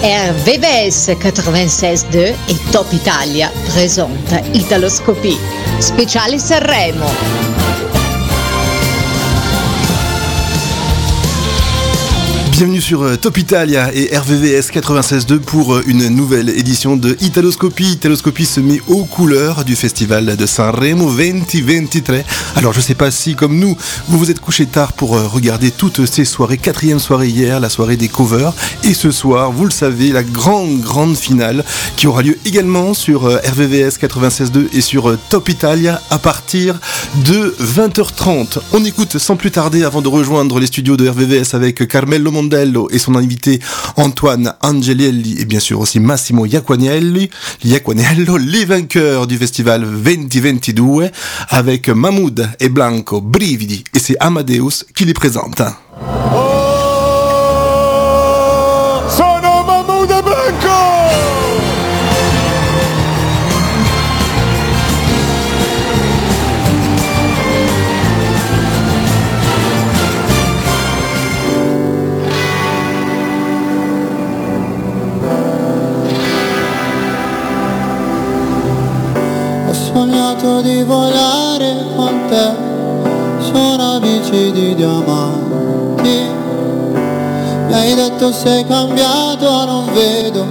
RVVS 96.2 e Top Italia presenta Italoscopie, speciale Sanremo. Bienvenue sur euh, Top Italia et RVVS 96.2 pour euh, une nouvelle édition de Italoscopie. Italoscopie se met aux couleurs du festival de Sanremo 2023. Alors je sais pas si comme nous, vous vous êtes couché tard pour euh, regarder toutes ces soirées. Quatrième soirée hier, la soirée des covers. Et ce soir, vous le savez, la grande grande finale qui aura lieu également sur RVVS 96.2 et sur Top Italia à partir de 20h30. On écoute sans plus tarder avant de rejoindre les studios de RVVS avec Carmelo Et son invité Antoine Angelelli et bien sûr aussi Massimo Iaquanielli, les vainqueurs du festival 2022 avec Mahmoud et Blanco Brividi et c'est Amadeus qui les présente. Di volare con te. Sono bici di diamanti. Mi hai detto sei cambiato, non vedo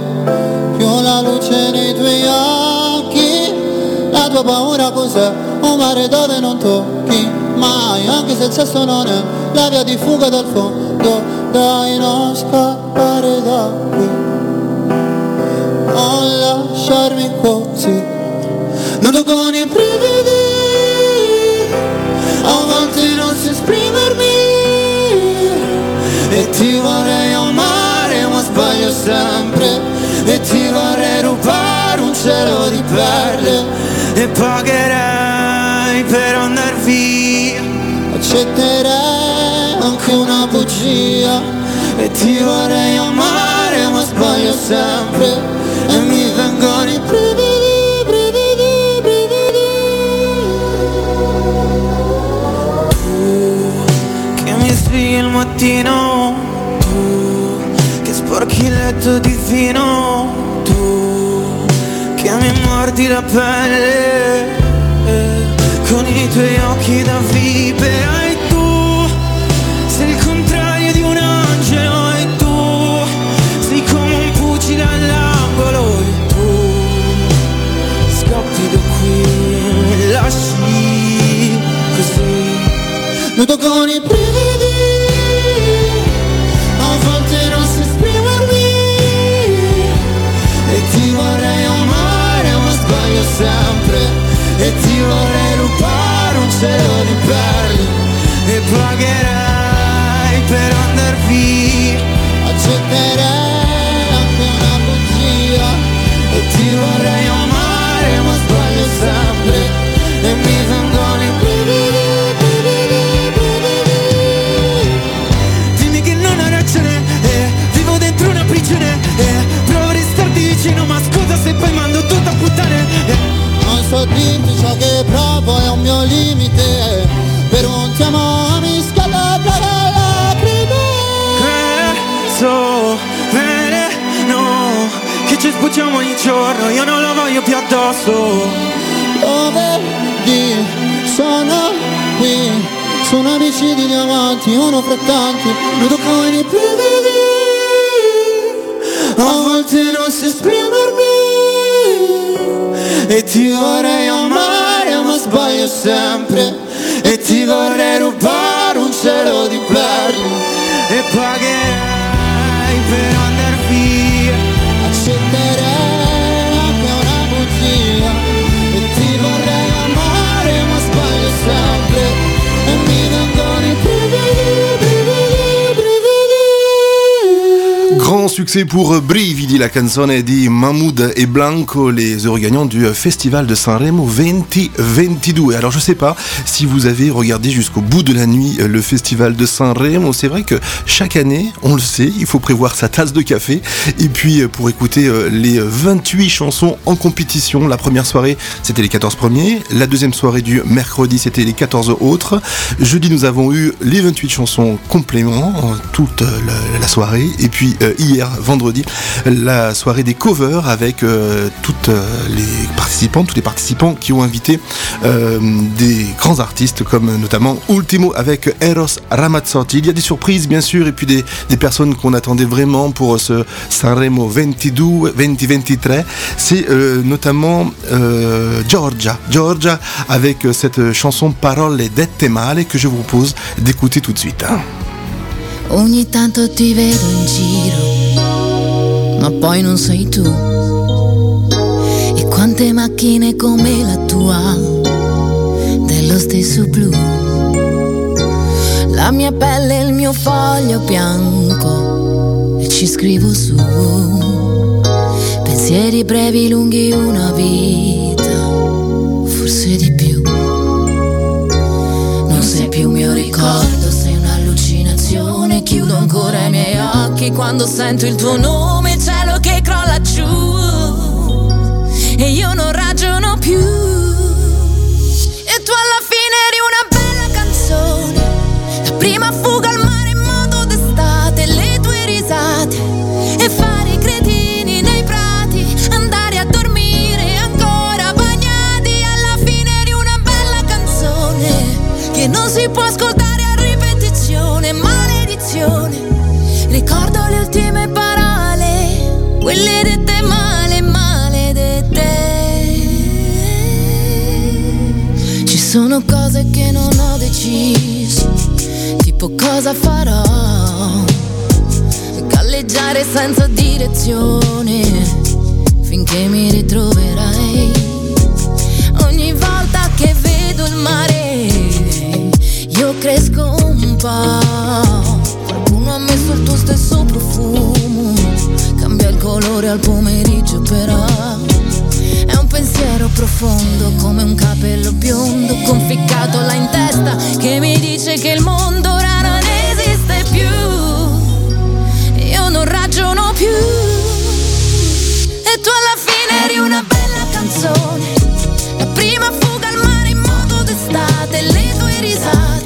Più la luce nei tuoi occhi. La tua paura cos'è? Un mare dove non tocchi mai Anche se il sesso non è la via di fuga dal fondo. Dai non scappare da qui. Non lasciarmi così Noto con i brividi. A volte non si esprimermi. E ti vorrei amare ma sbaglio sempre. E ti vorrei rubare un cielo di perle. E pagherei per andar via. Accetterei anche una bugia. E ti vorrei amare ma sbaglio sempre. E mi vengono i brividi mattino. Tu che sporchi il letto di vino. Tu che mi mordi la pelle. Con i tuoi occhi da vipera E tu sei il contrario di un angelo. E tu sei come un pugile all'angolo. E tu scappi da qui. Mi lasci così. Nudo con i brividi sempre e ti vorrei rubare un cielo di perle e pagherai per andar via. Accetterei so dirti ciò che provo è un mio limite. Per un ti amo mi scalda la lacrime Questo veleno che ci spugiamo ogni giorno Io non lo voglio più addosso. Lo vedi, sono qui? Sono amici di diamanti, uno fra tanti Nudo come i brividi A volte non si esprimermi e ti vorrei amare ma sbaglio sempre. E ti vorrei rubare succès pour Brividi, la canzone di Mahmoud et Blanco, les heureux gagnants du Festival de Sanremo 2022. Alors je sais pas si vous avez regardé jusqu'au bout de la nuit le Festival de Sanremo. C'est vrai que chaque année, on le sait, il faut prévoir sa tasse de café. Et puis pour écouter euh, les 28 chansons en compétition, la première soirée c'était les 14 premiers, la deuxième soirée du mercredi c'était les 14 autres. Jeudi nous avons eu les 28 chansons complément toute la, soirée. Et puis hier, vendredi, la soirée des covers avec toutes les participantes, tous les participants qui ont invité des grands artistes comme notamment Ultimo avec Eros Ramazzotti. Il y a des surprises bien sûr et puis des, des personnes qu'on attendait vraiment pour ce Sanremo 22 2023. C'est notamment Georgia. Georgia avec cette chanson Parole dette male que je vous propose d'écouter tout de suite. Ogni tanto ti in giro, ma poi non sei tu. E quante macchine come la tua, dello stesso blu. La mia pelle è il mio foglio bianco e ci scrivo su. Pensieri brevi, lunghi, una vita, forse di più. Non sei più mio ricordo, sei un'allucinazione. Chiudo ancora i miei occhi quando sento il tuo nome, cielo E io non ragiono più. E tu alla fine eri una bella canzone, la prima fuga al mare in modo d'estate, le tue risate e fare i cretini nei prati, andare a dormire ancora bagnati. Alla fine eri una bella canzone che non si può ascoltare sono cose che non ho deciso, tipo cosa farò. Galleggiare senza direzione, finché mi ritroverai. Ogni volta che vedo il mare, io cresco un po'. Qualcuno ha messo il tuo stesso profumo, cambia il colore al pomeriggio però. Pensiero profondo come un capello biondo conficcato là in testa che mi dice che il mondo ora non esiste più. Io non ragiono più. E tu alla fine eri una bella canzone. La prima fuga al mare in modo d'estate, le tue risate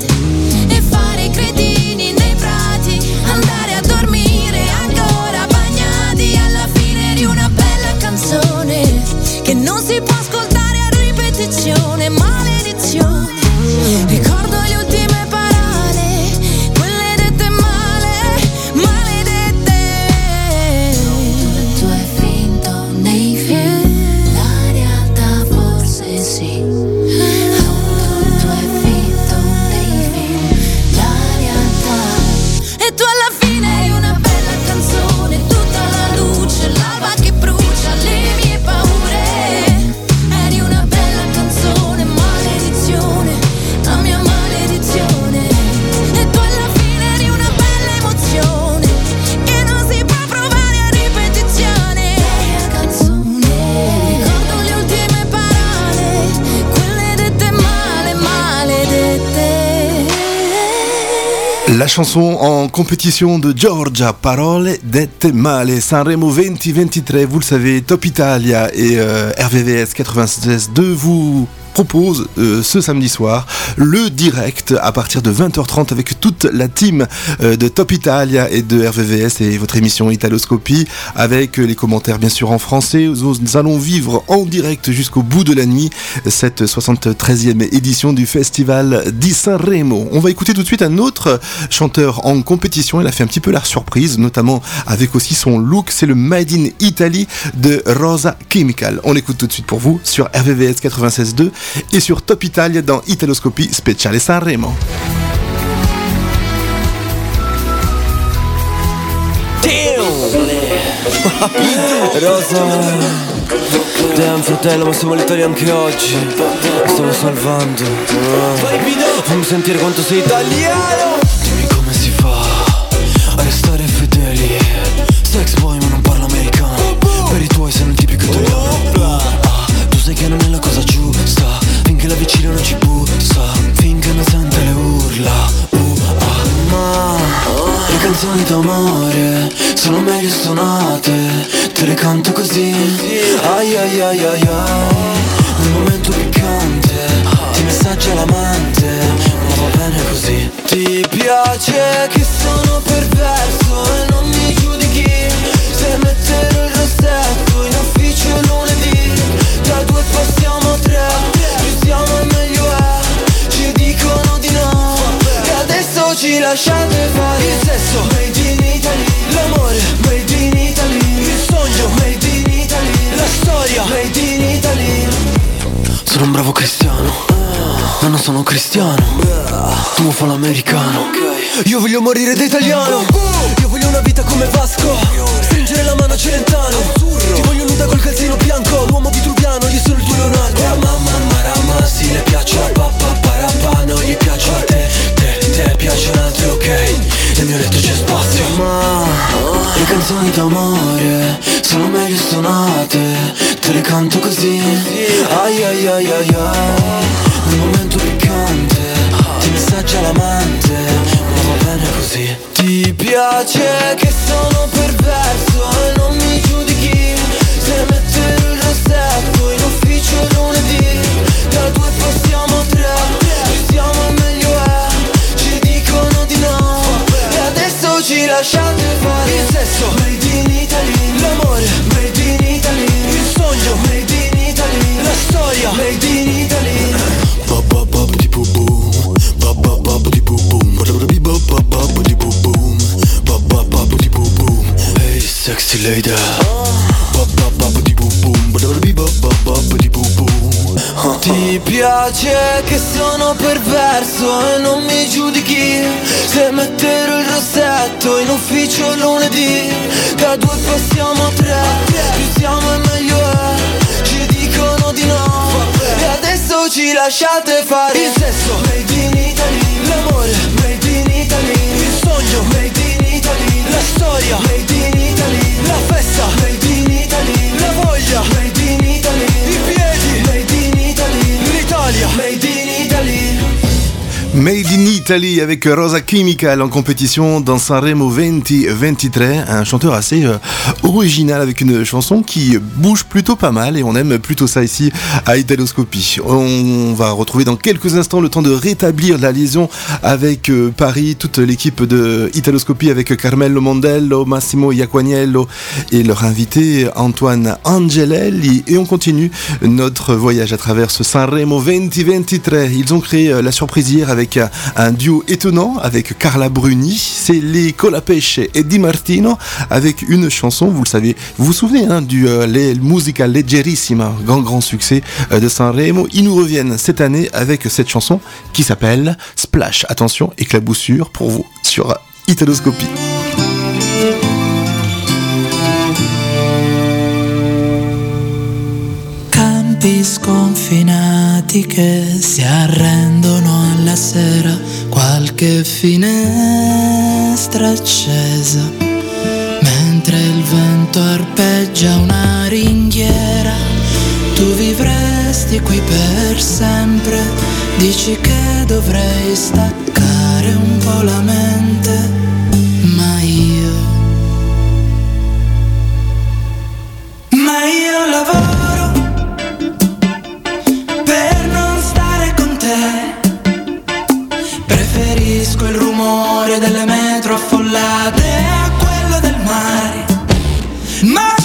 La chanson en compétition de Georgia, Parole dette male, Sanremo 2023, vous le savez, Top Italia et euh, RVVS 96.2 vous propose euh, ce samedi soir le direct à partir de 20h30 avec toute la team euh, de Top Italia et de RVVS et votre émission Italoscopie avec euh, les commentaires bien sûr en français. Nous allons vivre en direct jusqu'au bout de la nuit cette 73e édition du festival di Sanremo. On va écouter tout de suite un autre chanteur en compétition. Il a fait un petit peu la surprise, notamment avec aussi son look. C'est le Made in Italy de Rosa Chemical. On l'écoute tout de suite pour vous sur RVVS 96.2 et sur Top Italia dans Italoscopie Speciale Sanremo. Rosa Damn fratello ma siamo all'Italia anche oggi Stavo salvando Ah. Fammi sentire quanto sei italiano Dimmi come si fa A restare fedeli canzoni d'amore sono meglio suonate Te le canto così. Ai ai ai ai ai Nel momento piccante Ti messaggia l'amante Ma va bene così. Ti piace che sono perverso E non mi giudichi lasciate fare Il sesso. Made in Italy. L'amore Made in Italy. Il sogno Made in Italy. La storia Made in Italy. Sono un bravo cristiano. Ma non sono cristiano. Tu fa l'americano. Io voglio morire da italiano. Io voglio una vita come Vasco. Stringere la mano a Celentano. Ti voglio nuda col calzino bianco. L'uomo vitruviano, io sono il tuo Leonardo. Mamma marama, sì le piace a papà parapà Non gli piace a te, altri ok? Nel mio letto c'è spazio. Ma le canzoni d'amore Sono meglio suonate. Te le canto così. Ai ai ai ai ai. Un momento piccante Ti messaggia l'amante. Ma va bene così. Ti piace che sono perverso E non mi giudichi. Se mettere il rossetto In ufficio lunedì lasciate fare Il sesso. Made in Italy L'amore. Made in Italy Il sogno. Made in Italy La storia. Made in Italy. Hey sexy lady Ti piace che sono perverso e non mi giudichi. Se metterò il rossetto in ufficio lunedì Da due passiamo a tre, più siamo e meglio è Ci dicono di no. E adesso ci lasciate fare Il sesso. Made in Italy L'amore made in Italy. Il sogno made in Italy La storia made in Italy. La festa made in Italy La voglia. Made in Italy. I piedi. Made in Italy. L'Italia. Made Italy Made in Italy avec Rosa Chemical en compétition dans Sanremo 2023, un chanteur assez euh, original avec une chanson qui bouge plutôt pas mal et on aime plutôt ça ici à Italoscopie. On va retrouver dans quelques instants le temps de rétablir la liaison avec euh, Paris, toute l'équipe de Italoscopie avec Carmelo Mondello, Massimo Iaquaniello et leur invité Antoine Angelelli et on continue notre voyage à travers ce Sanremo 2023. Ils ont créé euh, la surprise hier avec un duo étonnant avec Carla Bruni, c'est les Colapesce et Di Martino avec une chanson, vous le savez, vous vous souvenez hein, du euh, les Musica Leggerissima, grand grand succès euh, de Sanremo. Ils nous reviennent cette année avec cette chanson qui s'appelle Splash. Attention, éclaboussure pour vous sur Italoscopie. Che si arrendono alla sera, qualche finestra accesa, mentre il vento arpeggia una ringhiera, tu vivresti qui per sempre, dici che dovrei staccare un po' la mente, ma io... Ma io lavoro Preferisco il rumore delle metro affollate a quello del mare. Ma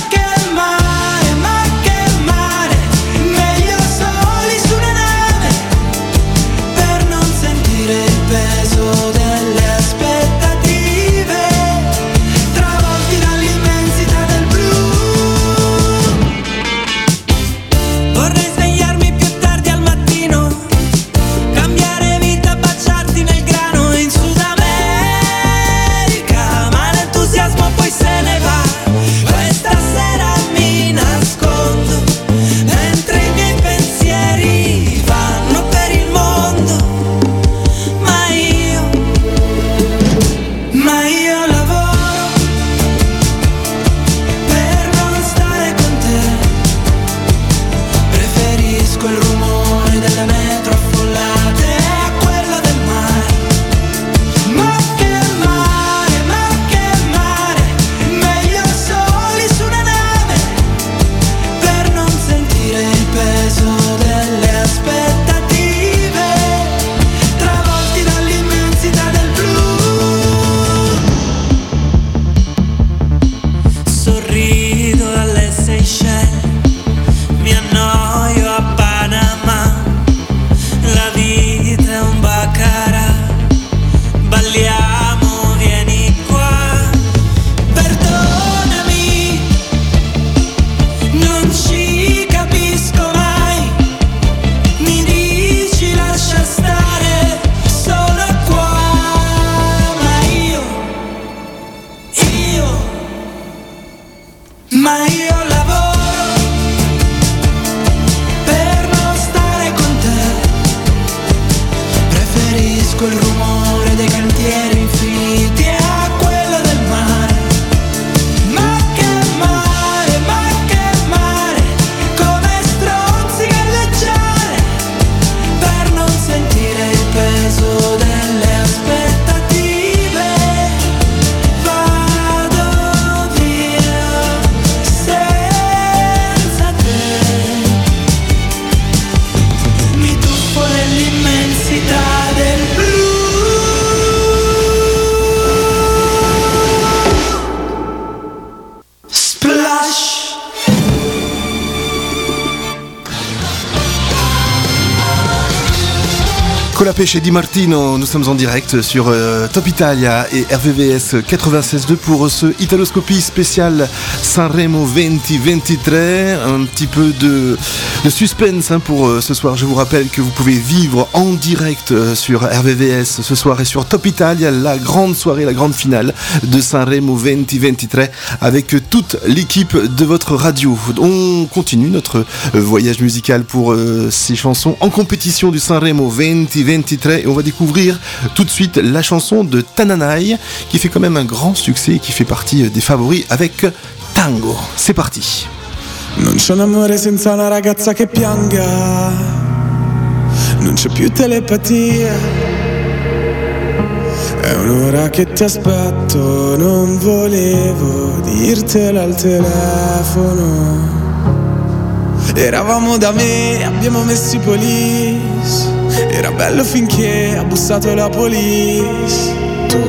Colapé chez Di Martino, nous sommes en direct sur euh, Top Italia et RVVS 96.2 pour ce Italoscopie spécial Sanremo 2023. Un petit peu de, suspense hein, pour euh, ce soir. Je vous rappelle que vous pouvez vivre en direct euh, sur RVVS ce soir et sur Top Italia la grande soirée, la grande finale de Sanremo 2023 avec toute l'équipe de votre radio. On continue notre voyage musical pour ces chansons en compétition du Sanremo 2023 et on va découvrir tout de suite la chanson de Tananai qui fait quand même un grand succès et qui fait partie euh, des favoris avec Tango. C'est parti. Non c'è un amore senza una ragazza che pianga, non c'è più telepatia. È un'ora che ti aspetto, non volevo dirtelo al telefono. Eravamo da me, abbiamo messo i police. Era bello finché ha bussato la police. Tu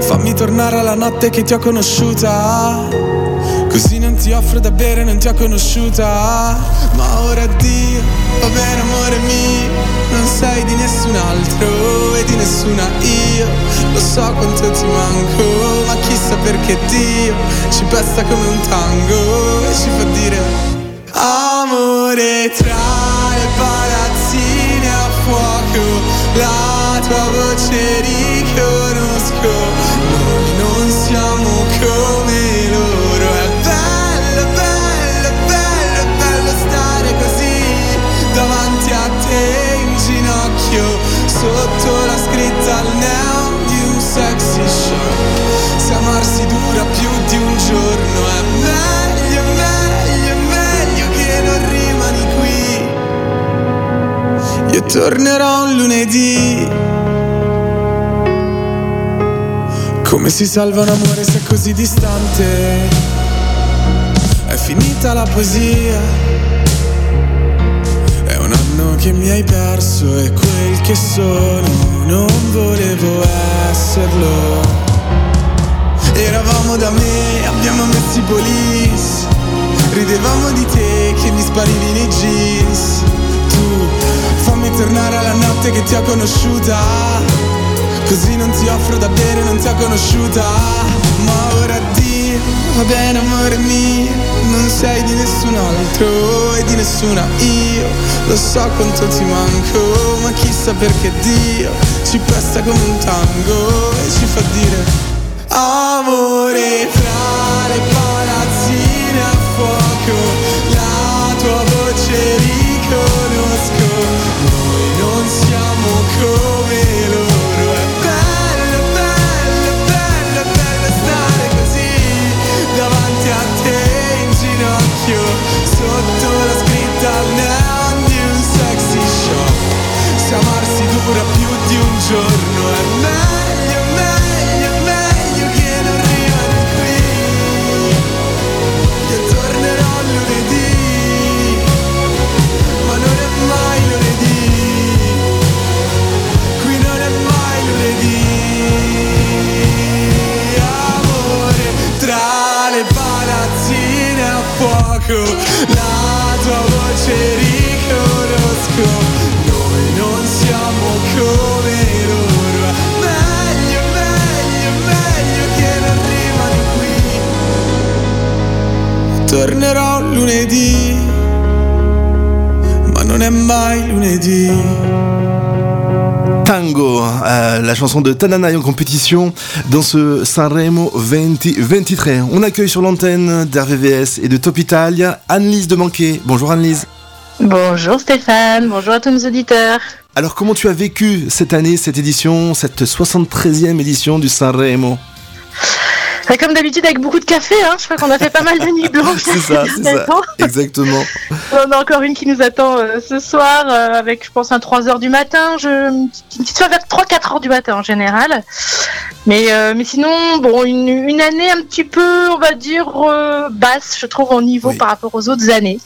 fammi tornare alla notte che ti ho conosciuta. Così non ti offro da bere, non ti ho conosciuta Ma ora addio, va bene amore mio Non sei di nessun altro e di nessuna io Lo so quanto ti manco, ma chissà perché Dio Ci pesta come un tango e ci fa dire Amore tra le a fuoco La tua voce riconosco. Noi non siamo Io tornerò un lunedì Come si salva un amore se è così distante? È finita la poesia. È un anno che mi hai perso e quel che sono non volevo esserlo. Eravamo da me, abbiamo messo i police. Ridevamo di te che mi sparivi nei jeans. Tu fammi tornare alla notte che ti ho conosciuta. Così non ti offro da bere, non ti ho conosciuta. Ma ora addio, va bene amore mio. Non sei di nessun altro e di nessuna io. Lo so quanto ti manco, ma chissà perché Dio Ci pesta come un tango e ci fa dire Amore tra le palazzine a fuoco siamo come loro È bello, bello, bello, bello stare così Davanti a te in ginocchio Sotto la scritta al neon di un sexy show Se dura più di un giorno È meglio, fuoco La tua voce riconosco. Noi non siamo come loro. Meglio, meglio, meglio che non rimani qui. Tornerò lunedì Ma non è mai lunedì Tango, euh, la chanson de Tananai en compétition dans ce Sanremo 2023. On accueille sur l'antenne d'RVVS et de Top Italia Annelise de Manquet. Bonjour Annelise. Bonjour Stéphane, bonjour à tous nos auditeurs. Alors comment tu as vécu cette année, cette édition, cette 73e édition du Sanremo? Comme d'habitude avec beaucoup de café, hein. je crois qu'on a fait pas mal de nuits blanches. c'est ça, c'est ça. Exactement. On a encore une qui nous attend euh, ce soir euh, avec je pense un 3h du matin, je... une petite soirée vers 3-4h du matin en général. Mais, euh, mais sinon, bon, une, une, année un petit peu, on va dire, basse, je trouve, en niveau par rapport aux autres années.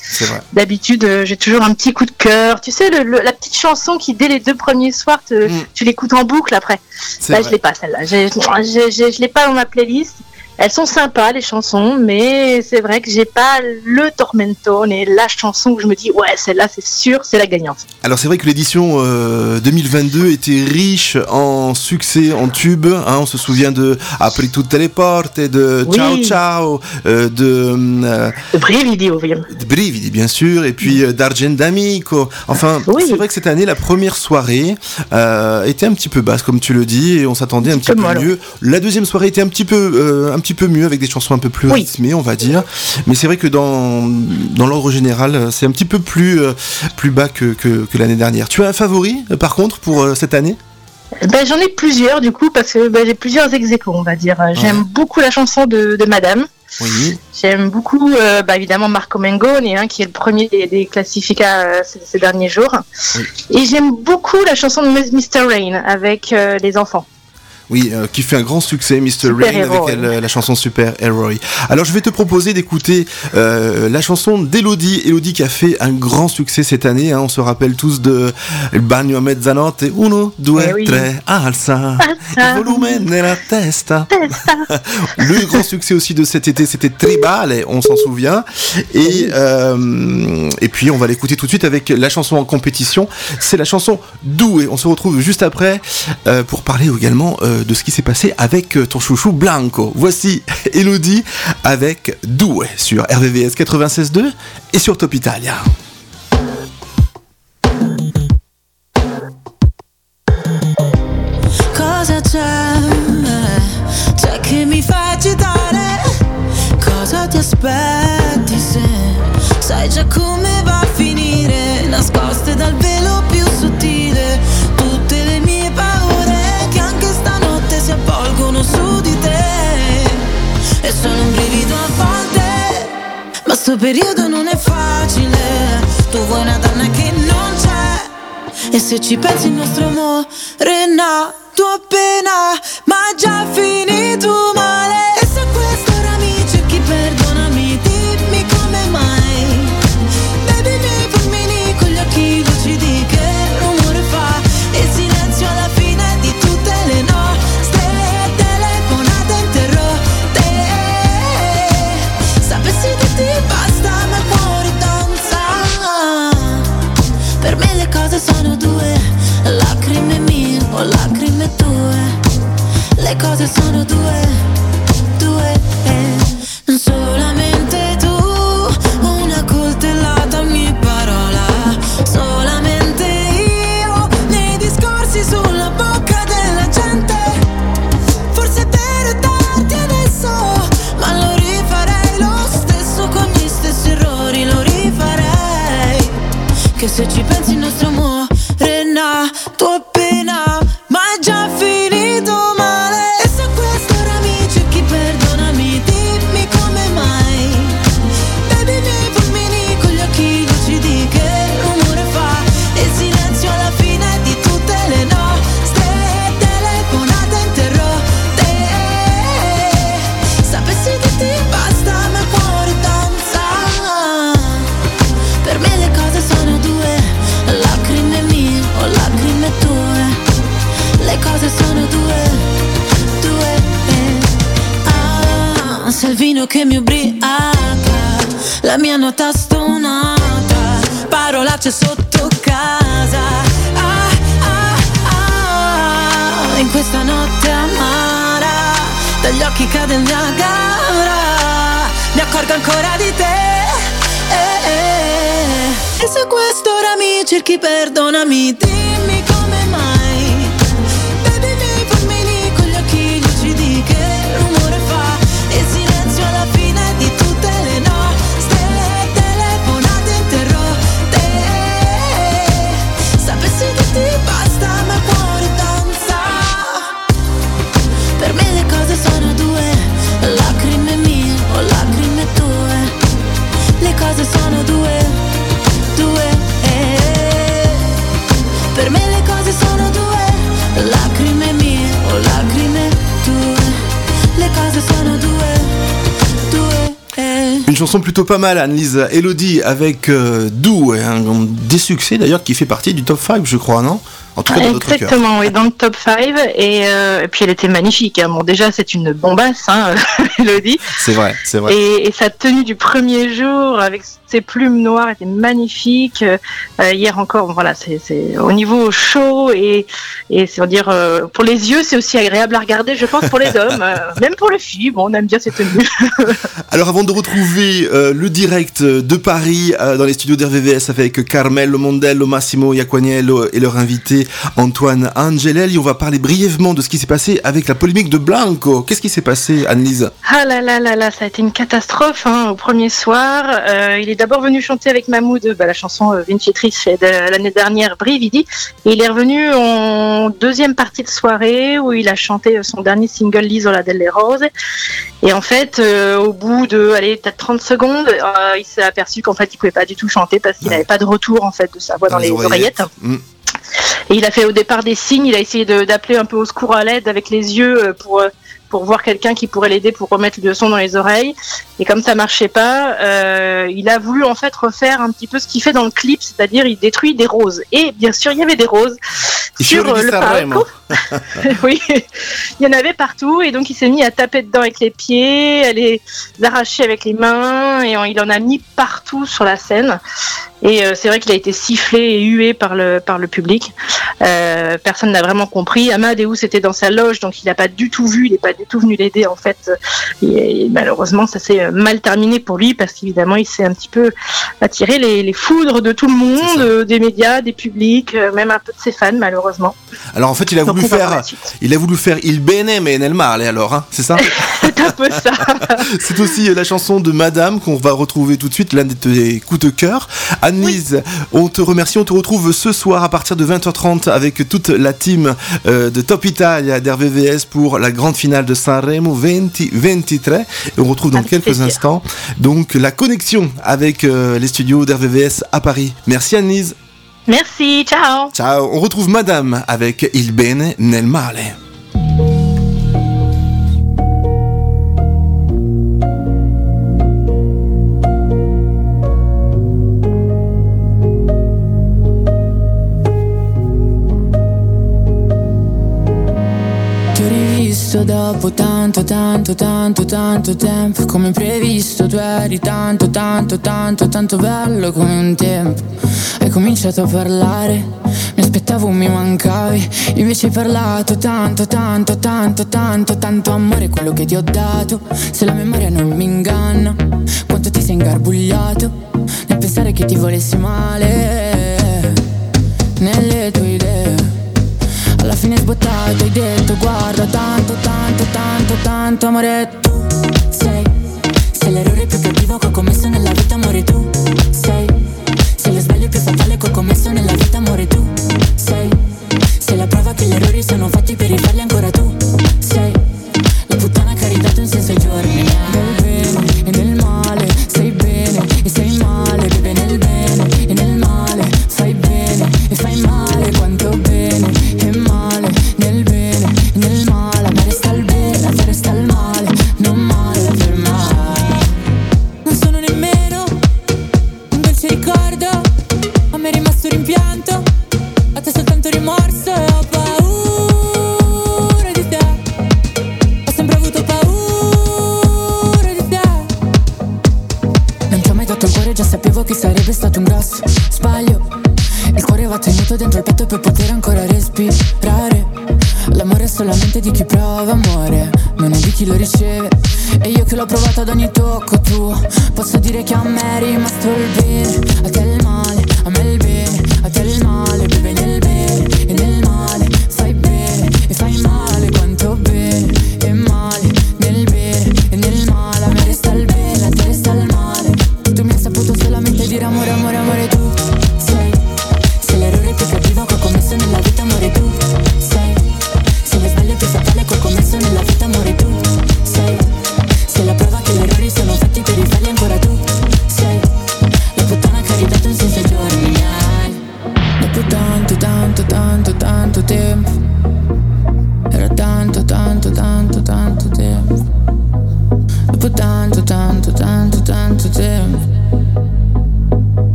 D'habitude, j'ai toujours un petit coup de cœur. Tu sais, le, la petite chanson qui, dès les deux premiers soirs, te, mm. tu l'écoutes en boucle après. Là, je l'ai pas, celle-là. Je l'ai pas dans ma playlist. Elles sont sympas les chansons, mais c'est vrai que j'ai pas le tormentone et la chanson où je me dis ouais celle-là c'est sûr c'est la gagnante. Alors c'est vrai que l'édition 2022 euh, était riche en succès, en tubes. Hein, on se souvient de Apri tutte le porte, de Ciao Ciao, euh, de, euh, Brividi. De Brividi bien sûr, et puis euh, d'Argent d'Amico. Enfin c'est vrai que cette année la première soirée était un petit peu basse comme tu le dis et on s'attendait un petit peu mieux. La deuxième soirée était un petit peu un petit peu mieux avec des chansons un peu plus rythmées, on va dire. Mais c'est vrai que dans, dans l'ordre général, c'est un petit peu plus, euh, plus bas que, que, l'année dernière. Tu as un favori, euh, par contre, pour euh, cette année? Ben, J'en ai plusieurs, du coup, parce que ben, j'ai plusieurs ex on va dire. J'aime beaucoup la chanson de, de Madame. Oui. J'aime beaucoup, bah, évidemment, Marco Mengoni, hein, qui est le premier des, des classificats ces, derniers jours. Et j'aime beaucoup la chanson de Mr. Rain avec les enfants. Oui, euh, qui fait un grand succès, Mr. Rain, avec la chanson Super Hero. Alors je vais te proposer d'écouter euh, la chanson d'Elodie. Elodie qui a fait un grand succès cette année. Hein. on se rappelle tous de Il bagno a mezzanotte, uno, due, eh tre, alza, il volume nella testa. Le grand succès aussi de cet été, c'était Tribale, on s'en souvient. Et, euh, et puis on va l'écouter tout de suite avec la chanson en compétition. C'est la chanson Doué. On se retrouve juste après pour parler également de ce qui s'est passé avec euh, ton chouchou Blanco. Voici Elodie avec Doué sur RVVS 96.2 et sur Top Italia. Sono un brivido a volte ma sto periodo non è facile. Tu vuoi una donna che non c'è e se ci pensi il nostro amore è nato appena ma già finito male che mi ubriaca La mia nota stonata Parolacce sotto casa. Ah, ah, ah, In questa notte amara Dagli occhi cade il Niagara. Mi accorgo ancora di te. Eh, eh. E se quest'ora mi cerchi perdonami Dimmi come une chanson plutôt pas mal, Annelise. Elodie, avec euh, Dou, un, des succès d'ailleurs qui fait partie du top 5, je crois, non? En tout cas, dans. Exactement, oui, dans le top 5. Et, euh, et puis elle était magnifique. hein. Bon, déjà, c'est une bombasse, hein, Elodie. C'est vrai, c'est vrai. Et, et sa tenue du premier jour avec ses plumes noires était magnifique. Euh, hier encore, voilà, c'est au niveau chaud et, et c'est dire euh, pour les yeux, c'est aussi agréable à regarder, je pense, pour les hommes, même pour les filles. Bon, on aime bien ces tenues. Alors avant de retrouver le direct de Paris dans les studios d'RVVS avec Carmelo Mondello, Massimo Iaquaniello et leur invité Antoine Angelelli, on va parler brièvement de ce qui s'est passé avec la polémique de Blanco. Qu'est-ce qui s'est passé, Annelise? Ah là là là là, ça a été une catastrophe hein, au premier soir. Euh, il est d'abord venu chanter avec Mahmoud bah, la chanson euh, Vincitrice de l'année dernière, Brividi. Et il est revenu en deuxième partie de soirée où il a chanté euh, son dernier single L'Isola delle Rose. Et en fait, euh, au bout de allez, peut-être 30 secondes, euh, il s'est aperçu qu'en fait, il pouvait pas du tout chanter parce qu'il Ouais. n'avait pas de retour en fait de sa voix dans, les oreillettes. Mm. Et il a fait au départ des signes, il a essayé d'appeler un peu au secours à l'aide avec les yeux euh, pour, euh, pour voir quelqu'un qui pourrait l'aider pour remettre le son dans les oreilles. Et comme ça marchait pas, euh, il a voulu en fait refaire un petit peu ce qu'il fait dans le clip, c'est-à-dire il détruit des roses. Et bien sûr, il y avait des roses Et sur le palco. oui, il y en avait partout et donc il s'est mis à taper dedans avec les pieds, à les arracher avec les mains et il en a mis partout sur la scène. Et euh, c'est vrai qu'il a été sifflé et hué par le, par le public. Euh, personne n'a vraiment compris. Amadeus était dans sa loge, donc il n'a pas du tout vu, il n'est pas du tout venu l'aider en fait. Et, et malheureusement, ça s'est euh, mal terminé pour lui parce qu'évidemment, il s'est un petit peu attiré les, les foudres de tout le monde, euh, des médias, des publics, euh, même un peu de ses fans malheureusement. Alors en fait, il a Donc, voulu faire, il a voulu faire Il bene mais nel male alors, hein, c'est ça? un peu ça. C'est aussi la chanson de Madame qu'on va retrouver tout de suite, l'un de tes coups de cœur. Annelise, on te remercie, on te retrouve ce soir à partir de 20h30 avec toute la team euh, de Top Italia d'RVVS pour la grande finale de Sanremo 2023. Et on retrouve dans Avec quelques plaisir. instants donc la connexion avec euh, les studios d'RVVS à Paris. Merci Annelise. Merci, ciao. Ciao, on retrouve Madame avec Il bene nel male. Ho rivisto dopo tanto, tanto, tanto, tanto tempo. Come previsto tu eri tanto, tanto, tanto, tanto bello come un tempo. Hai cominciato a parlare, mi aspettavo mi mancavi. Invece hai parlato tanto, tanto, tanto, tanto, tanto amore quello che ti ho dato. Se la memoria non mi inganna, quanto ti sei ingarbugliato Nel pensare che ti volessi male. Nelle tue idee alla fine sbottato hai detto guarda tanto, tanto, tanto, tanto amore tu sei. Sei l'errore più cattivo che ho commesso nella vita amore tu sei. Sei lo sbaglio più fatale che ho commesso nella vita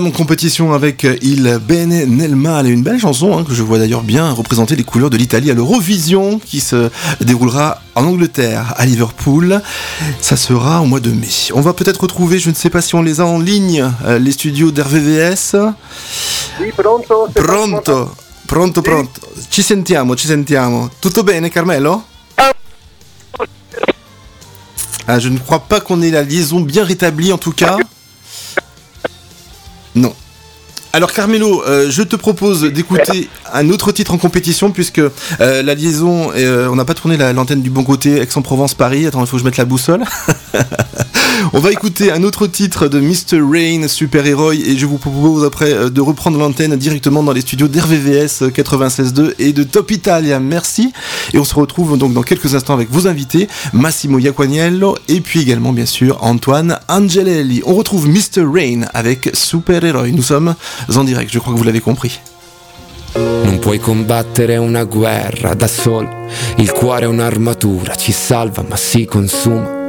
Madame Compétition avec Il Bene nel Male, une belle chanson hein, que je vois d'ailleurs bien représenter les couleurs de l'Italie à l'Eurovision qui se déroulera en Angleterre, à Liverpool. Ça sera au mois de mai. On va peut-être retrouver, je ne sais pas si on les a en ligne, euh, les studios d'RVVS. Sì, pronto? Pronto, pronto, pronto. Ci sentiamo, ci sentiamo. Tutto bene, Carmelo? Ah, Je ne crois pas qu'on ait la liaison bien rétablie en tout cas. Alors Carmelo, euh, je te propose d'écouter un autre titre en compétition puisque euh, la liaison, euh, on n'a pas tourné la- l'antenne du bon côté Aix-en-Provence-Paris. Attends, il faut que je mette la boussole. on va écouter un autre titre de Mr. Rain, Super Héroï, et je vous propose après euh, de reprendre l'antenne directement dans les studios d'RVVS 96.2 et de Top Italia. Merci. Et on se retrouve donc dans quelques instants avec vos invités, Massimo Iaquaniello et puis également bien sûr Antoine Angelelli. On retrouve Mr. Rain avec Super Héroï. Nous sommes en direct, je crois que vous l'avez compris. Non da solo, il cuore è ci salva ma si consuma.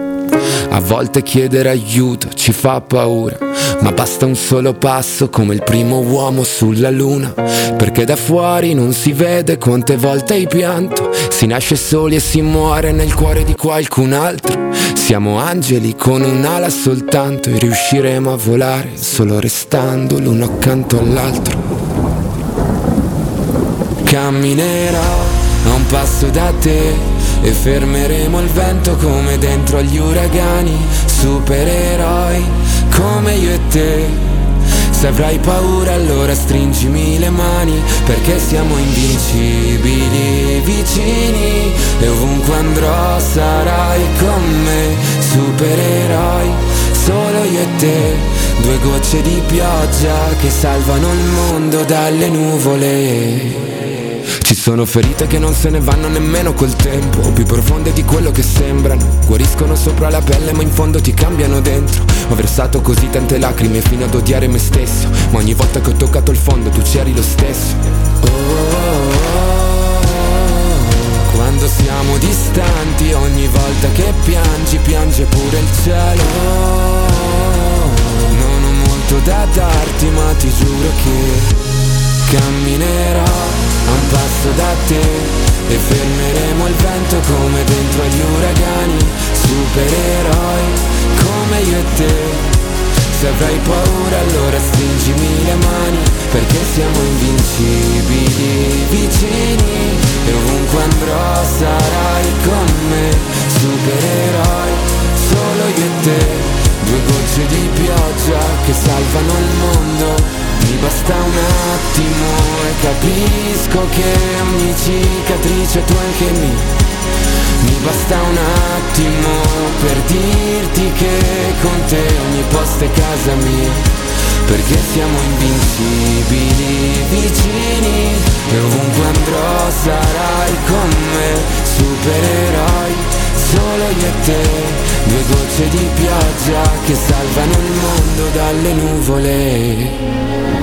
A volte chiedere aiuto ci fa paura, ma basta un solo passo come il primo uomo sulla luna, perché da fuori non si vede quante volte hai pianto, si nasce soli e si muore nel cuore di qualcun altro. Siamo angeli con un'ala soltanto e riusciremo a volare solo restando l'uno accanto all'altro. Camminerò a un passo da te e fermeremo il vento come dentro agli uragani, supereroi come io e te. Se avrai paura allora stringimi le mani perché siamo invincibili vicini e ovunque andrò sarai con me, supereroi, solo io e te, due gocce di pioggia che salvano il mondo dalle nuvole. Ci sono ferite che non se ne vanno nemmeno col tempo. Più profonde di quello che sembrano. Guariscono sopra la pelle ma in fondo ti cambiano dentro. Ho versato così tante lacrime fino ad odiare me stesso. Ma ogni volta che ho toccato il fondo tu c'eri lo stesso. Quando siamo distanti ogni volta che piangi piange pure il cielo. Non ho molto da darti ma ti giuro che Camminerò a un passo da te e fermeremo il vento come dentro agli uragani, supereroi come io e te. Se avrai paura allora stringimi le mani perché siamo invincibili vicini e ovunque andrò sarai con me, supereroi solo io e te. Due gocce di pioggia che salvano il mondo mi basta un attimo e capisco che ogni cicatrice tu anche mi Mi basta un attimo per dirti che con te ogni posto è casa mia Perché siamo invincibili vicini E ovunque andrò sarai con me Supereroi solo io e te. Due gocce di pioggia che salvano il mondo dalle nuvole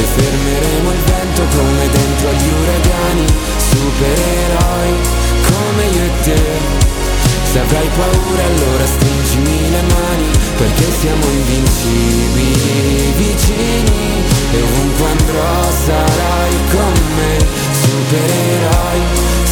e fermeremo il vento come dentro agli uragani, supereroi come io e te. Se avrai paura allora stringimi le mani perché siamo invincibili vicini e ovunque andrò sarai con me, supereroi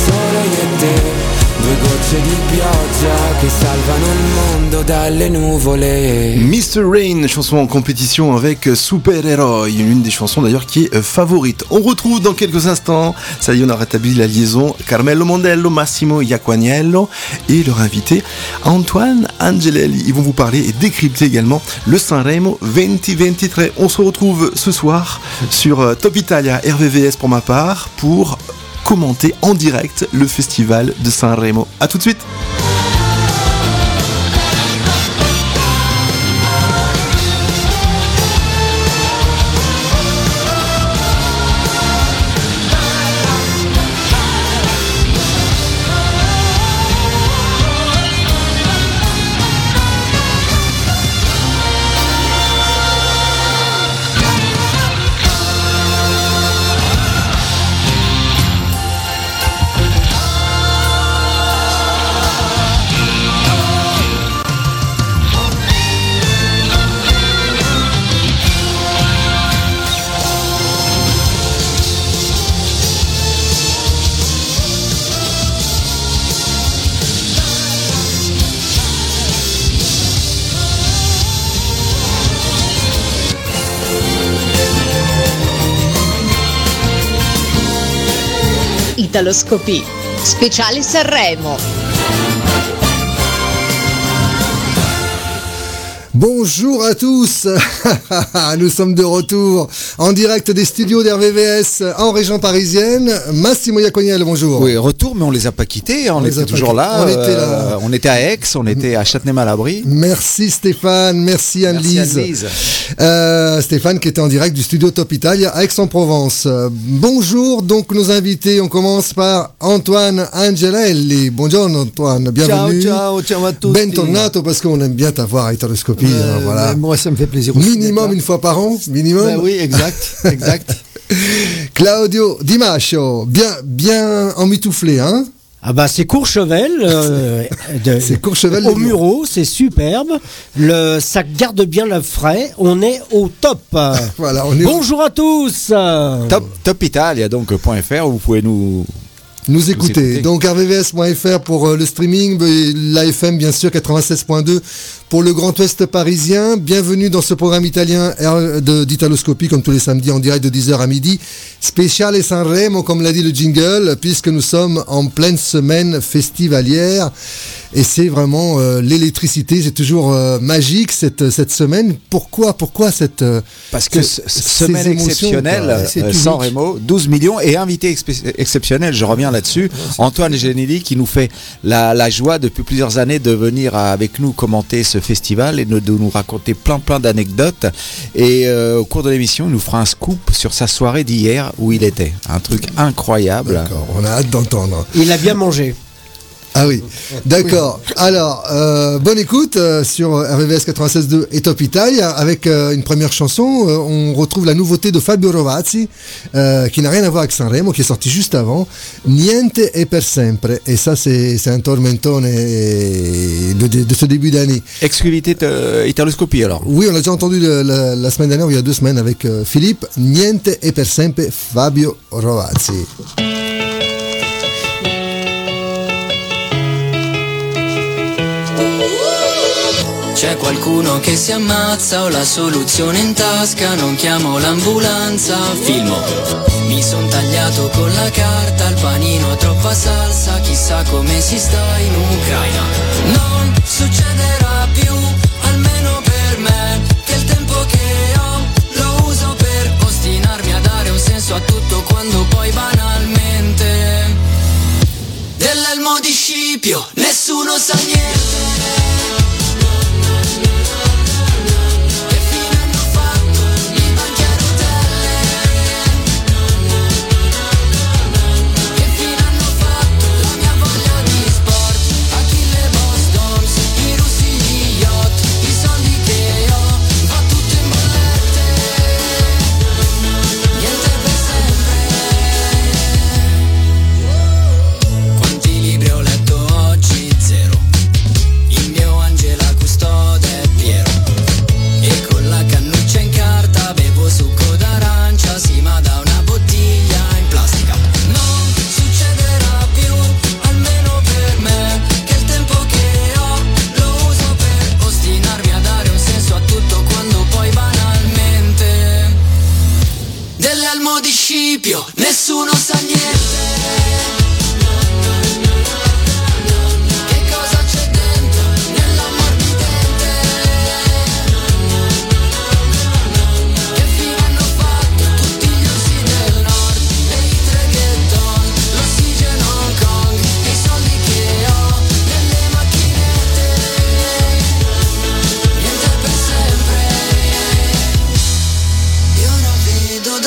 Mr. Rain, chanson en compétition avec Super Hero, une des chansons d'ailleurs qui est euh, favorite. On retrouve dans quelques instants, ça y est, on a rétabli la liaison, Carmelo Mondello, Massimo Iaquaniello et leur invité Antoine Angelelli. Ils vont vous parler et décrypter également le Sanremo 2023. On se retrouve ce soir sur euh, Top Italia RVVS pour ma part pour commenter en direct le festival de Sanremo. A tout de suite Italoscopie. Speciale Sanremo. Bonjour à tous, nous sommes de retour en direct des studios d'RVVS en région parisienne. Massimo Iaconiel, bonjour. Oui, retour, mais on les a pas quittés, hein, on, On les était toujours quittés. là. On était là. euh, on était à Aix, on était à Châtenay-Malabry. Merci Stéphane, merci Anne-Lise. Anne-Lise. Euh, Stéphane qui était en direct du studio Top Italia à Aix-en-Provence. Euh, bonjour, donc nos invités, on commence par Antoine Angelelli. Bonjour Antoine, bienvenue. Ciao, ciao, ciao à tous. Bentornato parce qu'on aime bien t'avoir à Italoscopie. hein, voilà. Moi, ça me fait plaisir aussi. Minimum une fois par an, minimum. Ben oui, exact, exact. Claudio Di Mascio, bien, bien emmitouflé, hein Ah bah c'est Courchevel, euh, de- Courchevel. au Muro, c'est superbe. Le, ça garde bien le frais. On est au top. Voilà, on est au- Bonjour à tous. Top, Top Italia, donc .fr, où vous pouvez nous. nous écouter. écoutez. Donc rvvs.fr pour euh, le streaming, l'AFM bien sûr 96.2 pour le Grand Ouest parisien. Bienvenue dans ce programme italien d'Italoscopie comme tous les samedis en direct de 10h à midi. Spécial Sanremo comme l'a dit le jingle puisque nous sommes en pleine semaine festivalière et c'est vraiment euh, l'électricité, c'est toujours euh, magique cette cette semaine. Pourquoi pourquoi cette euh, Parce que ce- semaine exceptionnelle. San Remo, 12 millions et invité exceptionnel, je reviens là-dessus. Antoine Genelli qui nous fait la, la joie depuis plusieurs années de venir avec nous commenter ce festival et de, de nous raconter plein plein d'anecdotes. Et euh, au cours de l'émission, il nous fera un scoop sur sa soirée d'hier où il était. Un truc incroyable. D'accord, on a hâte d'entendre. Il a bien mangé. Ah oui, d'accord. Alors, euh, bonne écoute euh, sur RVVS 96.2 et Top Italia avec euh, une première chanson. on retrouve la nouveauté de Fabio Rovazzi qui n'a rien à voir avec Sanremo, qui est sorti juste avant. Niente e per sempre. Et ça, c'est un tormentone de, de- de ce début d'année. Exclusivité Italoscopie alors. Oui, on l'a déjà entendu le- la, la semaine dernière, il y a deux semaines, avec Philippe. Niente e per sempre, Fabio Rovazzi. C'è qualcuno che si ammazza, ho la soluzione in tasca, non chiamo l'ambulanza, filmo. Mi son tagliato con la carta, il panino troppa salsa, chissà come si sta in Ucraina. Non succederà più, almeno per me, che il tempo che ho lo uso per ostinarmi a dare un senso a tutto quando poi banalmente dell'elmo di Scipio nessuno sa niente. Nessuno sa niente.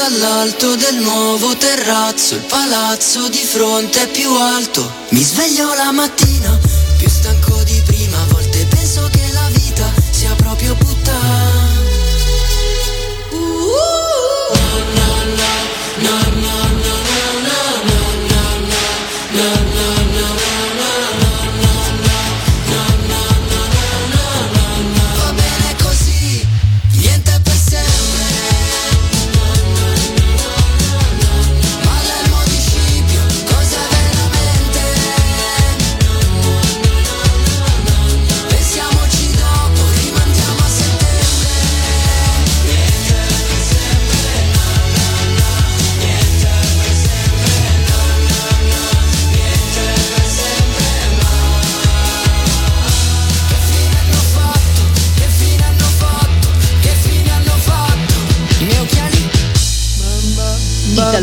Alto del nuovo terrazzo, il palazzo di fronte è più alto. Mi sveglio la mattina,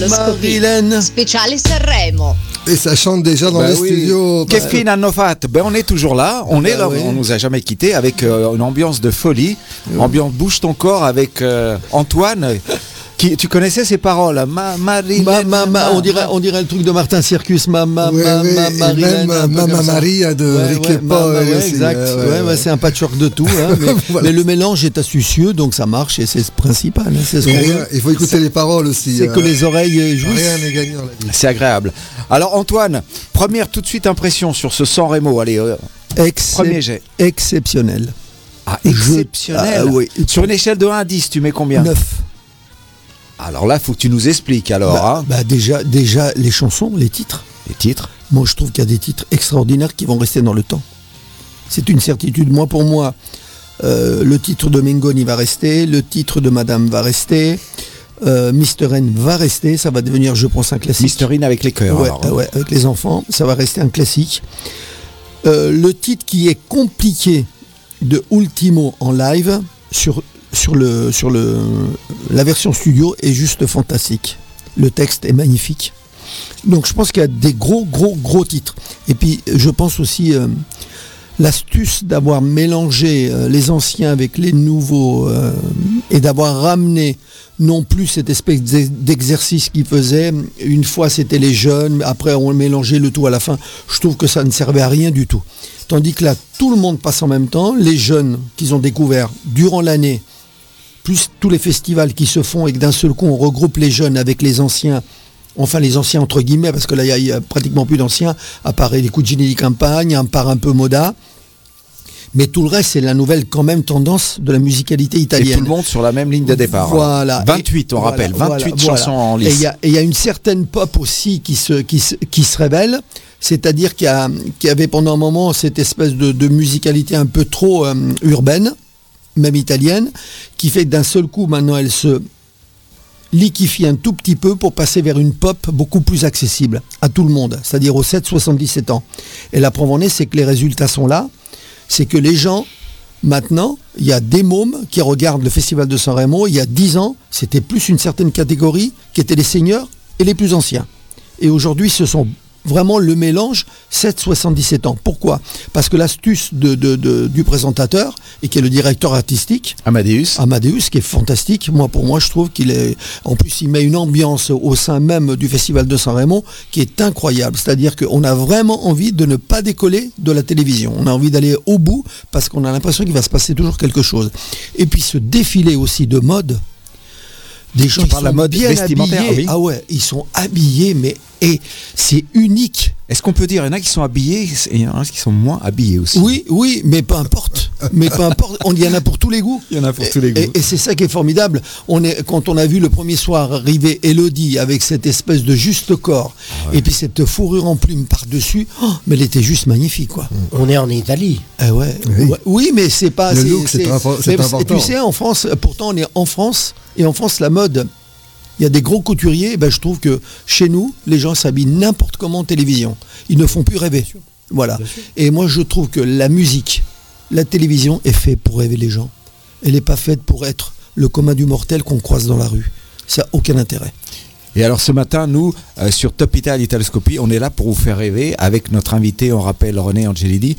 Italoscopie. Speciale Sanremo. Et ça chante déjà dans Bah les oui. studios. Qu'est-ce qu'il en a fait ben, On est toujours là, on Bah est là, oui. on nous a jamais quittés avec euh, une ambiance de folie, ambiance bouge ton corps avec euh, Antoine. Qui, tu connaissais ces paroles? Ma, Marilyn, Ma, ma, ma, on, dirait, on dirait le truc de Martin Circus, ma, ma, Ouais, ma, ouais, même. Maria de Ouais, Rick ouais, et Paul ma- ouais, aussi, exact. ouais, Ouais, ouais, ouais, ouais. c'est un patchwork de tout. hein, mais, Voilà. mais le mélange est astucieux, donc ça marche et c'est ce principal. hein, c'est ce il faut écouter les paroles aussi. C'est euh, que les oreilles euh, jouissent. Rien n'est. C'est agréable. Alors Antoine, première tout de suite impression sur ce San Remo. Allez, euh, Excep- premier jet. Exceptionnel. Ah, Je- exceptionnel. Ah, oui. Sur une échelle de 1 à 10, tu mets combien? 9. Alors là, faut que tu nous expliques alors. Bah, hein. bah, déjà, déjà, les chansons, les titres. Les titres Moi, je trouve qu'il y a des titres extraordinaires qui vont rester dans le temps. C'est une certitude. Moi, pour moi, euh, le titre de Mengoni va rester, le titre de Madame va rester, euh, Mister N va rester, ça va devenir, je pense, un classique. Misterine avec les cœurs. Ouais, euh, ouais, avec les enfants, ça va rester un classique. Euh, le titre qui est compliqué de Ultimo en live sur, sur, le, sur le, la version studio est juste fantastique. Le texte est magnifique. Donc je pense qu'il y a des gros, gros, gros titres. Et puis je pense aussi euh, l'astuce d'avoir mélangé euh, les anciens avec les nouveaux euh, et d'avoir ramené non plus cette espèce d'ex- d'exercice qu'ils faisaient. Une fois c'était les jeunes, après on mélangeait le tout à la fin. Je trouve que ça ne servait à rien du tout. Tandis que là, tout le monde passe en même temps. Les jeunes qu'ils ont découvert durant l'année, plus tous les festivals qui se font et que d'un seul coup on regroupe les jeunes avec les anciens, enfin les anciens entre guillemets, parce que là il y a- pratiquement plus d'anciens, à part les Cugini di Campagne, à part un peu Moda. Mais tout le reste, c'est la nouvelle quand même tendance de la musicalité Et italienne. tout le monde sur la même ligne de départ. Voilà. 28, on rappelle. voilà, 28 voilà, chansons en voilà. Et il lice. y a- et il y, a une certaine pop aussi qui se, qui se, qui se révèle. C'est-à-dire qu'il y, avait pendant un moment cette espèce de, de musicalité un peu trop euh, urbaine, même italienne, qui fait que d'un seul coup, maintenant, elle se liquifie un tout petit peu pour passer vers une pop beaucoup plus accessible à tout le monde, c'est-à-dire aux 7-77 ans. Et la preuve en est, c'est que les résultats sont là. C'est que les gens, maintenant, il y a des mômes qui regardent le festival de San Remo. Il y a 10 ans, c'était plus une certaine catégorie qui étaient les seniors et les plus anciens. Et aujourd'hui, ce sont vraiment le mélange 7-77 ans. Pourquoi? Parce que l'astuce de- de- de- du présentateur, et qui est le directeur artistique, Amadeus, Amadeus, qui est fantastique, moi pour moi je trouve qu'il est... En plus il met une ambiance au sein même du Festival de San Remo qui est incroyable. C'est-à-dire qu'on a vraiment envie de ne pas décoller de la télévision. On a envie d'aller au bout parce qu'on a l'impression qu'il va se passer toujours quelque chose. Et puis ce défilé aussi de mode, des gens qui sont la mode bien vestimentaire, habillés. oui. Ah ouais, ils sont habillés, mais et c'est unique. Est-ce qu'on peut dire, il y en a qui sont habillés et il y en a qui sont moins habillés aussi? Oui, oui, mais peu importe. Mais peu importe, on- il y en a pour tous les goûts. Il y en a pour Et- tous les goûts. Et, et c'est ça qui est formidable. On est, quand on a vu le premier soir arriver Elodie avec cette espèce de juste corps Ah et puis cette fourrure en plume par-dessus, oh, mais elle était juste magnifique. quoi. On est en Italie. Ouais. Oui. Mais c'est pas. Le look, c'est important. Tu sais, en France, pourtant on est en France et en France la mode. Il y a des gros couturiers, ben, je trouve que chez nous, les gens s'habillent n'importe comment en télévision. Ils ne font plus rêver. Voilà. Et moi, je trouve que la musique, la télévision est faite pour rêver les gens. Elle n'est pas faite pour être le commun du mortel qu'on croise dans la rue. Ça n'a aucun intérêt. Et alors ce matin, nous, euh, sur Top Italia Italoscopie, on est là pour vous faire rêver avec notre invité, on rappelle René Angelidi.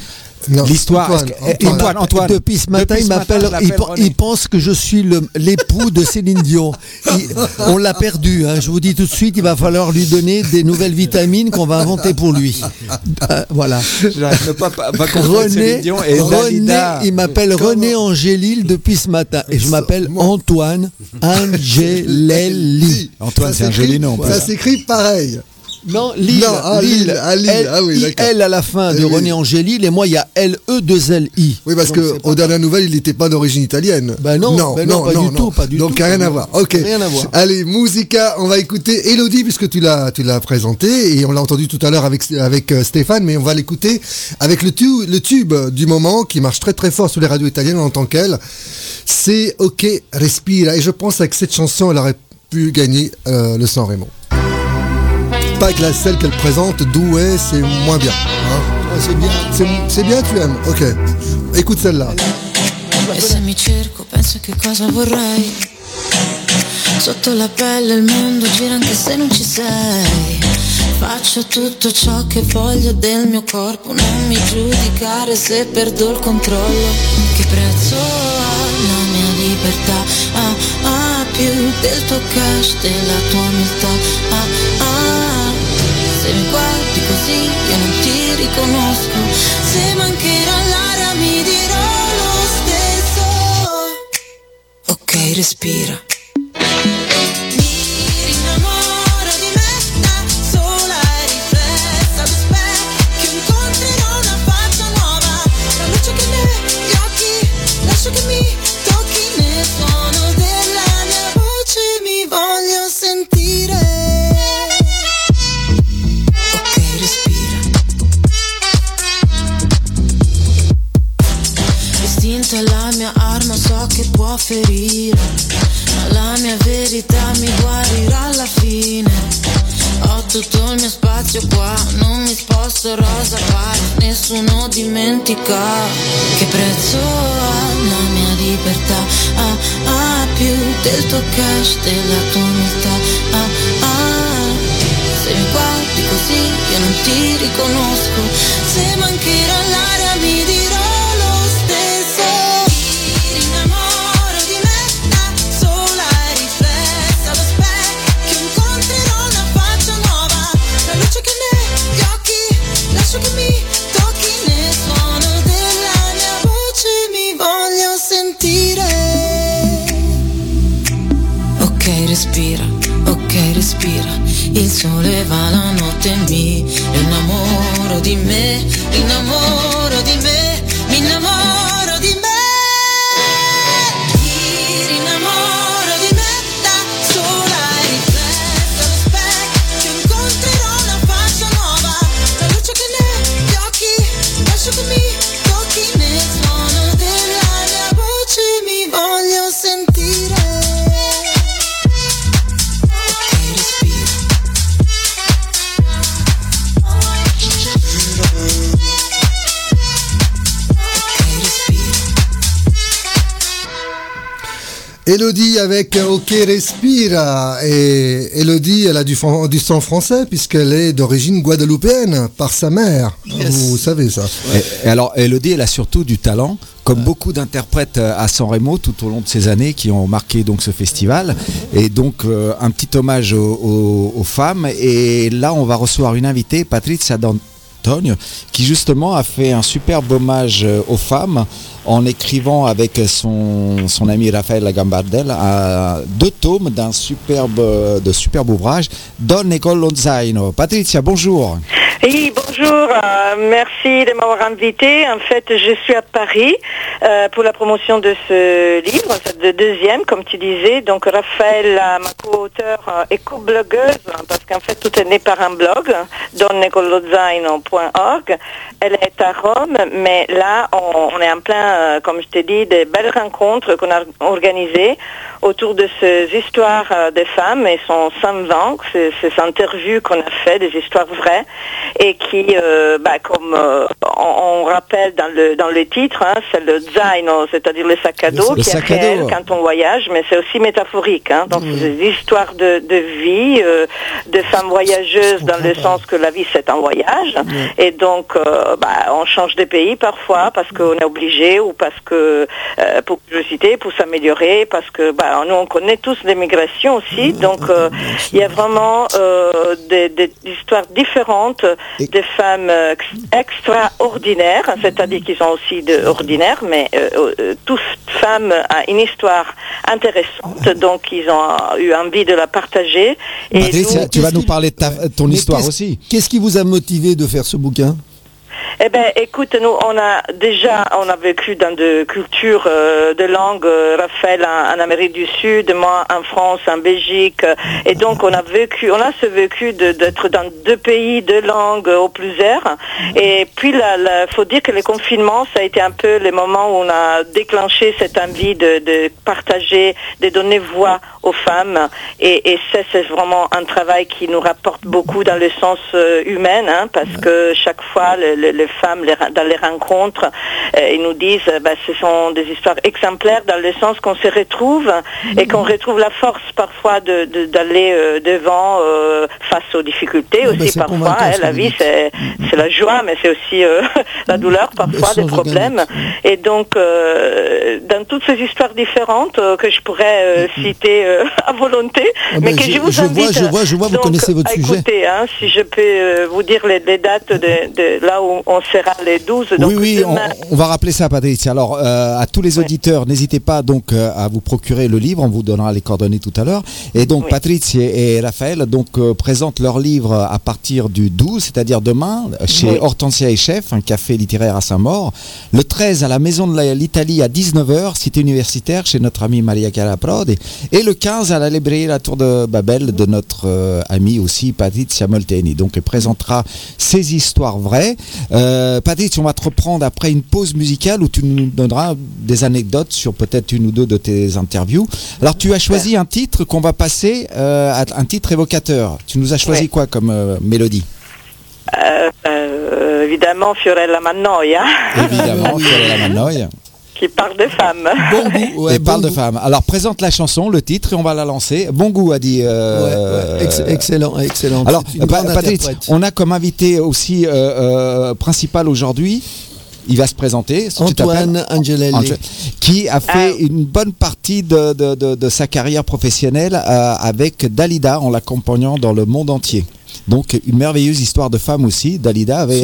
L'histoire. Antoine, Antoine, Antoine. Depuis ce matin, Depuis il ce m'appelle, il, pense que je suis le- l'époux de Céline Dion. Il- on l'a perdu, hein, je vous dis tout de suite, il va falloir lui donner des nouvelles vitamines qu'on va inventer pour lui. Euh, voilà. Pas- pas- pas confondre René, Céline Dion et René, Dalida. il m'appelle René Angélil depuis ce matin. Et je m'appelle Antoine Angelelli. Antoine, c'est un s'écrit- joli nom. Ça s'écrit pareil. Non, Lille. Non, ah, Lille, ah, Lille, L- ah oui, I- d'accord. L à la fin de oui. René Angélil et moi il y a L-E-2-L-I. Oui, parce Donc, que aux dernières nouvelles, il n'était pas d'origine italienne. Ben non, ben non, pas du tout, pas du Donc tout. rien à voir. Ok. Rien à voir. Allez, Musica, on va écouter Elodie puisque tu l'as, tu l'as présenté et on l'a entendu tout à l'heure avec avec euh, Stéphane, mais on va l'écouter avec le tube, le tube du moment qui marche très très fort sur les radios italiennes en tant qu'elle. C'est Ok Respira et je pense qu'avec cette chanson, elle aurait pu gagner euh, le San Remo. Pas que la celle qu'elle présente, Douai, c'est moins bien. hein. c'est bien. C'est, bien, tu aimes. Ok. Écoute celle-là. E se mi cerco penso che cosa vorrei Sotto la pelle il mondo gira anche se non ci sei Faccio tutto ciò che voglio del mio corpo Non mi giudicare se perdo il controllo Che prezzo ha la mia libertà Ah, ah, più del tuo cash, della tua umiltà ah, se mi guardi così io non ti riconosco. Se mancherà l'aria mi dirò lo stesso. Ok, respira può ferire Ma la mia verità mi guarirà alla fine. Ho tutto il mio spazio qua, non mi sposto rosa pari Nessuno dimentica che prezzo ha la mia libertà. Ah, ah, più del tuo cash, della tua umiltà. Ah, ah, se mi guardi così io non ti riconosco. Se mancherà l'aria mi dirò respira, ok, respira. Il sole va la notte mi innamoro di me, innamoro di me, Elodie avec Ok Respira. Et Elodie, elle a du, sang français puisqu'elle est d'origine guadeloupéenne par sa mère. Vous savez ça. Et, et alors, Elodie, elle a surtout du talent, comme beaucoup d'interprètes euh, à San Remo tout au long de ces années qui ont marqué donc ce festival. Et donc, euh, un petit hommage aux, aux- aux femmes. Et là, on va recevoir une invitée, Patricia d'Antogne, qui justement a fait un superbe hommage euh, aux femmes en écrivant avec son, son ami Raphaël Gambardella euh, deux tomes d'un superbe, euh, de superbe ouvrage, Donne e con lo zaino. Patricia, bonjour. Oui, bonjour, euh, merci de m'avoir invité. En fait, je suis à Paris pour la promotion de ce livre, le deuxième, comme tu disais. Donc, Raphaël, ma co-auteure, euh, est co-blogueuse, parce qu'en fait, tout est né par un blog, donnecollozaino.org. Elle est à Rome, mais là, on est en plein, euh, comme je t'ai dit, des belles rencontres qu'on a organisées autour de ces histoires euh, des femmes et son 120, ces, ces interviews qu'on a fait, des histoires vraies, et qui euh, bah, comme euh, on, on rappelle dans le dans le titre, hein, c'est le zaino, c'est-à-dire le sac à dos Le qui est réel quand on voyage, mais c'est aussi métaphorique. Hein, donc c'est des histoires de, de vie, euh, de femmes voyageuses dans le sens que la vie c'est un voyage, et donc bah, on change de pays parfois parce qu'on est obligé ou parce que euh, pour curiosité, pour s'améliorer, parce que bah, nous on connaît tous l'immigration aussi, donc euh, il y a vraiment euh, des, des histoires différentes de femmes ex- extraordinaires, c'est-à-dire qu'ils sont aussi de ordinaires, mais toutes femmes ont une histoire intéressante, donc ils ont eu envie de la partager. Et nous- tu vas nous parler de ta- ton histoire aussi. Qu'est-ce qui vous a motivé de faire ce bouquin? Eh ben, écoute, nous, on a déjà, on a vécu dans de cultures, euh, de langues, euh, Raphaël en, Amérique du Sud, moi en France, en Belgique, et donc on a vécu, on a ce vécu d'être dans deux pays, deux langues au plusieurs. Et puis, il faut dire que le confinement, ça a été un peu le moment où on a déclenché cette envie de, de partager, de donner voix aux femmes. Et, ça, c'est vraiment un travail qui nous rapporte beaucoup dans le sens euh, humain, hein, parce que chaque fois, le- les femmes, les dans les rencontres, euh, ils nous disent, euh, bah, ce sont des histoires exemplaires dans le sens qu'on se retrouve et qu'on retrouve la force parfois de- de- d'aller euh, devant euh, face aux difficultés Ah, bah, aussi parfois. hein, la vie, dites. c'est la joie, mais c'est aussi la douleur parfois, Sans des problèmes. Et donc, dans toutes ces histoires différentes que je pourrais euh, citer euh, à volonté, Ah mais ben, que je- je vous je vois, je vois, je vois, vous donc, connaissez votre à sujet. écouter, hein, si je peux vous dire les, les dates de, de là où on sera les 12. Donc oui, oui, on, demain- on va rappeler ça, Patricia. Alors, euh, à tous les auditeurs, n'hésitez pas donc euh, à vous procurer le livre. On vous donnera les coordonnées tout à l'heure. Et donc, Oui. Patricia et Raphaël donc euh, présentent leur livre à partir du 12, c'est-à-dire demain, chez Oui. Hortensia et Chef, un café littéraire à Saint-Maur. Le 13 à la Maison de l'Italie à 19h, cité universitaire, chez notre amie Maria Calaprode. Et le 15 à la librairie La Tour de Babel de notre amie aussi, Patrizia Molteni. Donc, elle présentera ces histoires vraies. Euh, on va te reprendre après une pause musicale où tu nous donneras des anecdotes sur peut-être une ou deux de tes interviews. Alors, tu as choisi un titre qu'on va passer, euh, à- un titre évocateur. Tu nous as choisi quoi comme euh, mélodie? Euh, évidemment, Fiorella Mannoia, Évidemment, Fiorella Mannoia. Qui parle de femmes. Bon goût, ouais, et bon parle de femmes. Alors présente la chanson, le titre et on va la lancer. Bon goût a dit. euh, Ouais, ouais, ex- excellent, excellent. Alors C'est une Pa- grande Patrice, interprète. on a comme invité aussi euh, euh, principal aujourd'hui. Il va se présenter. si. Antoine Angelelli. Ange- qui a fait une bonne partie de, de- de- de sa carrière professionnelle euh, avec Dalida en l'accompagnant dans le monde entier. Donc une merveilleuse histoire de femme aussi. Dalida avait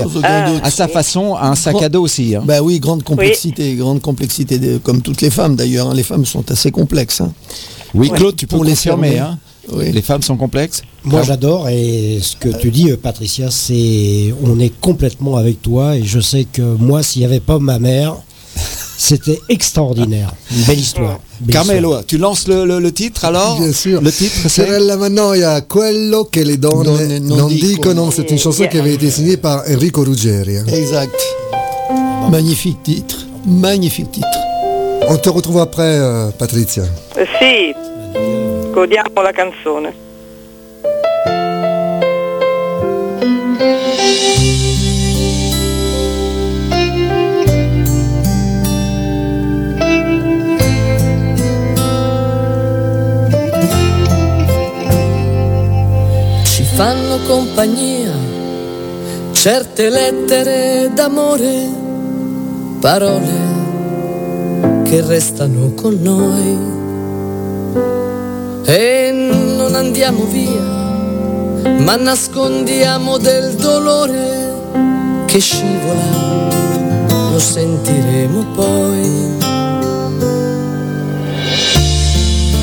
à sa façon un sac à dos aussi. hein. Bah oui, grande complexité, grande complexité, de- comme toutes les femmes d'ailleurs. hein. Les femmes sont assez complexes. hein. Oui, Claude, tu peux Pour les hein. Oui. Les femmes sont complexes. Moi Ah, j'adore et ce que tu dis euh, Patricia, c'est on est complètement avec toi et je sais que moi s'il n'y avait pas ma mère, c'était extraordinaire. Une belle histoire. Belle Carmelo, tu lances le, le- le titre alors Bien sûr. Le titre c'est Sorella Mannoia, quello che le donne non non dicono. dicono. C'est une chanson qui avait été signée par Enrico Ruggeri. hein. Exact. Magnifique titre. Magnifique titre. On te retrouve après, euh, Patrizia. Eh, Sì, godiamo la canzone. Ci fanno compagnia certe lettere d'amore, parole che restano con noi e non andiamo via, ma nascondiamo del dolore che scivola, lo sentiremo poi.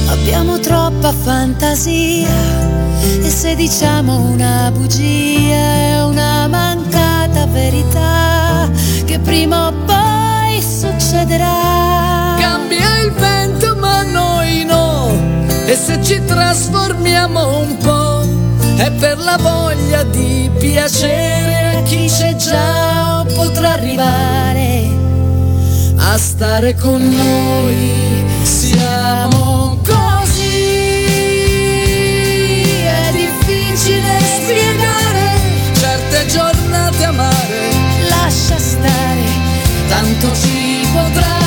Abbiamo troppa fantasia e se diciamo una bugia è una mancata verità che prima o poi succederà. Cambia il vento e se ci trasformiamo un po', è per la voglia di piacere a chi c'è già potrà arrivare a stare con noi. Siamo così, è difficile spiegare certe giornate amare. Lascia stare, tanto ci potrà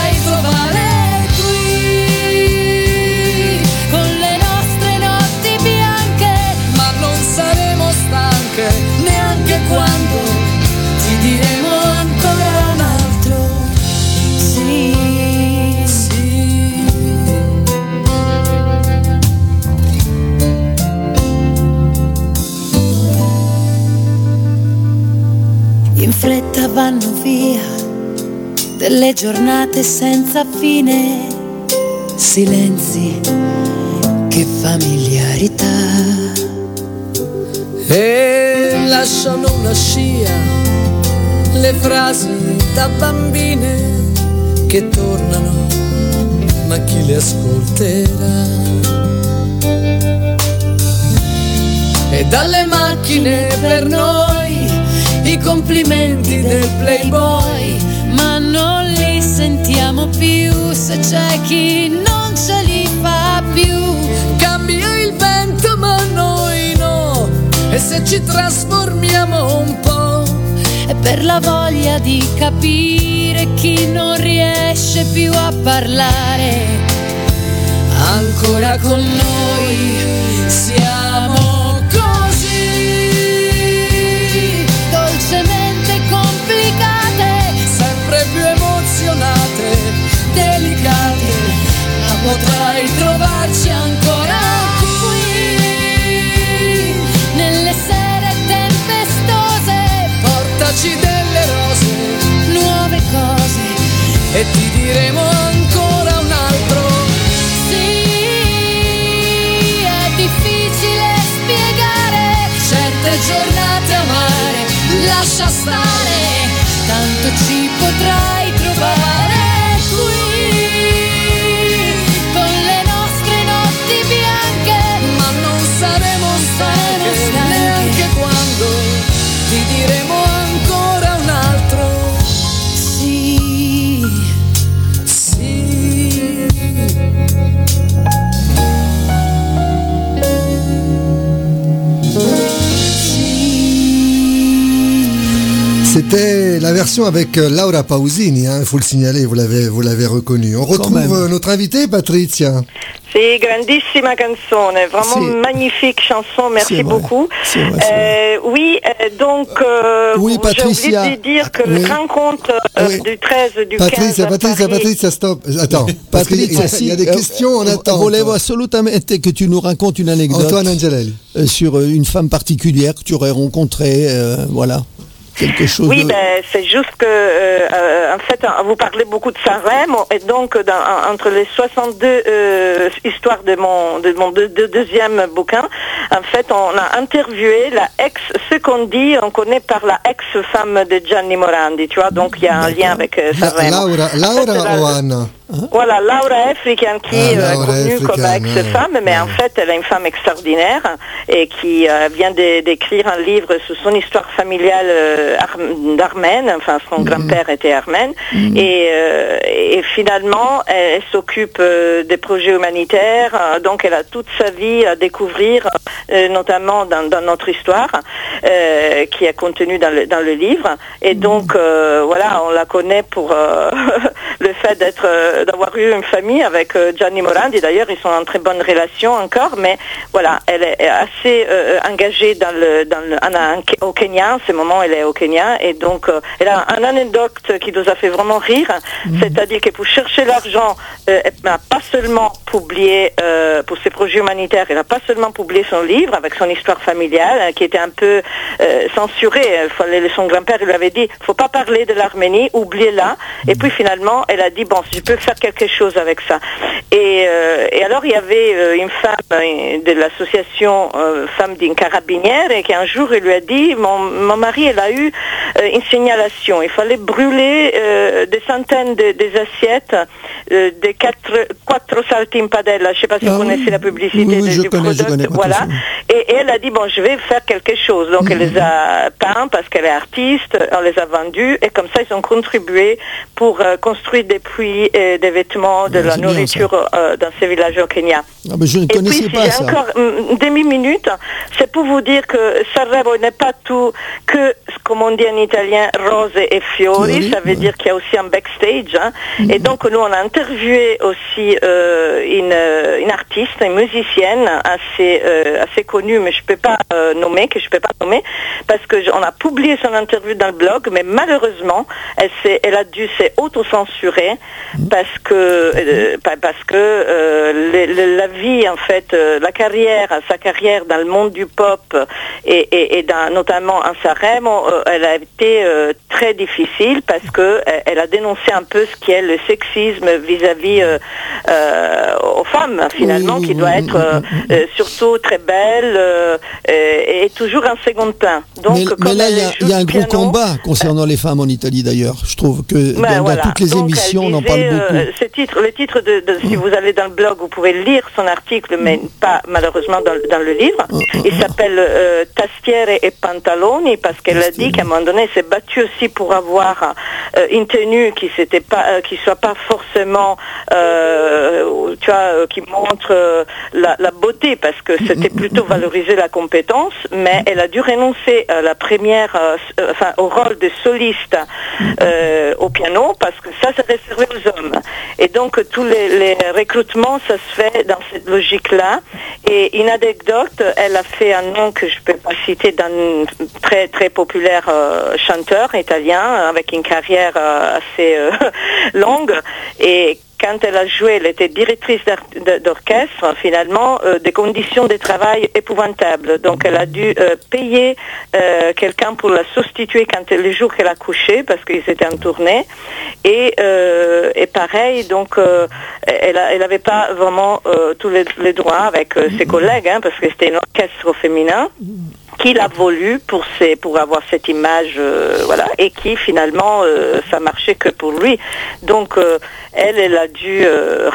fretta vanno via delle giornate senza fine, silenzi, che familiarità. e lasciano una scia le frasi da bambine che tornano, ma chi le ascolterà? E dalle macchine per noi complimenti del playboy, Ma non li sentiamo più se c'è chi non ce li fa più. cambia il vento ma noi no, e se ci trasformiamo un po', E per la voglia di capire chi non riesce più a parlare. ancora con noi siamo potrai trovarci ancora qui, nelle sere tempestose, portaci delle rose nuove cose. e ti diremo ancora un altro. Sì, è difficile spiegare Certe giornate amare, lascia stare, tanto ci potrai trovare version avec euh, Laura Pausini, hein, il faut le signaler, vous l'avez, vous l'avez reconnu. On retrouve euh, notre invité, Patricia. Sì, grandissima canzone, vraiment Sì. magnifique chanson, merci C'est vrai. beaucoup. C'est vrai, c'est. Euh, oui, euh, donc euh, Oui, j'ai Patricia. oublié de dire que Oui. la rencontre euh, Oui. du 13 du 15 Patricia, à Patricia, Paris, Patricia, stop. Attends, parce Patricia, il y a des eh, questions en attente. Volevo assolutamente que tu nous racontes une anecdote Antoine Angelelli. euh, sur une femme particulière que tu aurais rencontrée, euh, voilà. Quelque chose Oui, de... ben, c'est juste que, euh, euh, en fait, vous parlez beaucoup de Sanremo, et donc, dans- en- entre les 62 euh, histoires de mon, de mon deux- deux- deuxième bouquin, en fait, on a interviewé la ex, ce qu'on dit, on connaît par la ex-femme de Gianni Morandi, tu vois, donc il y a un lien avec La- Sanremo. Laura, En fait, Laura la- o Anna Voilà, Laura African qui Ah, est euh, connue comme ex-femme, mais en fait elle est une femme extraordinaire et qui euh, vient d'écrire un livre sur son histoire familiale euh, ar- d'armène, enfin son Mhm. grand-père était armène, et, euh, et finalement elle, elle s'occupe des projets humanitaires, donc elle a toute sa vie à découvrir, notamment dans, dans notre histoire, qui est contenue dans le, dans le livre, et Mhm. donc voilà, on la connaît pour le fait d'être d'avoir eu une famille avec euh, Gianni Morandi. D'ailleurs, ils sont en très bonne relation encore, mais voilà, elle est assez euh, engagée dans le, dans le, en- en- au Kenya. En ce moment, elle est au Kenya, et donc euh, elle a une anecdote qui nous a fait vraiment rire, c'est-à-dire que pour chercher l'argent, euh, elle n'a pas seulement publié pour ses projets humanitaires, elle n'a pas seulement publié son livre avec son histoire familiale, euh, qui était un peu censurée. Son grand-père lui avait dit, faut pas parler de l'Arménie, oubliez-la. Et puis finalement, elle a dit, bon, je peux faire quelque chose avec ça. Et, euh, et alors, il y avait euh, une femme euh, de l'association euh, Femmes d'une carabinière et qui un jour, elle lui a dit, mon, mon mari, elle a eu une signalation. Il fallait brûler des centaines de, des assiettes des quatre, quattro salti in padella. Je ne sais pas si Ah vous connaissez la publicité Oui, oui, de- je du connais, je product. connais, voilà. Et, et elle a dit, bon, je vais faire quelque chose. Donc, elle les a peints parce qu'elle est artiste, on les a vendus, et comme ça, ils ont contribué pour euh, construire des puits, et des vêtements, de la nourriture euh, dans ces villages au Kenya. Ah, mais je ne Et connaissais puis, si pas ça. encore mm, une demi-minute, c'est pour vous dire que Sanremo n'est pas tout que, comme on dit en italien, rose et fiori. Ça veut dire qu'il y a aussi un backstage. hein. Et donc, nous, on a interviewé aussi euh, une, euh, une artiste, une musicienne assez, euh, assez connue, mais je ne peux pas nommer, que je peux pas nommer, parce que j- on a publié son interview dans le blog, mais malheureusement, elle, a dû s'auto-censurer parce que, euh, parce que euh, le- la vie, en fait, euh, la carrière, sa carrière dans le monde du pop et, et- et dans- notamment en Sanremo, euh, elle a été euh, très difficile parce que euh, elle a dénoncé un peu ce qui est le sexisme vis-à-vis euh, euh, aux femmes, finalement, qui doit être euh, euh, surtout très belle euh, euh, et toujours en second plan. Donc, mais, comme mais là, il y a, y un gros piano, combat concernant les femmes en Italie d'ailleurs. Je trouve que dans, ben dans voilà. toutes les Donc, émissions, on en parle beaucoup. Euh, ce titre, le titre de, de- si vous allez dans le blog, vous pouvez lire son article, mais pas malheureusement dans, dans le livre. Il s'appelle euh, Tastiere et Pantaloni parce qu'elle a dit qu'à un moment donné, elle s'est battue aussi pour avoir euh, une tenue qui s'était pas, qui soit pas forcément, tu vois, qui montre la, la beauté parce que c'était plutôt valoriser la compétence, mais elle a dû renoncer à la première, enfin au rôle de soliste au piano parce que ça c'est réservé aux hommes. Et donc tous les, recrutements ça se fait dans cette logique-là. Et une anecdote, elle a fait un nom que je peux pas citer d'un très très populaire euh, chanteur italien avec une carrière euh, assez euh, longue et quand elle a joué, elle était directrice d'orchestre, finalement, euh, des conditions de travail épouvantables. Donc elle a dû euh, payer euh, quelqu'un pour la substituer quand elle- le jour qu'elle a couché, parce qu'ils étaient en tournée. Et, pareil, donc elle n'avait pas vraiment tous les, les droits avec ses collègues, hein, parce que c'était un orchestre féminin qu'il a voulu pour, ses, pour avoir cette image, euh, voilà, et qui finalement, euh, ça marchait que pour lui. Donc, euh, elle, elle a dû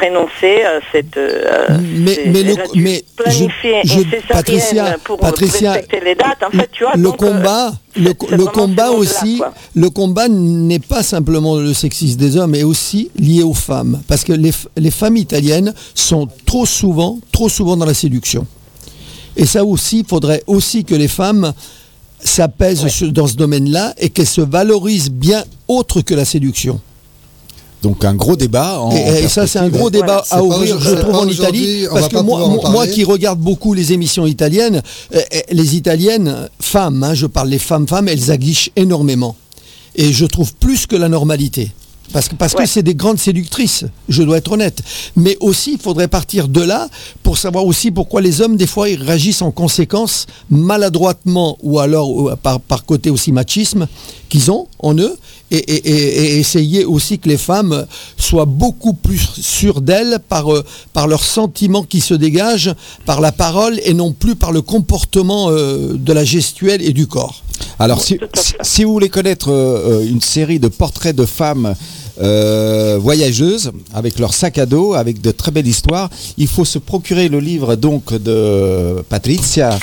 renoncer à cette... mais, le, mais planifier je- Patricia, pour Patricia, respecter les dates. En fait, tu vois, le donc, combat, le, combat aussi, le combat n'est pas simplement le sexisme des hommes, mais aussi lié aux femmes, parce que les, les femmes italiennes sont trop souvent, trop souvent dans la séduction. Et ça aussi, il faudrait aussi que les femmes s'apaisent dans ce domaine-là et qu'elles se valorisent bien autre que la séduction. Donc un gros débat. En Et, et ça, c'est un gros débat à ouvrir, je trouve, en Italie. Parce que moi, qui regarde beaucoup les émissions italiennes, euh, euh, les italiennes, femmes, hein, je parle les femmes-femmes, elles aguichent énormément. Et je trouve plus que la normalité. Parce que parce que c'est des grandes séductrices, je dois être honnête. Mais aussi, il faudrait partir de là pour savoir aussi pourquoi les hommes, des fois, ils réagissent en conséquence, maladroitement, ou alors par, par côté aussi machisme qu'ils ont en eux, et, et- et- et essayer aussi que les femmes soient beaucoup plus sûres d'elles par, euh, par leurs sentiments qui se dégagent, par la parole, et non plus par le comportement euh, de la gestuelle et du corps. Alors, si, si- si vous voulez connaître euh, euh, une série de portraits de femmes euh, voyageuses, avec leur sac à dos, avec de très belles histoires, il faut se procurer le livre donc de Patrizia,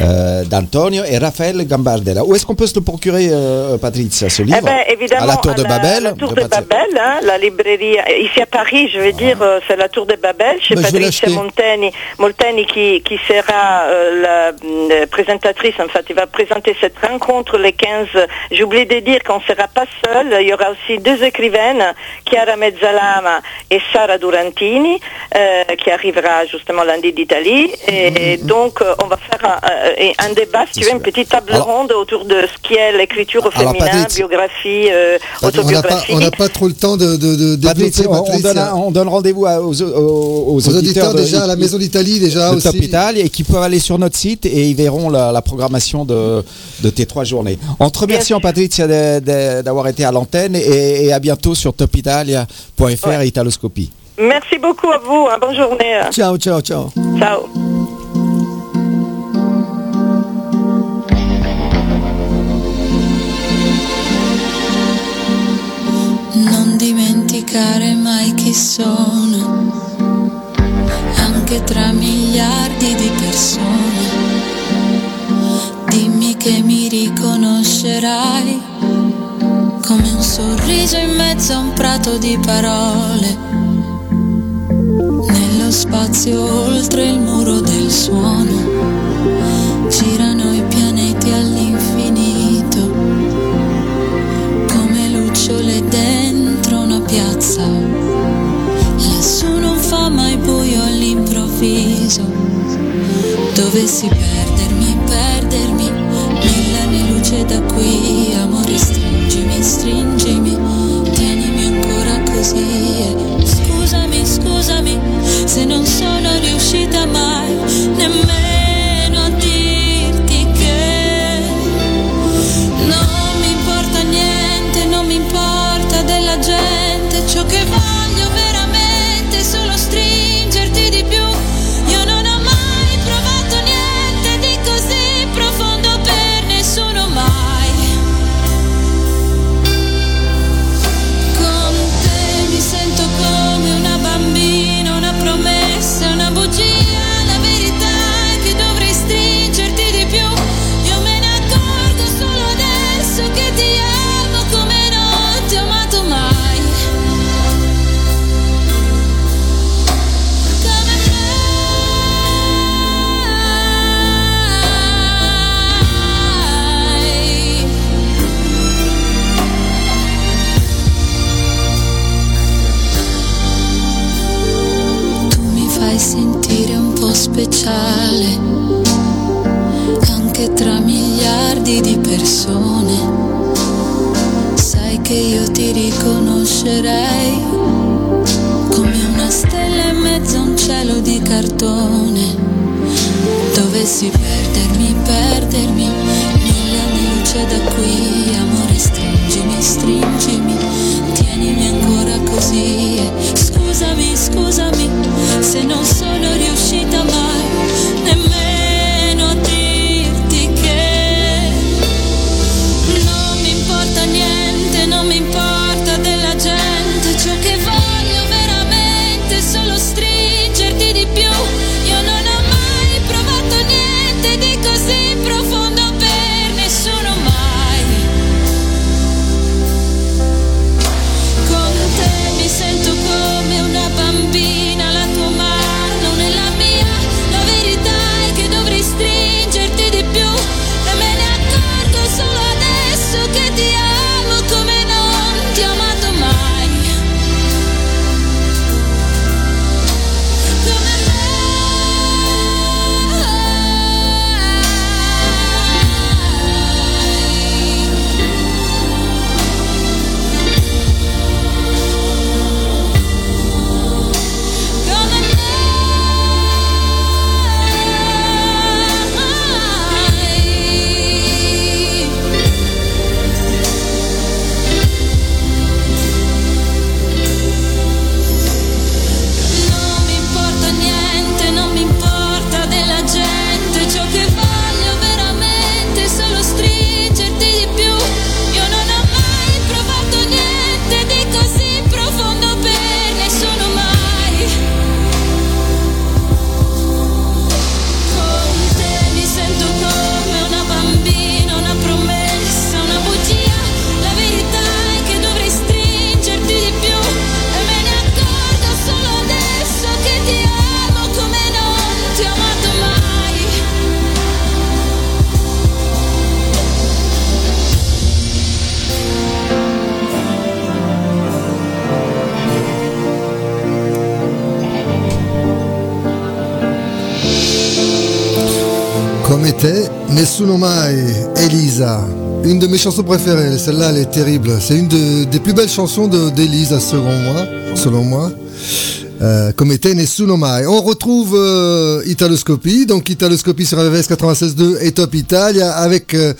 euh, d'Antonio et Raphaël Gambardella. Où est-ce qu'on peut se le procurer, euh, Patrizia, ce livre? Eh ben, évidemment, À la Tour de Babel La Tour de de Patrizia. Babel, hein, la librairie, ici à Paris, je veux dire, euh, c'est la Tour de Babel, chez Ben, Patricia. Molteni, Molteni qui, qui sera euh, la euh, présentatrice, en fait, il va présenter cette rencontre les 15. J'ai oublié de dire qu'on ne sera pas seul, il y aura aussi deux écrivaines, Chiara Mezzalama et Sara Durantini, euh, qui arrivera justement lundi d'Italie. Et, Mm-hmm. donc, euh, on va faire un, un- un débat, si tu veux, une petite table Alors- ronde autour de ce qui est l'écriture au Alors, féminin, Patrice- biographie, euh, On n'a pas, autobiographie. on n'a pas trop le temps de, de, de développer, Patricia, on, donne, un- on donne rendez-vous aux, aux- aux Aux auditeurs de- déjà à la Maison d'Italie déjà de aussi. Top et qui peuvent aller sur notre site et ils verront la, la programmation de, de tes trois journées. En te remerciant Patricia d'avoir été à l'antenne et, et à bientôt sur topitalia.fr et Italoscopie. Merci beaucoup à vous. hein. bonne journée. Ciao, ciao, ciao. Ciao. Non dimenticare mai chi sono, anche tra miliardi di persone. Dimmi che mi riconoscerai come un sorriso in mezzo a un prato di parole. Nello spazio oltre il muro del suono girano i pianeti all'infinito come lucciole dentro una piazza. Lassù non fa mai buio all'improvviso. Dovessi perdermi, perdermi, anni luce da qui, amore stringimi, stringimi, tienimi ancora così. Scusami, scusami se non sono riuscita mai nemmeno. De mes chansons préférées, celle-là elle est terrible. C'est une de- des plus belles chansons de- d'Elisa selon moi. Selon moi. Euh, comme était Nessuno Mai. On retrouve euh, Italoscopie, donc Italoscopie sur RVS 96.2 et Top Italia avec euh,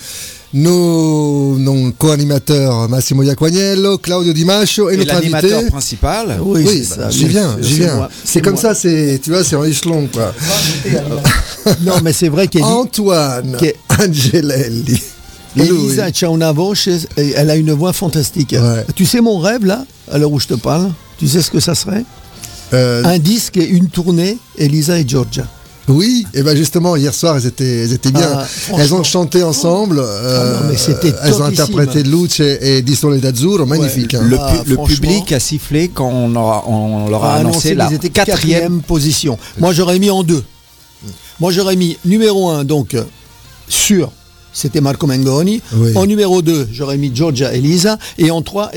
nos, nos co-animateurs Massimo Iaquagnello, Claudio Di Mascio et, Et notre invité. l'animateur principal Oui, Oui, ça, j'y c'est- viens, j'y viens. C'est comme moi. ça, c'est, tu vois, c'est en échelon, quoi. No, mais c'est vrai qu'Eli- Antoine che- Angelelli. Elisa et elle a une voix fantastique. Tu sais mon rêve là, à l'heure où je te parle, tu sais ce que ça serait? Euh, Un disque et une tournée, Elisa et Georgia. Oui, et ben justement, hier soir, elles étaient, elles étaient bien. Ah, elles ont chanté ensemble. euh, Ah non, mais c'était elles ont interprété Luce et Di Sole d'Azzurro, magnifique. hein. Le, Ah, le public a sifflé quand on, aura- on leur a a annoncé la quatrième. quatrième position. Moi j'aurais mis en deux. Moi j'aurais mis numéro un donc euh, sur c'était Marco Mengoni. Oui. En numéro 2, j'aurais mis Georgia Elisa. Et en 3,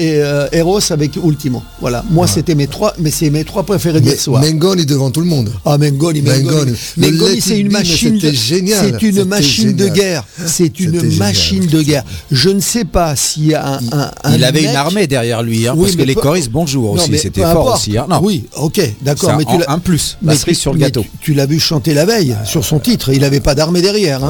Eros avec Ultimo. Voilà. Moi, c'était mes trois, mais c'est mes trois préférés d'hier soir. Mengoni devant tout le monde. Ah, Mengoni, Mengoni. Mengoni. C'est une machine de c'était génial. C'est une machine de guerre. C'est une machine de guerre. Je ne sais pas s'il y a un, un- un Il avait mec- une armée derrière lui, hein, Oui, parce que mais les choristes, bonjour Non, aussi, c'était fort importe. aussi. hein. Non. Oui, ok, d'accord. Mais tu un plus, la cerise sur le gâteau. tu, tu l'as vu chanter la veille sur son titre. Il n'avait pas d'armée derrière.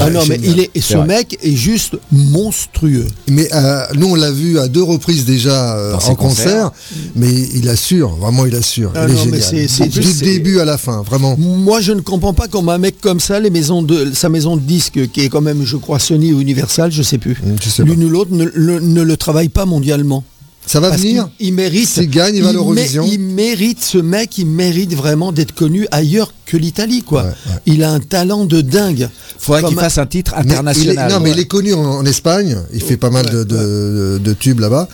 Ah non, mais il est, ce mec est juste monstrueux. Mais euh, nous, on l'a vu à deux reprises déjà euh, en concert, mais il assure, vraiment, il assure. Ah il non, génial. c'est- du début à la fin, vraiment. Moi, je ne comprends pas comment un mec comme ça, les maisons de, sa maison de disques, qui est quand même, je crois, Sony ou Universal, je sais plus, l'une ou l'autre, ne le travaille pas mondialement. Ça va Parce venir Il mérite. S'il gagne, il va l'Eurovision. Il mérite, ce mec, il mérite vraiment d'être connu ailleurs que l'Italie, quoi. Il a un talent de dingue. Faudrait qu'il fasse un titre Mais il est- international. non, mais il est connu en, en Espagne. Il fait pas mal de, de- de tubes là-bas.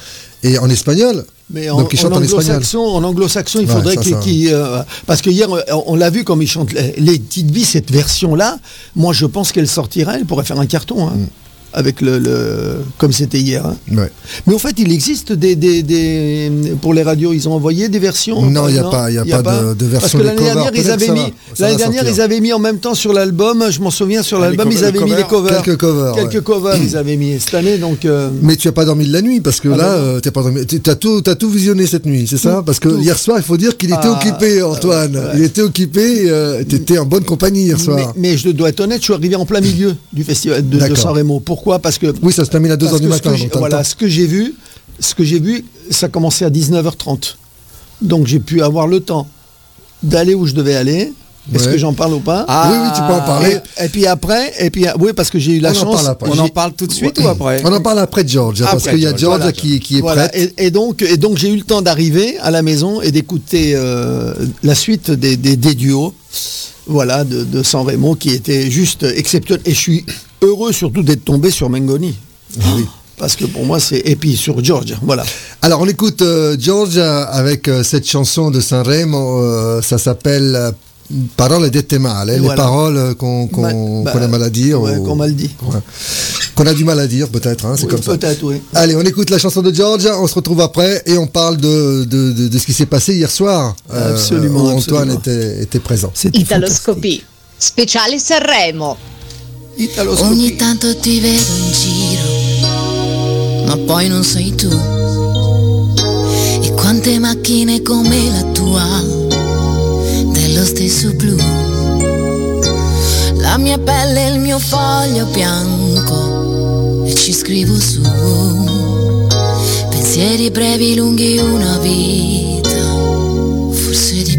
Et en espagnol. Mais en, Donc il chante en en, espagnol. anglo-saxon, en anglo-saxon, il Ouais, faudrait qu'il, euh, parce que hier, on l'a vu comme il chante les, petites billes, cette version-là. Moi, je pense qu'elle sortirait, elle pourrait faire un carton, hein, avec le, le- comme c'était hier. hein. Ouais. Mais en fait, il existe des, des, des- pour les radios, ils ont envoyé des versions. Non, il y a pas- il y a pas de- de Parce version que l'année dernière, ils avaient mis, l'année dernière, ils avaient mis en même temps sur l'album. Je m'en souviens sur Ah, l'album, covers- ils avaient les mis des covers covers. Quelques covers, Quelques ouais. covers, ils avaient mis cette année, donc. euh, Mais tu as pas dormi de la nuit parce que Ah, là, euh, t'as pas dormi. Tu as tout, t'as tout visionné cette nuit, c'est ça Parce que tout. hier soir, il faut dire qu'il était Ah, occupé, Antoine. Il était occupé. euh, T'étais en bonne compagnie hier soir. mais je dois être honnête, je suis arrivé en plein milieu du festival de, de. San Remo. Pourquoi Parce que Oui, ça se termine à 2h parce du ce matin. que voilà, ce que j'ai vu, ce que j'ai vu, ça commençait à 19h30. Donc j'ai pu avoir le temps d'aller où je devais aller. Est-ce Ouais. que j'en parle ou pas Ah, oui, oui, tu peux en parler. Et, et puis après, et puis oui, parce que j'ai eu la On en chance. parle après. On en parle tout de suite ou après On en parle après Georgia, parce Après qu'il y a voilà, qui, qui est Voilà, prête. et, et donc, et donc j'ai eu le temps d'arriver à la maison et d'écouter euh, la suite des, des- des duos, voilà, de, de San Remo qui était juste exceptionnel. Et je suis heureux surtout d'être tombé sur Mengoni. Parce que pour moi c'est et puis sur Georgia, voilà. Alors on écoute euh, Georgia avec euh, cette chanson de Sanremo, euh, ça s'appelle euh, Parole dette male, les Voilà. paroles euh, qu'on Ma- bah, a mal à dire. ouais, ou- qu'on mal dit. Ouais. Qu'on a du mal à dire peut-être, hein, c'est Oui, comme ça. peut-être, oui. Allez, on écoute la chanson de Georgia, on se retrouve après et on parle de, de, de- de ce qui s'est passé hier soir. euh, Absolument, où Antoine absolument. était, était présent. Italoscopie. Speciale Sanremo. Ogni tanto ti vedo in giro, ma poi non sei tu. E quante macchine come la tua, dello stesso blu. La mia pelle è il mio foglio bianco e ci scrivo su. Pensieri brevi, lunghi, una vita, forse di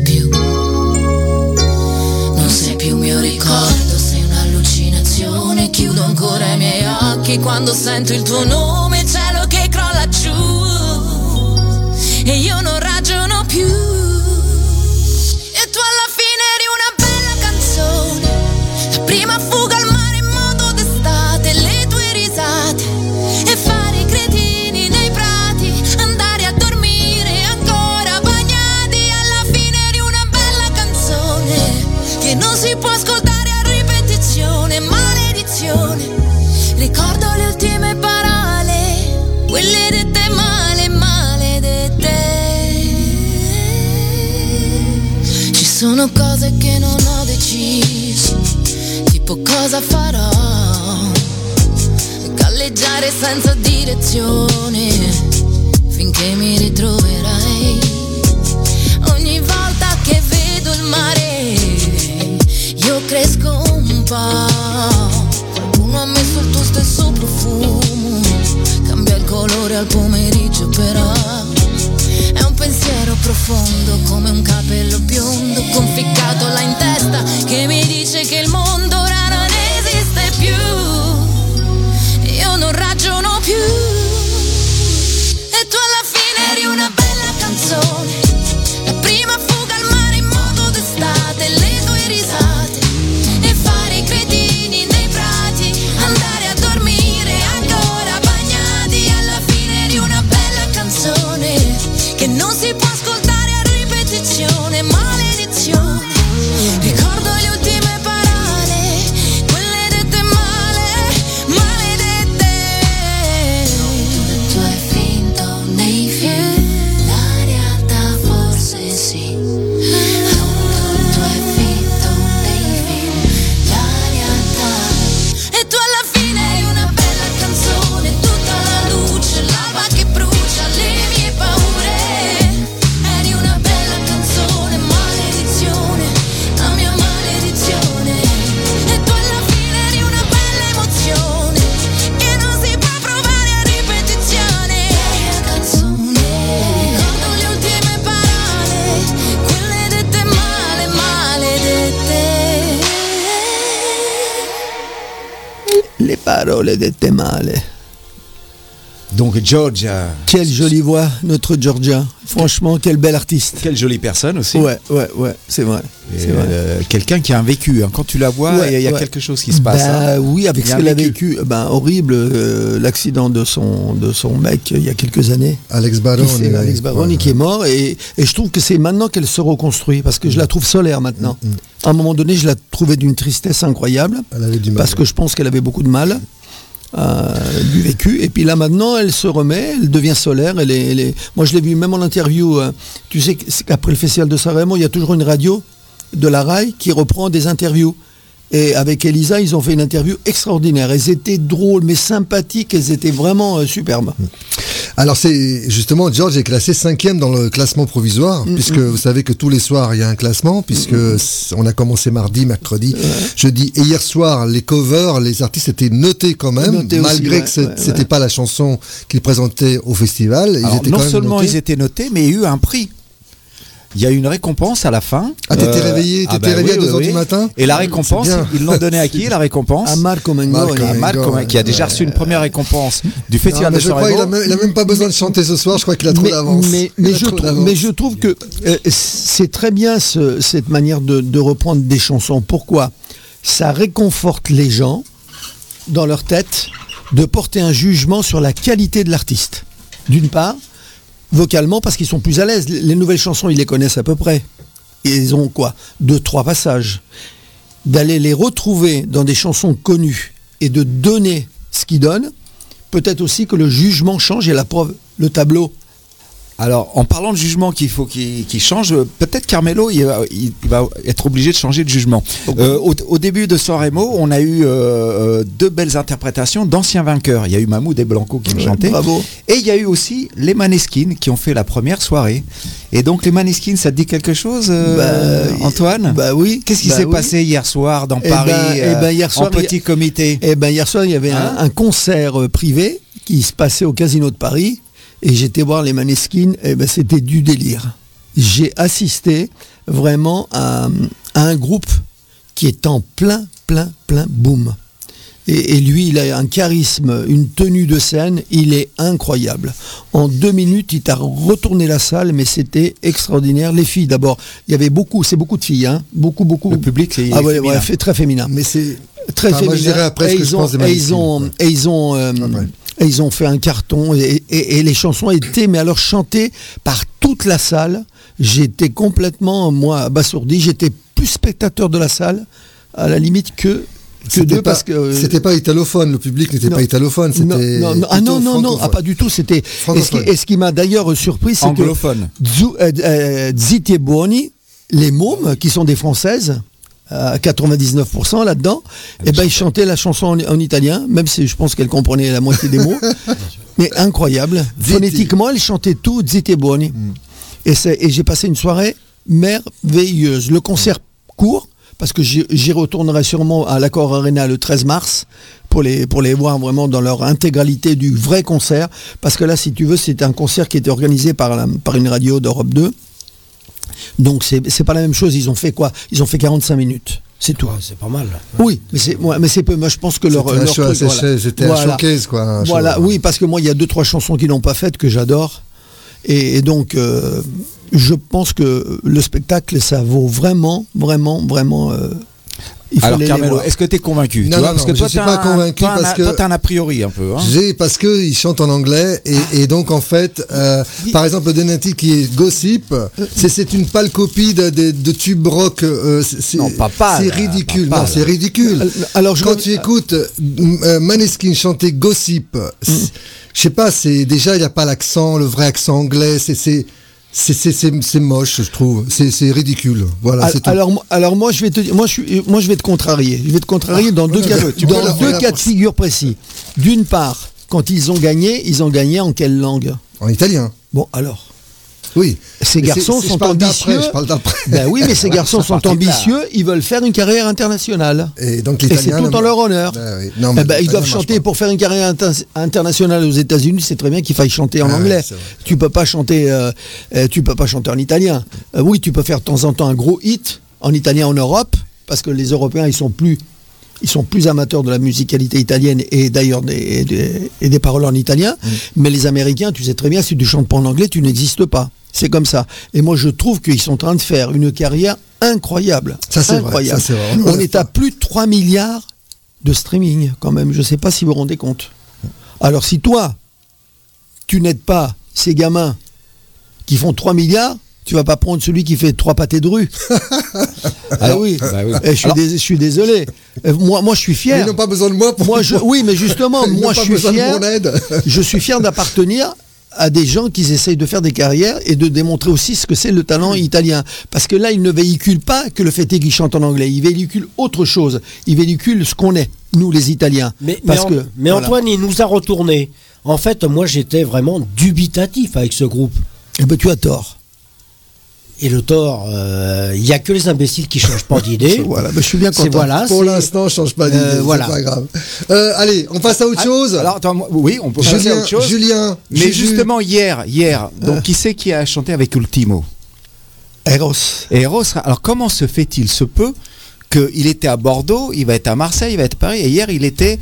occhi quando sento il tuo nome, il cielo che crolla giù. E io non sono cose che non ho deciso, tipo cosa farò. Galleggiare senza direzione, finché mi ritroverai. Ogni volta che vedo il mare, io cresco un po'. Qualcuno ha messo il tuo stesso profumo, cambia il colore al pomeriggio però. Profondo come un capello biondo conficcato là in testa che mi dice che il mondo ora non esiste più. Io non ragiono più. Male. Donc Georgia. Quelle jolie voix, notre Georgia. Franchement, quelle belle artiste. Quelle jolie personne aussi. Ouais, ouais, ouais, c'est vrai. Euh, Quelqu'un qui a un vécu. hein. Quand tu la vois, il Ouais, y a, il y a ouais. quelque chose qui se passe. Bah hein. oui, avec ce qu'elle a vécu, ben, horrible, euh, l'accident de son, de son mec euh, il y a quelques années. Alex Baroni, Qui. Alex Baroni Ouais, qui est mort et, et je trouve que c'est maintenant qu'elle se reconstruit parce que je la trouve solaire maintenant. Mm, À un moment donné, je la trouvais d'une tristesse incroyable parce que je pense qu'elle avait beaucoup de mal. Euh, du vécu. Et puis là maintenant elle se remet elle devient solaire elle est, elle moi je l'ai vu même en interview euh, tu sais qu'après le festival de Sanremo il y a toujours une radio de la RAI qui reprend des interviews et avec Elisa, ils ont fait une interview extraordinaire. Elles étaient drôles, mais sympathiques. Elles étaient vraiment euh, superbes. Alors c'est justement George est classé cinquième dans le classement provisoire, Mm, puisque vous savez que tous les soirs il y a un classement, puisque c- on a commencé mardi, mercredi, jeudi et hier soir les covers, les artistes étaient notés quand même, Notés malgré que ouais, c'était ouais. pas la chanson qu'ils présentaient au festival. Ils Alors, étaient non quand même seulement notés. ils étaient notés, mais il y a eu un prix. Il y a eu une récompense à la fin. Ah, t'étais réveillé- t'étais réveillé à 2 heures du matin Et la C'est récompense, ils l'ont donnée à qui la récompense À Marco Mengoni. Qui a déjà reçu une première récompense du Festival de je crois qu'il a, Sanremo. même- il a même pas besoin de chanter ce soir. Je crois qu'il a trop mais, d'avance. mais, je trouve, d'avance. mais je trouve que euh, c'est très bien ce- cette manière de, de reprendre des chansons. Pourquoi? Ça réconforte les gens dans leur tête de porter un jugement sur la qualité de l'artiste. D'une part, vocalement parce qu'ils sont plus à l'aise. Les nouvelles chansons, ils les connaissent à peu près. Ils ont quoi? Deux, trois passages. D'aller les retrouver dans des chansons connues et de donner ce qu'ils donnent, peut-être aussi que le jugement change et la preuve, le tableau. Alors, en parlant de jugement qu'il faut qu'il change, peut-être Carmelo, il va, il va être obligé de changer de jugement. Euh, au, au début de Sanremo, on a eu euh, euh, deux belles interprétations d'anciens vainqueurs. Il y a eu Mahmoud et Blanco qui me chantaient. bravo. Et il y a eu aussi les Maneskin qui ont fait la première soirée. Et donc les Maneskin, ça te dit quelque chose, euh, Bah, Antoine? Bah oui. Qu'est-ce qui Bah s'est oui. passé hier soir dans Eh Paris ben- eh ben, hier soir, en petit il y a- comité? Eh ben hier soir, il y avait un- Hein? un, concert privé qui se passait au Casino de Paris et j'étais voir les Maneskin. Et ben c'était du délire. J'ai assisté vraiment à, à un groupe qui est en plein, plein, plein boom. Et, et lui, il a un charisme, une tenue de scène, il est incroyable. En deux minutes, il t'a retourné la salle, mais c'était extraordinaire. Les filles, d'abord, il y avait beaucoup, c'est beaucoup de filles, hein, beaucoup, beaucoup. Le public, c'est ah ouais, ouais, très féminin. Mais c'est très Enfin, féminin. moi, je dirais après ce et que ils je ont, pense des et ils Maneskin, ont, quoi. et ils ont, euh, et ils ont fait un carton et, et- et les chansons étaient, mais alors chantées par toute la salle. J'étais complètement, moi, abasourdi. J'étais plus spectateur de la salle, à la limite que C'était d'eux pas, euh, c'était pas italophone, le public n'était pas italophone, non, c'était non, non, ah non, non, non, ah, pas du tout. C'était. Et ce qui, ce m'a d'ailleurs surpris, c'est que euh, euh, Zitti e Buoni, les mômes, qui sont des françaises, à 99% là-dedans, et ben ils chantaient la chanson en, en italien, même si je pense qu'elles comprenaient la moitié des mots. Mais incroyable. Phonétiquement, elles chantaient tout Zitti e Buoni. Et, c'est- et j'ai passé une soirée merveilleuse. Le concert court, parce que j'y j'y retournerai sûrement à l'Accord Arena le 13 mars pour les, pour les voir vraiment dans leur intégralité du vrai concert. Parce que là, si tu veux, c'est un concert qui était organisé par, la- par une radio d'Europe 2. Donc c'est pas la même chose. Ils ont fait quoi? Ils ont fait 45 minutes. C'est tout. c'est pas mal. Oui, mais c'est ouais, mais c'est peu. Moi, je pense que leur, leur voilà. c'était showcase, quoi, voilà, show. oui, parce que moi, il y a deux trois chansons qu'ils n'ont pas faites que j'adore, et, et donc euh, je pense que le spectacle, ça vaut vraiment, vraiment, vraiment. euh, il faut Alors les Carmelo, est-ce que tu es convaincu Non, tu vois, non, Parce non, que je toi, suis t'as pas un- convaincu toi, parce que- toi, t'as un a priori un peu. hein. J'ai parce que ils chantent en anglais et, et donc en fait, euh, par exemple titre qui est Gossip, c'est c'est une pâle copie de, de, de tube rock. euh, c'est- c'est Non, pas C'est ridicule. pas non, c'est ridicule. Euh, alors, je quand tu écoutes euh, Maneskin chanter Gossip, c'est- je sais pas, c'est déjà il n'y a pas l'accent, le vrai accent anglais. C'est c'est moche, je trouve. C'est c'est ridicule. Voilà. C'est alors, moi- alors moi je vais te moi je suis, moi je vais te contrarier. Je vais te contrarier dans deux cas, peux dans deux cas de figure précis. D'une part, quand ils ont gagné, ils ont gagné en quelle langue? En italien. Bon alors. Oui. Ces Mais garçons sont ambitieux. je parle d'après. Ben oui, mais ces Ouais, garçons sont ambitieux. Ils veulent faire une carrière internationale. Et donc Et c'est tout en leur honneur. Ben oui. Non, Eh mais ben, ils doivent chanter pour faire une carrière inter- internationale aux États-Unis. C'est très bien qu'il faille chanter en Ah anglais. tu peux pas chanter, euh, euh, tu peux pas chanter en italien. Euh, oui, tu peux faire de temps en temps un gros hit en italien en Europe, parce que les Européens ils sont plus Ils sont plus amateurs de la musicalité italienne et d'ailleurs des, des- et des paroles en italien. Mm. Mais les Américains, tu sais très bien, si tu chantes pas en anglais, tu n'existes pas. C'est comme ça. Et moi, je trouve qu'ils sont en train de faire une carrière incroyable. Ça, c'est vrai, ça. On est à plus de 3 milliards de streaming quand même. Je ne sais pas si vous vous rendez compte. Alors si toi, tu n'aides pas ces gamins qui font 3 milliards, tu vas pas prendre celui qui fait trois pâtés de rue. ah oui. bah oui. Eh, je, suis Alors- dés- je suis désolé. Euh, Moi, moi, je suis fier. Ils n'ont pas besoin de moi pour. Moi, je, oui, mais justement, Ils n'ont moi, pas je suis besoin de fier. mon aide. je suis fier d'appartenir à des gens qui essayent de faire des carrières et de démontrer aussi ce que c'est le talent italien. Parce que là, ils ne véhiculent pas que le fait est qu'ils chantent en anglais. Ils véhiculent autre chose. Ils véhiculent ce qu'on est, nous, les Italiens. Mais, Parce mais, que, An- mais voilà. Antoine, il nous a retourné. En fait, moi, j'étais vraiment dubitatif avec ce groupe. Eh ben, tu as tort. Et le tort, euh, il y a que les imbéciles qui changent pas d'idée. Voilà, ben, je suis bien content. voilà, Pour l'instant, je change pas d'idée. Euh, voilà. C'est pas grave. Euh, allez, on passe à autre Ah, chose. Alors, attends, moi- oui, on peut passer à Julien, autre chose. Julien, Mais Juju. justement, hier, hier, donc qui c'est qui a chanté avec Ultimo Eros. Eros. Alors, comment se fait-il? Se peut qu'il était à Bordeaux, il va être à Marseille, il va être à Paris, et hier, il était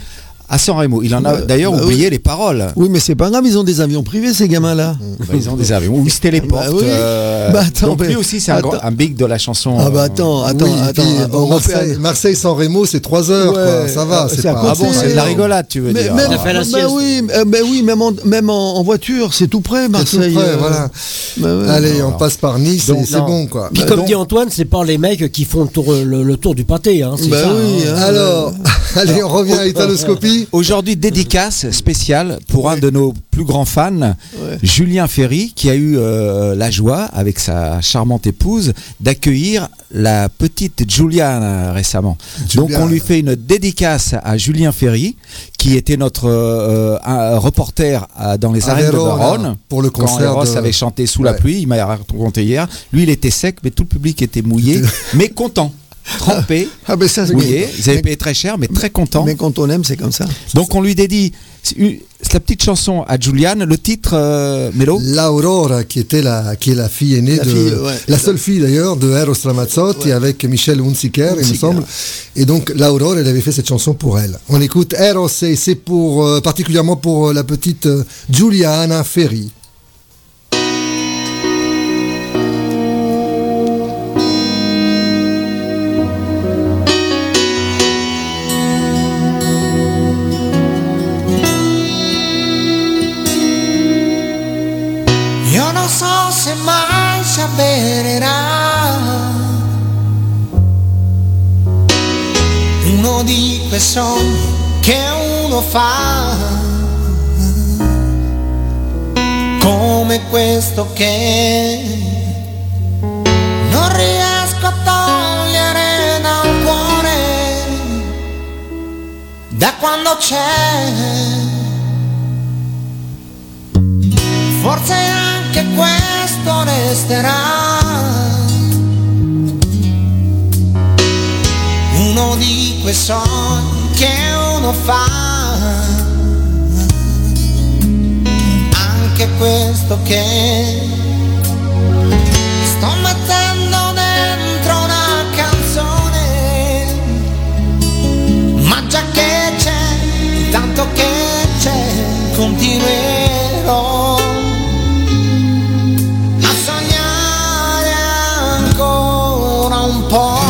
à San Remo. Il en a Bah, d'ailleurs bah oublié oui. les paroles. Oui, mais c'est pas grave, ils ont des avions privés, ces gamins-là. Bah, ils ont des avions. Ou ils se téléportent. Bah oui. euh, Bah, attends, donc lui mais- aussi, c'est un, attends. big de la chanson. Ah bah euh, attends, attends, Oui, et attends. puis, bon, européen. Marseille, Marseille sans Remo, c'est 3 heures. quoi. Ça va, euh, c'est pas. Ah bon, c'est de la rigolade, tu veux Mais, dire. même, a fait la bah sieste. oui, euh, bah oui, même en, même en, en voiture, c'est tout près, C'est tout Marseille. près, euh, voilà. bah ouais. Allez, on passe par Nice c'est bon, quoi. Puis comme dit Antoine, c'est pas les mecs qui font le tour, le, le tour du pâté. Hein, Bah hein. Alors, allez, on revient à Italoscopie. Aujourd'hui, dédicace spéciale pour un de nos plus grands fans, Julien Ferry, qui a eu euh, la joie, avec sa charmante épouse, d'accueillir la petite Juliane récemment. Donc on lui fait une dédicace à Julien Ferry, qui était notre euh, un reporter à- dans les À arènes de Verone. pour le Quand concert Eros de- avait chanté sous la Ouais. pluie, il m'a raconté hier. Lui, il était sec, mais tout le public était mouillé, mais content. Trempé, Ah ben ça, mouillé. Ils avaient mais, payé très cher, mais très content. mais quand on aime, c'est comme ça. Donc on lui dédie la petite chanson à Juliane, le titre euh, Mélo L'Aurora, qui était la, qui est la fille aînée La de, fille, ouais. la seule fille d'ailleurs de Eros Ramazzotti avec Michel Hunziker, il me semble. Et donc l'Aurora, elle avait fait cette chanson pour elle. On écoute Eros et c'est pour euh, particulièrement pour euh, la petite euh, Giuliana Ferri. Sogni che uno fa. Come questo che non riesco a togliere dal cuore da quando c'è. Forse anche questo resterà. Uno di quei sogni che uno fa. Anche questo che sto mettendo dentro una canzone. Ma già che c'è, tanto che c'è, continuerò a sognare ancora un po'.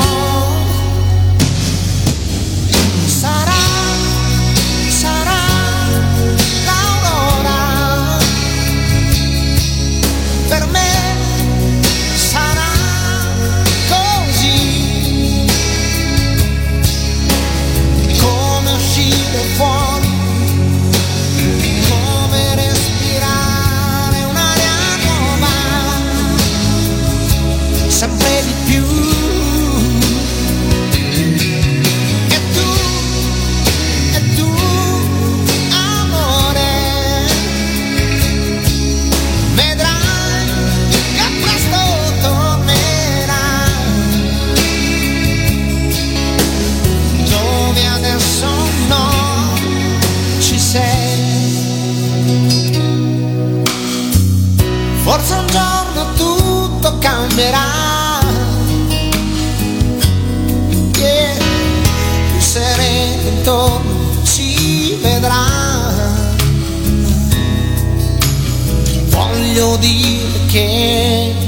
Voglio dire che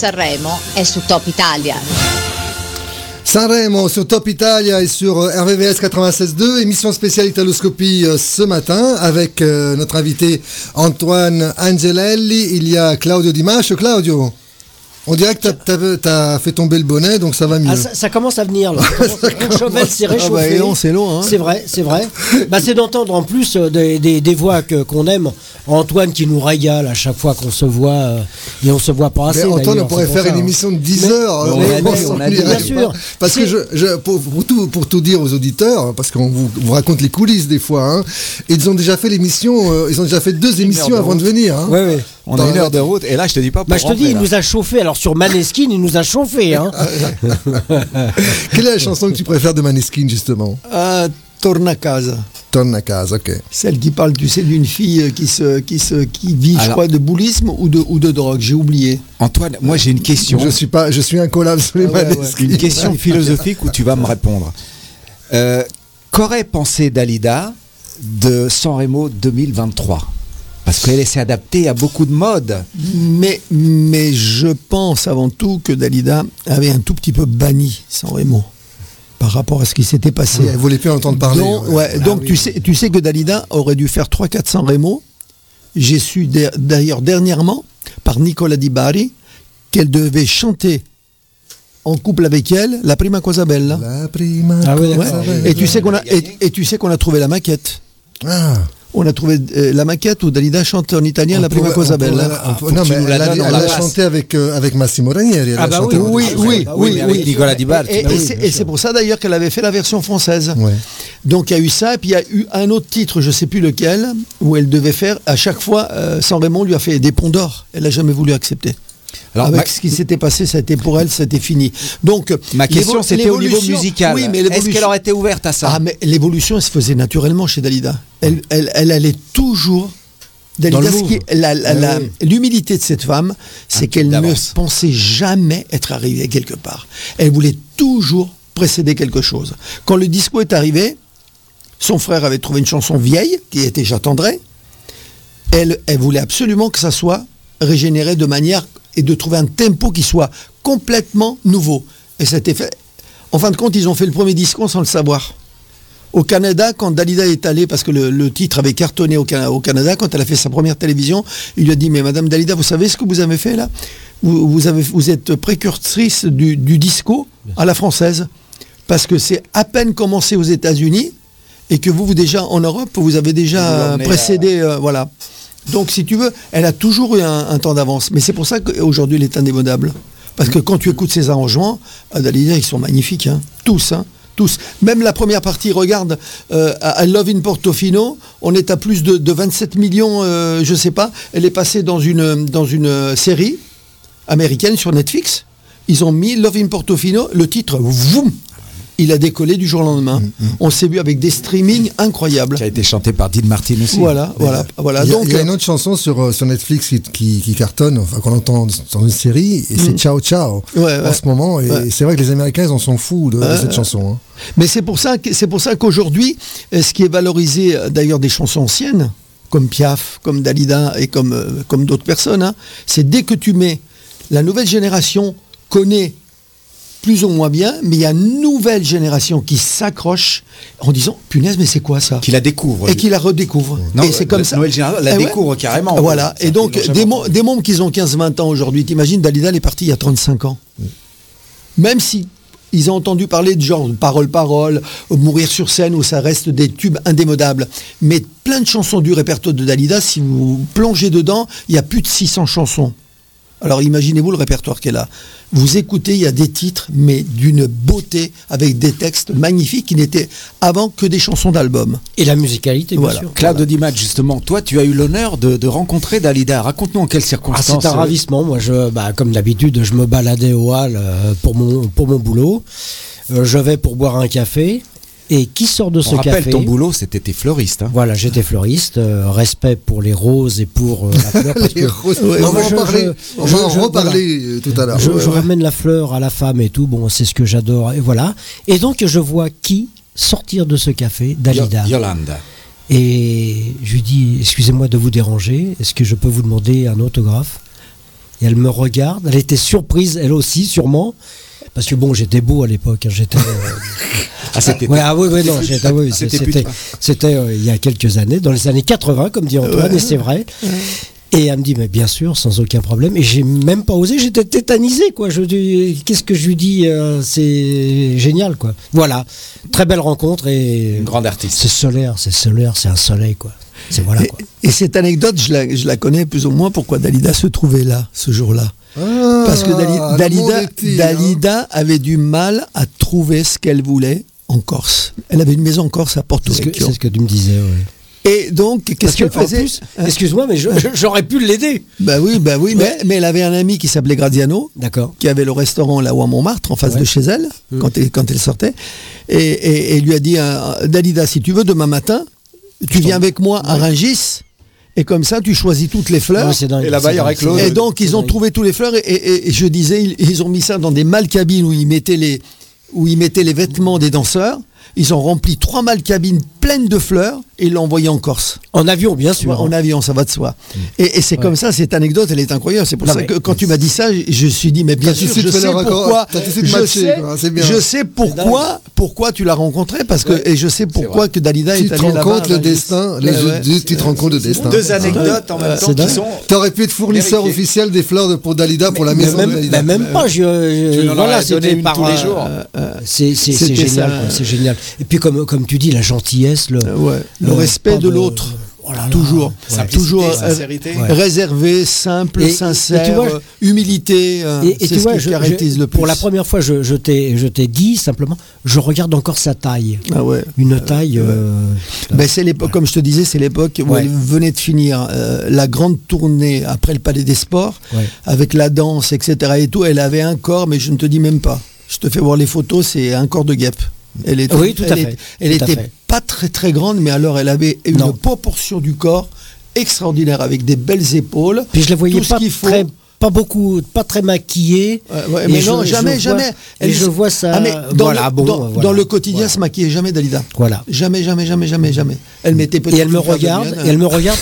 Sanremo è su Top Italia. Sanremo sur Top Italia et sur RVVS 96.2, émission spéciale Italoscopie euh, ce matin avec euh, notre invité Antoine Angelelli. Il y a Claudio Dimache. Claudio, on dirait que tu as, fait tomber le bonnet, donc ça va mieux. Ah, ça, ça commence à venir là. Mon cheval s'est Ah bah, réchauffé. c'est long, hein. C'est vrai, c'est vrai. bah, c'est d'entendre en plus euh, des, des- des voix que- qu'on aime. Antoine qui nous régale à chaque fois qu'on se voit euh, et on se voit pas assez. Mais Antoine, on pourrait faire une hein. émission de 10 Mais- heures. Mais euh, on a on dit, s'en on a dit, irait bien sûr. Parce que je, je- pour, pour tout, pour tout dire aux auditeurs, parce qu'on vous, vous raconte les coulisses des fois, hein, ils ont déjà fait l'émission, euh, ils ont déjà fait deux émissions avant de venir. hein. Ouais, ouais. On a une heure de route et là je te dis pas pour Bah, je te dis, il nous a chauffé. Alors sur Maneskin, il nous a chauffé. Hein. Quelle est la chanson que tu préfères de Maneskin justement? Torna a casa. Torna a casa, ok. Celle qui parle, tu sais, d'une fille qui se, qui se, qui vit, je crois, de boulisme ou de, ou de drogue. J'ai oublié. Antoine, moi j'ai une question. Je suis pas, je suis incollable sur les Ah ouais, ouais. Maneskin. Une question philosophique où tu vas me répondre. Euh, Qu'aurait pensé Dalida de Sanremo 2023 Parce qu'elle s'est adaptée à beaucoup de modes. Mais, mais je pense avant tout que Dalida avait un tout petit peu banni San Remo par rapport à ce qui s'était passé. Elle voulait plus en entendre parler. Donc, ouais. ouais, Ah donc oui. tu, sais, tu sais que Dalida aurait dû faire 3-4 San Remo. J'ai su d'ailleurs dernièrement par Nicola Di Bari qu'elle devait chanter en couple avec elle la Prima Cosa Bella. La prima Ah cosa bella. Et tu sais qu'on a et, et tu sais qu'on a trouvé la maquette. Ah. On a trouvé euh, la maquette où Dalida chante en italien On la Prima pourrait- Cosa Bella. on peut- non, mais elle, a, elle a chanté avec, euh, avec Massimo Ranieri. elle Ah bah oui, oui, oui, oui, mais oui. avec Nicolas Di Bari, Et, bah et oui, c'est- bien et c'est pour ça d'ailleurs qu'elle avait fait la version française. Ouais. Donc il y a eu ça, et puis il y a eu un autre titre, je sais plus lequel, où elle devait faire, à chaque fois, euh, San Raymond lui a fait des ponts d'or. Elle n'a jamais voulu accepter. Alors, Avec ma- ce qui s'était passé, ça a été pour elle, c'était fini. Donc Ma question c'était au niveau l'évolution- musical. Oui, Est-ce qu'elle aurait été ouverte à ça Ah, mais l'évolution, elle se faisait naturellement chez Dalida. Elle, elle, elle allait toujours Dalida, Ah oui. l'humilité de cette femme, c'est qu'elle ne pensait jamais être arrivée quelque part. Elle voulait toujours précéder quelque chose. Quand le disco est arrivé, son frère avait trouvé une chanson vieille, qui était J'attendrai. Elle, elle voulait absolument que ça soit régénéré de manière et de trouver un tempo qui soit complètement nouveau. Et été fait. En fin de compte, ils ont fait le premier disco sans le savoir. Au Canada, quand Dalida est allée, parce que le, le titre avait cartonné au, Cana- au Canada, quand elle a fait sa première télévision, il lui a dit, mais Madame Dalida, vous savez ce que vous avez fait là? Vous, vous avez, vous êtes précursrice du, du disco à la française. Parce que c'est à peine commencé aux États-Unis et que vous, vous déjà en Europe, vous avez déjà précédé, euh, voilà. Donc, si tu veux, elle a toujours eu un, temps d'avance. Mais c'est pour ça qu'aujourd'hui, elle est indémodable. Parce que quand tu écoutes ses arrangements, à Dalida, ils sont magnifiques. hein. Tous, hein. Tous. Même la première partie, regarde, euh, I Love in Portofino, on est à plus de, de 27 millions, euh, je sais pas. Elle est passée dans une, dans une euh, série américaine sur Netflix. Ils ont mis Love in Portofino, le titre, voum, il a décollé du jour au lendemain. On s'est vu avec des streamings incroyables. Qui a été chanté par Dean Martin aussi. Voilà, voilà, voilà. Il y, a, Donc, il y a une autre chanson sur, euh, sur Netflix qui, qui, qui cartonne, enfin qu'on entend dans une série, et c'est Mm. Ciao Ciao Ouais, en ouais. ce moment. Et Ouais. c'est vrai que les Américains, ils en sont fous de, de Euh, cette chanson. hein. Mais c'est pour ça que c'est pour ça qu'aujourd'hui, euh, ce qui est valorisé euh, d'ailleurs des chansons anciennes, comme Piaf, comme Dalida et comme, euh, comme d'autres personnes, hein, c'est dès que tu mets la nouvelle génération connaît plus ou moins bien, mais il y a une nouvelle génération qui s'accroche en disant punaise mais c'est quoi ça? Qui la découvre. et qui la redécouvre. Non, et c'est comme la ça. nouvelle génération la Eh ouais. découvre carrément. Voilà. Et donc, des, mômes qui ont 15-20 ans aujourd'hui, t'imagines, Dalida, elle est partie il y a 35 ans. Même si ils ont entendu parler de genre parole parole, mourir sur scène où ça reste des tubes indémodables. Mais plein de chansons du répertoire de Dalida, si vous plongez dedans, il y a plus de 600 chansons. Alors imaginez-vous le répertoire qu'elle a. Vous écoutez, il y a des titres, mais d'une beauté, avec des textes magnifiques qui n'étaient avant que des chansons d'album. Et la musicalité, bien Voilà. sûr. Claude Dimat, justement, toi, tu as eu l'honneur de, de rencontrer Dalida. Raconte-nous en quelles Ah, circonstances. c'est un ravissement. Moi, je, bah, comme d'habitude, je me baladais au hall euh, pour mon, pour mon boulot. Euh, je vais pour boire un café. Et qui sort de On ce rappelle café ton boulot, c'était tes fleuristes. hein. Voilà, j'étais fleuriste. euh, respect pour les roses et pour euh, la fleur. parce que- roses, Non, on va en je- parler, je- on je- va en je- reparler euh, tout à l'heure. Je, Ouais, ouais. ramène la fleur à la femme et tout. Bon, c'est ce que j'adore. Et voilà. Et donc, je vois qui sortir de ce café Dalida. Yo- Yolanda. Et je lui dis, excusez-moi de vous déranger, est-ce que je peux vous demander un autographe? Et elle me regarde, elle était surprise, elle aussi, sûrement. Parce que bon, j'étais beau à l'époque, hein, j'étais. euh, Ah, c'était. ouais, ah oui, oui, non, ah oui, C'était euh, il y a quelques années, dans les années 80, comme dit Antoine, et c'est vrai. Et elle me dit, mais bien sûr, sans aucun problème. Et j'ai même pas osé, j'étais tétanisé, quoi. Je dis, qu'est-ce que je lui dis euh, C'est génial, quoi. Voilà, très belle rencontre et. Une grande artiste. C'est solaire, c'est solaire, c'est un soleil, quoi. C'est voilà, Et, quoi. et cette anecdote, je la, je la connais plus ou moins pourquoi Dalida se trouvait là, ce jour-là? Ah, Parce que Dalida, hein. Dalida avait du mal à trouver ce qu'elle voulait en Corse. Elle avait une maison en Corse à Porto C'est ce, que, Vecchio. c'est ce que tu me disais, ouais. Et donc, qu'est-ce que, qu'elle faisait plus, excuse-moi, mais j'aurais pu l'aider. Bah oui, bah oui, mais, mais elle avait un ami qui s'appelait Graziano, D'accord. qui avait le restaurant là-haut à Montmartre, en face Ouais. de chez elle, Mm. quand, elle, quand elle sortait. Et, et- et lui a dit, euh, Dalida, si tu veux, demain matin, tu viens avec moi à Rungis, et comme ça, tu choisis toutes les fleurs. Ouais, c'est dingue, Et là-bas, il y aurait Claude. Et donc, ils ont trouvé tous les fleurs, et, et- et je disais, ils, ils ont mis ça dans des malles cabines où ils mettaient les, où ils mettaient les vêtements des danseurs. Ils ont rempli trois malles cabines pleines de fleurs et ils l'ont envoyé en Corse. En avion, bien sûr. En hein. avion, ça va de soi. Et, et c'est comme ça, cette anecdote, elle est incroyable. C'est pour Non, ça que quand tu m'as dit ça, je je me suis dit, mais bien sûr, je sais le pourquoi, je sais, je pourquoi, pourquoi tu l'as rencontré, parce que, et je sais pourquoi que Dalida Tu est te allée rends là-bas. compte le à Rungis. destin, les Ouais, ouais. deux, tu te rends compte le destin. Deux anecdotes en même temps qui sont. T'aurais pu être fournisseur officiel des fleurs pour Dalida, pour la Mais maison de même, Dalida. mais même pas, je, Tu voilà, c'était par tous les euh, jours. euh, c'est génial, c'est. Et puis comme comme tu dis, la gentillesse, le, Ouais, le le- respect de l'autre. Oh. Toujours, Ouais. toujours euh, sincérité. Ouais. réservé, simple, Et- et sincère, tu vois, euh, humilité. euh, Et, et c'est tu ce vois, qui je- caractérise je- le plus. pour la première fois, je, je t'ai je t'ai dit simplement, je regarde encore sa taille. Ah ouais. Une taille. euh, Ben, c'est l'époque, comme je te disais, c'est l'époque où Ouais. elle venait de finir euh, la grande tournée après le Palais des Sports, Ouais. avec la danse, etc. Et tout. Elle avait un corps, mais je ne te dis même pas. Je te fais voir les photos, c'est un corps de guêpe. Elle était, Oui, tout à elle fait. est- elle Tout à était fait. pas très très grande, mais alors elle avait une Non. proportion du corps extraordinaire avec des belles épaules. Puis je la voyais Tout ce pas très, pas beaucoup, pas très maquillée. Ouais, Et mais je- non, je jamais, vois- jamais. Et je vois ça. Ah, mais dans, voilà, le, bon, dans, voilà. dans le quotidien, se maquillait jamais Dalida. Voilà. Jamais, jamais, jamais, jamais, jamais. Elle mettait peut-être. Et elle me regarde, et elle me regarde,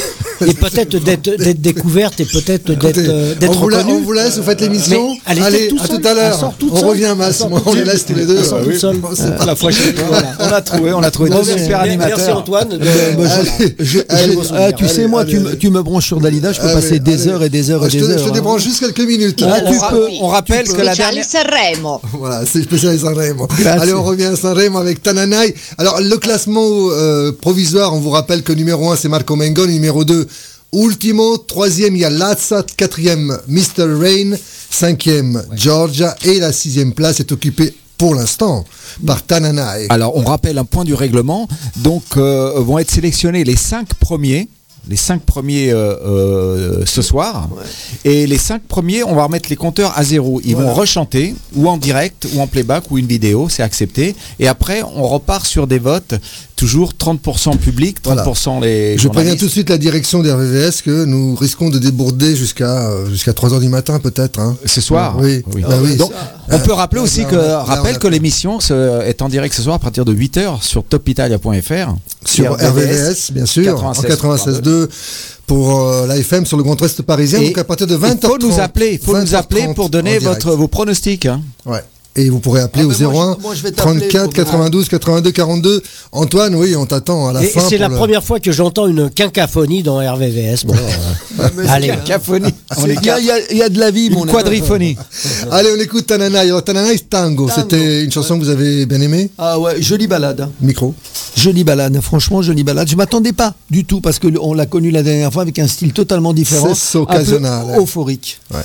et peut-être d'être d'être découverte et peut-être d'être euh, on, d'être vous la- on reconnue. vous laisse, vous faites l'émission. Allez, tout à tout à l'heure. On revient, Mass. On les laisse tous les deux. C'est pas- La prochaine fois, on a trouvé, on a trouvé deux super merci. Antoine. Euh, moi, je- Allez, je- allez, je- ah, tu sais, moi, tu, me- branches sur Dalida, je peux passer des heures et des heures et Je des te, heures. Juste quelques minutes. Ah, tu On, peux. on rappelle que la dernière. Sanremo. Voilà, c'est spécial Sanremo. Allez, on revient à Sanremo avec Tananai. Alors, le classement euh, provisoire, on vous rappelle que numéro 1, c'est Marco Mengoni, numéro 2, Ultimo, troisième, il y a Lazza, quatrième, Mr. Rain, cinquième, Georgia, et la sixième place est occupée pour l'instant par Tananai. Alors, on rappelle un point du règlement. Donc, euh, vont être sélectionnés les cinq premiers. Les cinq premiers euh, euh, ce soir. Et les cinq premiers, on va remettre les compteurs à zéro. Ils vont rechanter, ou en direct, ou en playback, ou une vidéo, c'est accepté. Et après, on repart sur des votes, toujours 30% public, 30% les Je préviens tout de suite la direction des RVVS que nous risquons de déborder jusqu'à euh, jusqu'à 3h du matin peut-être. hein. Ce soir Oui. Oui. Bah oui. Donc, on peut rappeler aussi là, que, là, rappelle que l'émission est en direct ce soir à partir de 8h sur topitalia.fr. sur RVVS, bien sûr, en 96.2 pour euh, la FM sur le Grand Ouest parisien. Et donc à partir de Il 20h30. faut nous appeler, il faut nous 20h30 appeler pour donner votre, vos pronostics. hein. Ouais. Et vous pourrez appeler Ah, au mais moi, 01 je- moi, je vais t'appeler 34 pour- 92 82 42. Antoine, oui, on t'attend à la Et, fin. c'est la le- première fois que j'entends une quinquaphonie dans RVVS. Bon, euh, allez. Est Il y, a- y de la vie, mon Une ami. quadriphonie. Allez, on écoute Tananai. Alors Tananai Tango, c'était une chanson que vous avez bien aimée Ah ouais, jolie balade. hein. Micro. Jolie balade, franchement, jolie balade. Je m'attendais pas du tout parce que on l'a connu la dernière fois avec un style totalement différent. C'est un peu occasionale. Euphorique. Ouais.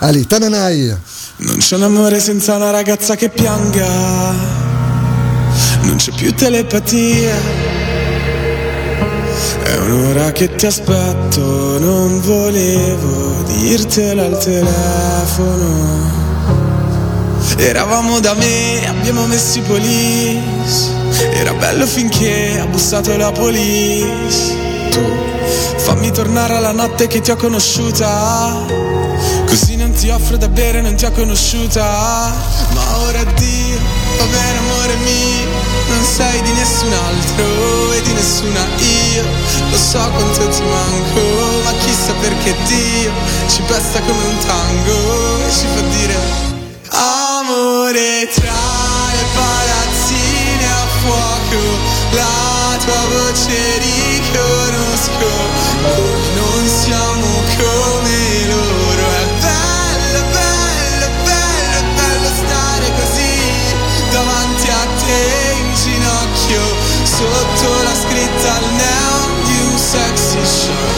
Allez, Tananai. Non c'è un amore senza una ragazza che pianga, non c'è più telepatia. È un'ora che ti aspetto, non volevo dirtelo al telefono. Eravamo da me, abbiamo messo i police. Era bello finché ha bussato la police. Tu fammi tornare alla notte che ti ho conosciuta. Così non ti offro da bere, non ti ho conosciuta. Ma ora addio, va bene amore mio. Non sei di nessun altro e di nessuna io. Lo so quanto ti manco, ma chissà perché Dio Ci pesta come un tango e ci fa dire Amore tra le palazzine a fuoco La tua voce riconosco sexy show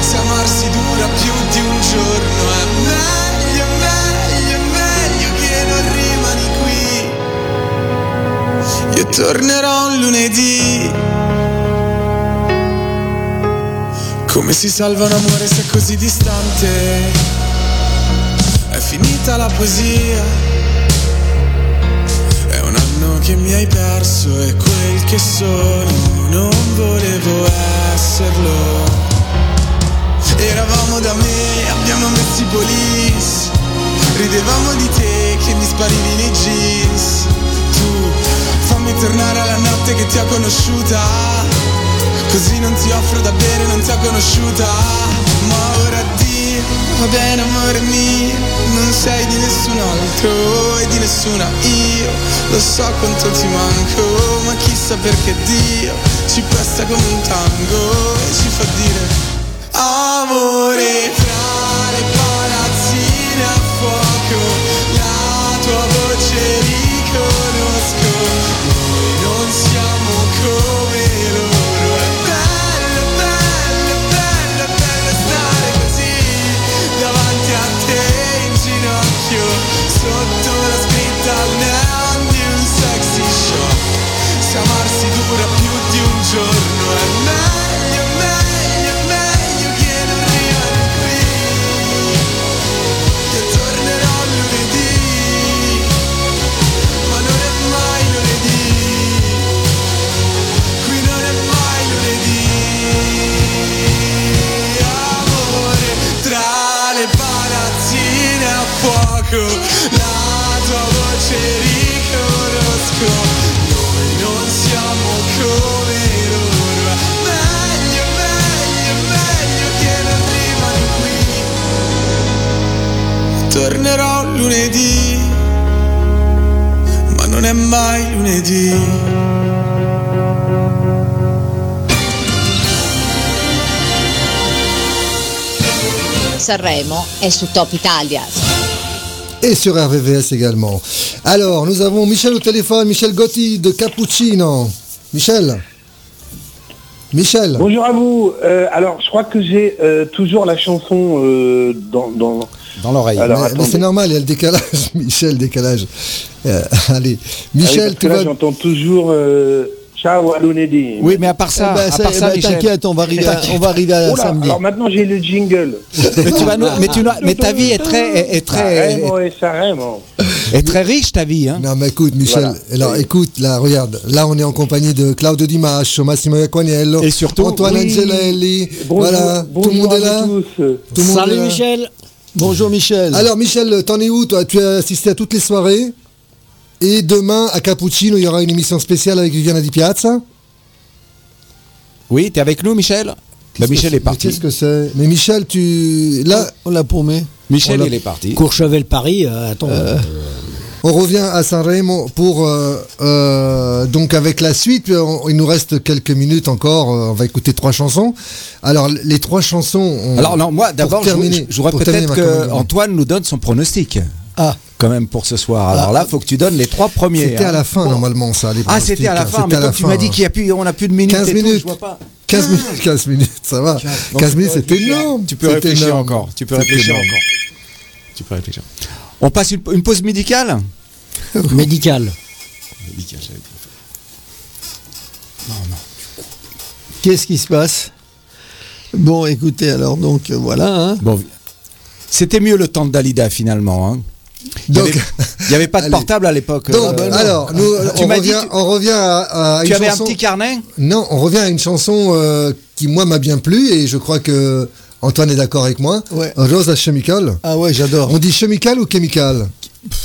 Se amarsi dura più di un giorno È meglio, meglio, meglio che non rimani qui Io tornerò un lunedì Come si salva un amore se è così distante? È finita la poesia. È che mi hai perso e quel che sono non volevo esserlo. Eravamo da me, abbiamo messo i police. Ridevamo di te che mi sparivi nei jeans. Tu fammi tornare alla notte che ti ho conosciuta. Così non ti offro da bere, non ti ho conosciuta Ma ora addio, va bene amore mio Non sei di nessun altro e di nessuna io. Lo so quanto ti manco, ma chissà perché Dio Ci pesta come un tango e ci fa dire Amore tra gioco, la tua voce riconosco. Noi non siamo come loro, meglio, meglio, meglio che non rimani qui. Tornerò lunedì, ma non è mai lunedì. Sanremo è su Top Italia. Et sur RVVS également. Alors, nous avons Michel au téléphone, Michel Gotti de Cappuccino. Michel? Michel? Bonjour à vous. Euh, alors, je crois que j'ai euh, toujours la chanson euh, dans, dans... Dans l'oreille. C'est normal, il y a le décalage. Michel, décalage. Allez, Michel, Ah parce tu que là, vas... j'entends toujours Ciao à lunedì. Oui, mais à part ça, Eh ben, à ça- part ça, eh ben, Michel. t'inquiète, on va arriver à- on va arriver à Oula, samedi. Alors maintenant j'ai le jingle. Mais, tu vas nous- mais, tu n'as- mais ta vie est très, est, est très, Sanremo. est très riche, ta vie. Hein. Non mais écoute Michel, Voilà. alors Oui. écoute, là regarde, là on est en compagnie de Claudio Di Mascio, Massimo Iaquaniello, Et surtout- Antoine Oui. Angelelli, Bonjour, voilà, tout le monde à est là. vous tous. Tout le monde Salut est là. Michel. Bonjour Michel. Alors Michel, t'en es où toi? Tu as assisté à toutes les soirées? Et demain à Cappuccino, il y aura une émission spéciale avec Viviana Di Piazza. Oui, t'es avec nous, Michel? Bah, Michel est parti. Qu'est-ce que c'est? Mais Michel, tu là, on l'a paumé. Michel, il est parti. Courchevel Paris, euh, attends. on revient à Sanremo pour euh, euh, donc avec la suite. on- il nous reste quelques minutes encore. euh, on va écouter trois chansons. Alors les trois chansons. on- Alors non, moi d'abord, je, je, voudrais peut-être ma que comédie. Antoine nous donne son pronostic. Ah. Quand même pour ce soir. Alors là, faut que tu donnes les trois premiers. C'était à hein. la fin normalement ça. les Ah, c'était à la pronostics, fin. hein. Mais comme la tu fin, m'as dit hein. qu'il y a plus, on a plus de minutes. 15 et tout, minutes. je vois pas. 15 minutes, 15 minutes, ça va. 15 minutes, c'est énorme. Tu peux réfléchir énorme. encore. Tu peux réfléchir énorme. encore. Tu peux réfléchir. On passe une, une pause médicale Médical. Médicale, j'avais dit. Qu'est-ce qui se passe? Bon, écoutez, alors donc euh, voilà. hein. Bon, c'était mieux le temps de Dalida finalement. hein. Il n'y Donc- avait, il y avait pas de Allez. portable à l'époque. Donc, euh, alors, nous, on, dit revient, que- on revient à, à tu une avais chanson. un petit carnet Non, on revient à une chanson euh, qui, moi, m'a bien plu et je crois que Antoine est d'accord avec moi. Ouais. Rosa Chemical. Ah ouais, j'adore. On dit chemical ou chemical?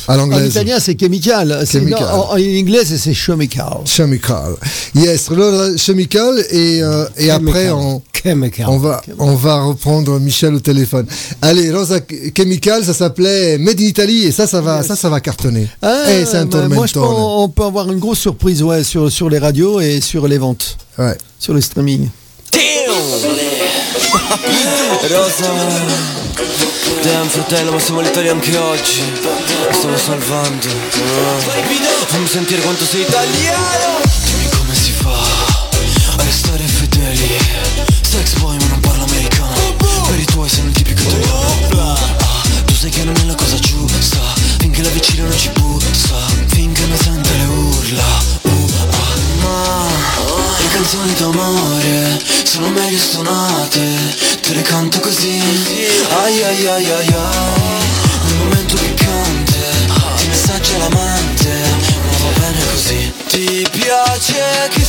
À En italien, c'est chemical. C'est- Chemical. non, En, en anglais, c'est chemical. Chemical. Yes, Rosa Chemical et, euh, et après on, Chemical. on va on va reprendre Michel au téléphone. Allez, Rosa Chemical, ça s'appelait Made in Italy et ça ça va ça ça va cartonner. Ah, Eh, c'est un bah, moi, je pense on peut avoir une grosse surprise ouais, sur, sur les radios et sur les ventes, Ouais. sur le streaming. Damn fratello ma siamo l'Italia anche oggi. Stiamo salvando. Ah. Fammi sentire quanto sei italiano. Dimmi come si fa A restare fedeli. Sex boy ma non parlo americano. Per i tuoi sei un tipico italiano. Ah, Tu sai che non è la cosa giusta. Finché la vicina non ci bussa canzoni d'amore sono meglio suonate Te le canto così. Ai ai ai ai ai Nel momento piccante Ti messaggia l'amante Ma va bene così. Ti piace che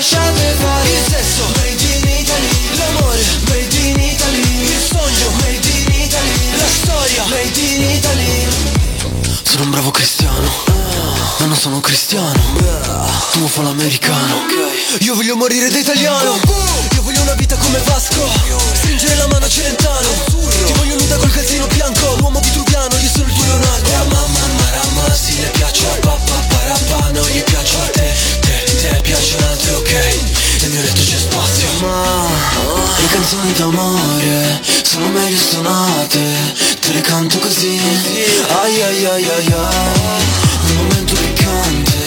lasciate fare Il sesso. Made in Italy. L'amore Made in Italy. Il sogno Made in Italy. La storia Made in Italy. Sono un bravo cristiano Ma non sono cristiano. Tu fa l'americano Io voglio morire da italiano. Io voglio una vita come Vasco. Stringere la mano a Celentano. Ti voglio nuda col calzino bianco. L'uomo vitruviano, io sono il tuo Leonardo. La mamma marama, sì le piaccio a papà parapà Non gli piaccio a te, te, te piacciono a te, ok? Nel mio letto c'è spazio. Ma le canzoni d'amore Sono meglio suonate. Te le canto così. Ai ai ai ai ai. Nel momento piccante.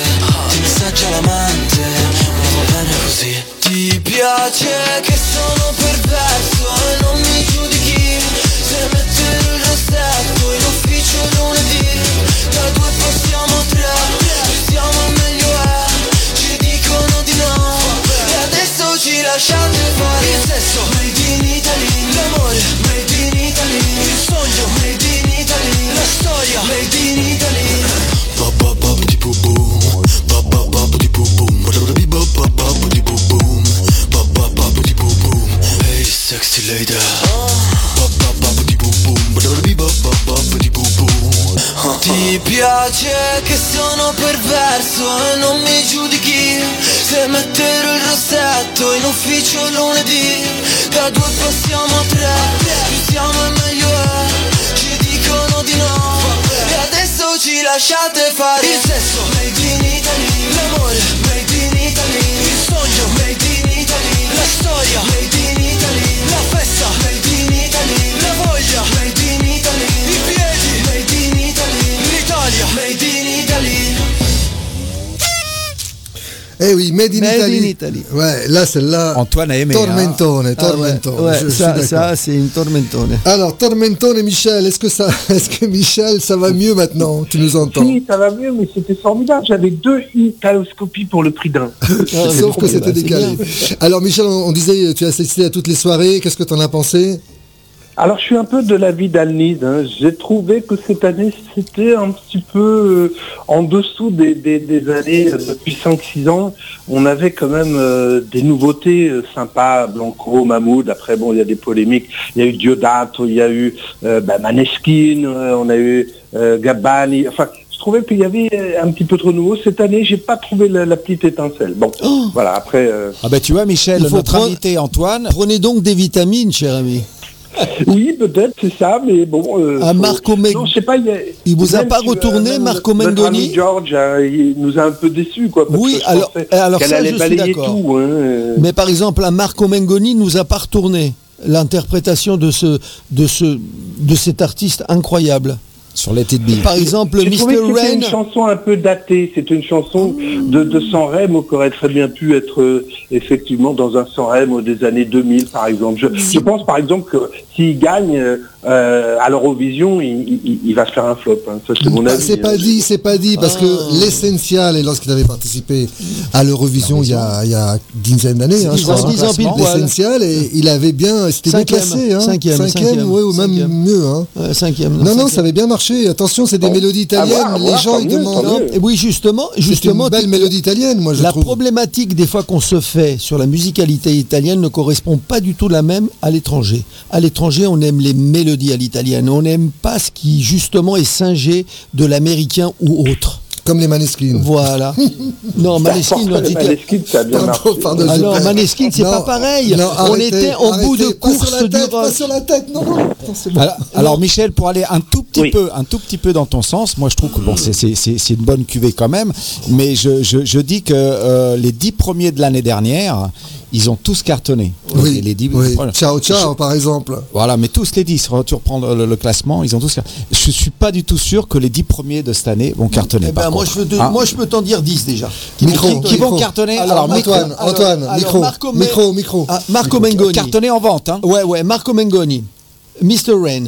Ti messaggia l'amante. Ma va bene così. Ti piace che sono perverso E non mi giudichi. Se mettere il rossetto in ufficio lunedì fuori Il sesso Made in Italy L'amore Made in Italy Il sogno Made in Italy La storia Made in Italy Hey sexy lady Ti piace che sono perverso e non mi giudichi. Se metterò il rossetto in ufficio lunedì Da due passiamo a tre, più siamo e meglio è Ci dicono di no. E adesso ci lasciate fare Il sesso. Made in Italy L'amore. Made in Italy Il sogno. Made in Italy La storia. Made in Italy Eh oui, Made in Made Italy. in Italy. Ouais, là, celle-là. Antoine a aimé. hein. Tormentone, Ah ouais, tormentone. ouais, je- ça, c'est une tormentone. Alors, Tormentone et Michel, est-ce que ça, est-ce que Michel, ça va mieux maintenant Tu nous entends? Oui, ça va mieux, mais c'était formidable. J'avais deux italoscopies pour le prix d'un. Sauf que c'était décalé. Alors, Michel, on, on disait, tu as assisté à toutes les soirées. Qu'est-ce que tu en as pensé? Alors je suis un peu de l'avis d'Alnise. hein. J'ai trouvé que cette année c'était un petit peu euh, en dessous des, des- des années euh, depuis 5-6 ans. On avait quand même euh, des nouveautés euh, sympas, Blanco, Mahmoud. Après bon il y a des polémiques. Il y a eu Diodato, il y a eu euh, bah, Maneskin, euh, on a eu euh, Gabbani. Enfin je trouvais qu'il y avait un petit peu trop nouveau. Cette année j'ai pas trouvé la, la petite étincelle. Bon voilà après. euh, Ah bah tu vois Michel, Il faut notre prendre- invité Antoine. Prenez donc des vitamines, cher ami. Oui, peut-être, c'est ça, mais bon. euh, Ah, Marco Meg- Non, je sais pas, il, a- Il vous a pas euh, retourné, Marco notre Mengoni ami George, hein, il nous a un peu déçus, quoi. parce Oui, que je alors- pensais alors qu'elle ça, je suis d'accord. tout. hein, euh. Mais par exemple, un Marco Mengoni nous a pas retourné l'interprétation de ce, de ce, de cet artiste incroyable. Sur les billes. Par exemple, Mr. Rain. une chanson un peu datée. C'était une chanson de, de San Remo qui aurait très bien pu être euh, effectivement dans un San Remo des années 2000, par exemple. Je, je pense, par exemple, que s'il gagne euh, à l'Eurovision, il, il- il va se faire un flop. hein. Ça, c'est mon Bah, avis. C'est pas hein. dit, c'est pas dit, parce que l'essentiel, et lorsqu'il avait participé à l'Eurovision il y a, il y a une dizaine d'années, hein, je crois, poil. l'essentiel, et il avait bien, c'était bien Cinquième, classé, hein. cinquième, cinquième, ouais, ou même cinquième. mieux. Hein. Euh, cinquième. Non, non, cinquième. ça avait bien marché. Attention, c'est des Bon. mélodies italiennes. Les voir, gens, ils demandent. Et oui, justement, C'est une justement, belle mélodie italienne, moi, je la trouve. problématique des fois qu'on se fait sur la musicalité italienne ne correspond pas du tout la même à l'étranger. À l'étranger, on aime les mélodies à l'italienne. On n'aime pas ce qui justement est singé de l'américain ou autre. Comme les Maneskin. Voilà. non, Maneskin, les dit- Maneskin, ça a bien marché. Pardon, pardon, Ah non. Maneskin, c'est pas pareil. non, on était en bout de course sur la du tête, Pas sur la tête, non, non. Non, c'est bon. Alors, alors, Michel, pour aller un tout petit Oui. peu, un tout petit peu dans ton sens, moi je trouve que bon, c'est- une bonne cuvée quand même, mais je, je- je dis que euh, les dix premiers de l'année dernière, ils ont tous cartonné. Oui, les dix- oui. voilà. Ciao, ciao, par exemple. Voilà, mais tous les 10, tu reprends le, le classement, ils ont tous. Je suis pas du tout sûr que les 10 premiers de cette année vont cartonner. Eh ben, par moi, contre. je te- Hein moi, je peux t'en dire 10 déjà. Micro, qui, qui vont micro. cartonner Alors, Antoine, alors, Antoine, alors, micro, Marco micro, micro. Ah, Marco Mengoni. cartonner en vente. Hein. Ouais, ouais, Marco Mengoni, Mr. Rain,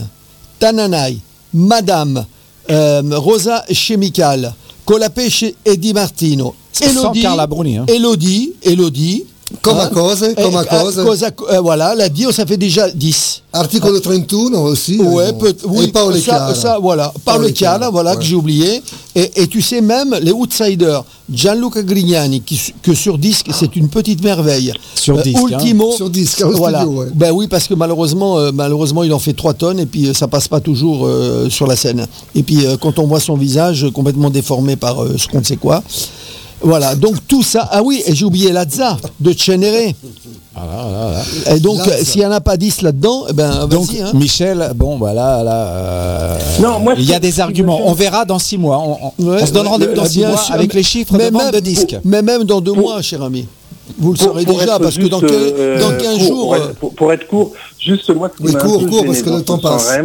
Tananai, Madame, euh, Rosa Chemical, Colapesce et Di Martino, Sans Carla Bruni, hein. Elodie, Elodie. Come a hein, cose, come a eh, cose. eh, cosa- euh, voilà, la Dio, ça fait déjà 10. Articolo 31 aussi. Ouais, euh, peut, oui, et Paolo ça, ça, voilà. Paolo Chiara, voilà, ouais. que j'ai oublié. Et, et tu sais même, les outsiders, Gianluca Grignani, qui, que sur disque, c'est une petite merveille. Sur disque, hein. Ultimo. Sur disque, au voilà. studio, ouais. Ben oui, parce que malheureusement, euh, malheureusement, il en fait 3 tonnes et puis euh, ça passe pas toujours euh, sur la scène. Et puis euh, quand on voit son visage euh, complètement déformé par euh, ce qu'on ne sait quoi. Voilà, donc tout ça. Ah oui, et j'ai oublié Lazza de Cenere. Et donc, euh, s'il n'y en a pas 10 là-dedans, eh ben, Donc, vas-y. hein. Michel, bon, voilà, là. euh, Non, moi, il y a des arguments. On verra dans six mois. On, on- Ouais, on se donne ouais, rendez-vous dans ouais, six bien mois sûr, avec mais- les chiffres mais de vente de disques. Mais même dans deux mois, cher ami. Vous le Pour- saurez pour déjà, parce que dans, euh, dans 15 court, jours. Pour euh, être, pour- pour être court, juste moi, ce qui Oui, m'a un court, peu court, parce que le temps passe.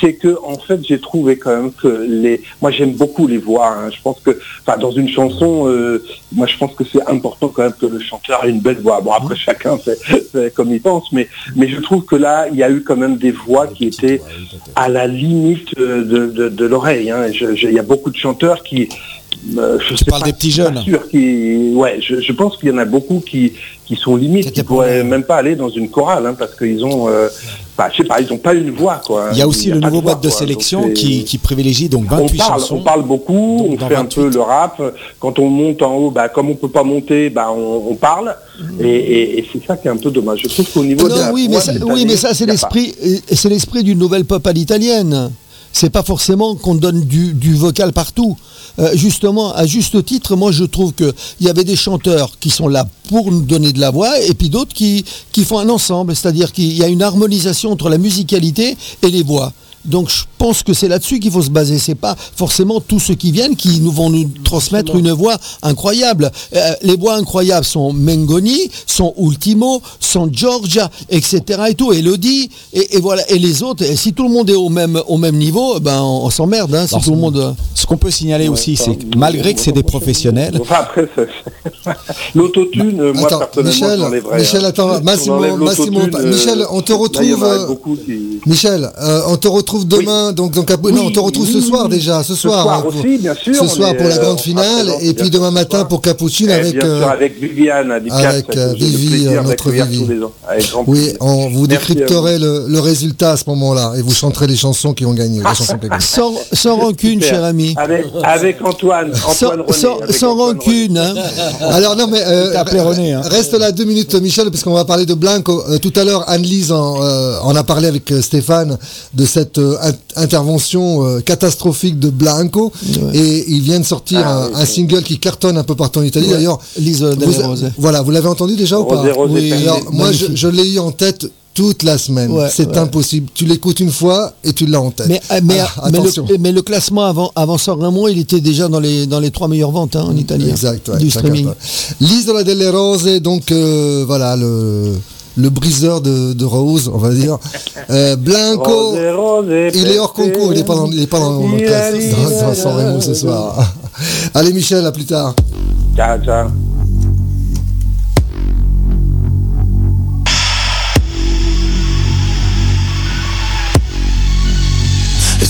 C'est que en fait, j'ai trouvé quand même que les. Moi, j'aime beaucoup les voix. hein. Je pense que, enfin, dans une chanson, euh, moi, je pense que c'est important quand même que le chanteur ait une belle voix. Bon, après, chacun fait, fait comme il pense, mais mais je trouve que là, il y a eu quand même des voix qui étaient à la limite euh, de, de, de l'oreille. hein. Il y a beaucoup de chanteurs qui euh, je sais parles pas, des petits jeunes. sûr ouais, je, je pense qu'il y en a beaucoup qui, qui sont limites, qui pourraient même pas aller dans une chorale, hein, parce qu'ils ont, euh, bah, je sais pas, ils ont pas une voix, quoi. Il y a aussi le nouveau voix, mode de quoi. sélection qui, privilégie donc on 28 parle, chansons. on parle beaucoup, on fait un peu le rap. Quand on monte en haut, bah, comme on peut pas monter, bah, on, on parle. Et, et- et c'est ça qui est un peu dommage. Je trouve qu'au niveau de la oui, mais voix ça, cette oui, mais ça, c'est l'esprit, c'est l'esprit d'une nouvelle pop à l'italienne. C'est pas forcément qu'on donne du, vocal partout. Euh, justement, à juste titre, moi je trouve qu'il y avait des chanteurs qui sont là pour nous donner de la voix et puis d'autres qui, qui font un ensemble, c'est-à-dire qu'il y a une harmonisation entre la musicalité et les voix. Donc je pense que c'est là-dessus qu'il faut se baser. C'est pas forcément tous ceux qui viennent qui nous vont nous transmettre une voix incroyable. Euh, les voix incroyables sont Mengoni, sont Ultimo, sont Georgia, etc. et tout, Elodie, et, et voilà. Et les autres, et si tout le monde est au même au même niveau, ben on, on s'emmerde. Hein, si Alors, tout le monde. Ce qu'on peut signaler aussi, c'est que malgré que c'est des professionnels, Enfin, après, l'autotune, euh, moi Attends, personnellement, Michel, j'enlèverais. Michel, hein. attends, Massimo, on Massimo, euh, Michel, on te là, il y en retrouve, aurait euh, beaucoup qui- Michel, euh, on te retrouve demain, donc, donc à- non, on te retrouve ce soir oui. déjà, ce Ce soir. soir hein, pour- aussi, bien sûr, Ce on soir est, pour la euh, grande finale, et puis demain matin pour Capucine Eh, avec. bien euh, sûr, avec Viviane, avec, euh, Vivi, euh, notre Vivi. Oui, on vous décrypterez le, le résultat à ce moment-là et vous chanterez les chansons qui ont gagné. chansons. Sans, sans rancune, cher ami. Avec, avec Antoine, Antoine Sans, René. sans- avec sans Antoine rancune. hein. Alors non mais euh, René, hein. reste là deux minutes Michel parce qu'on va parler de Blanco. Euh, tout à l'heure Anne-Lise en, euh, en a parlé avec euh, Stéphane de cette euh, in- intervention euh, catastrophique de Blanco et il vient de sortir Ah, un, oui, un single qui cartonne un peu partout en Italie. Ouais. D'ailleurs, Lise vous- Delle Rose. voilà, vous l'avez entendu déjà ou pas? Rosé, Oui. Alors moi je, l'ai eu en tête toute la semaine. Ouais, C'est ouais. impossible. Tu l'écoutes une fois et tu l'as en tête. Mais, euh, mais, Ah, mais le, mais le classement avant, avant San Remo, il était déjà dans les, dans les trois meilleures ventes hein, en Italie. hein, Exact, ouais, du streaming. L'isola delle Rose, donc euh, voilà le le briseur de, de Rose, on va dire. Euh, Blanco, il est hors concours, il est pas dans, il est pas dans, dans, San Remo ce soir. Allez Michel, à plus tard. Ciao, ciao.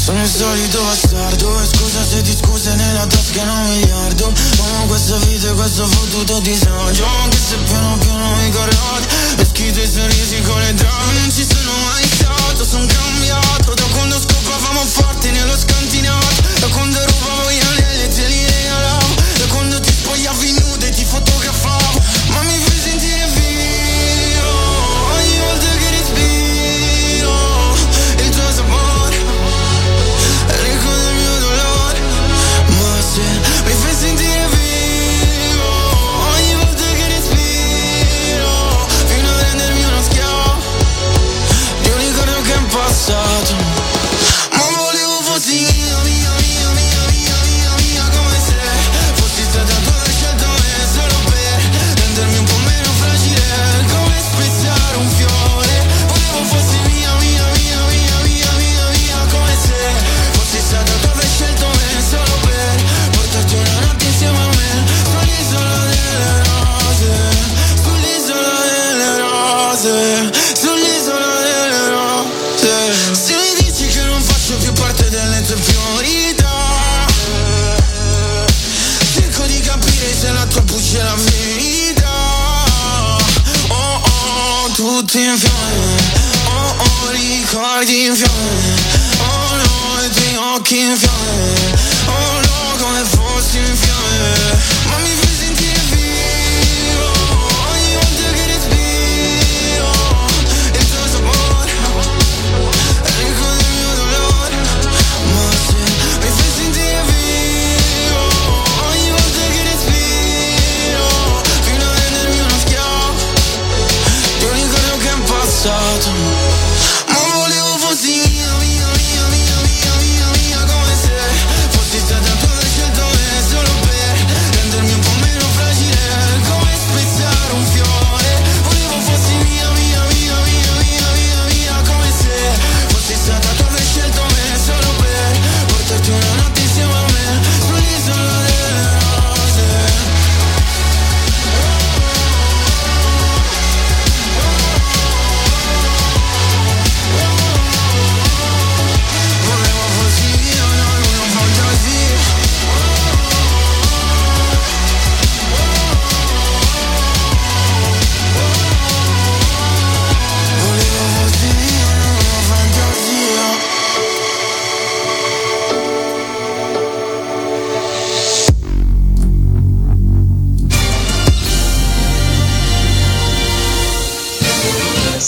Sono il solito bastardo E scusa se ti scuse nella tasca un miliardo Amo questa vita e questo fottuto disagio Anche se piano piano mi corrodi E schito i sorrisi con le drame Non ci sono mai stato, sono cambiato. Da quando scopavamo forti nello scantinato Da quando rubavo gli anelli tutti in Oh oh, ricordi in fiamme Oh no, i tuoi occhi in fiamme Oh no, come fossi in fiamme Ma mi fai sentire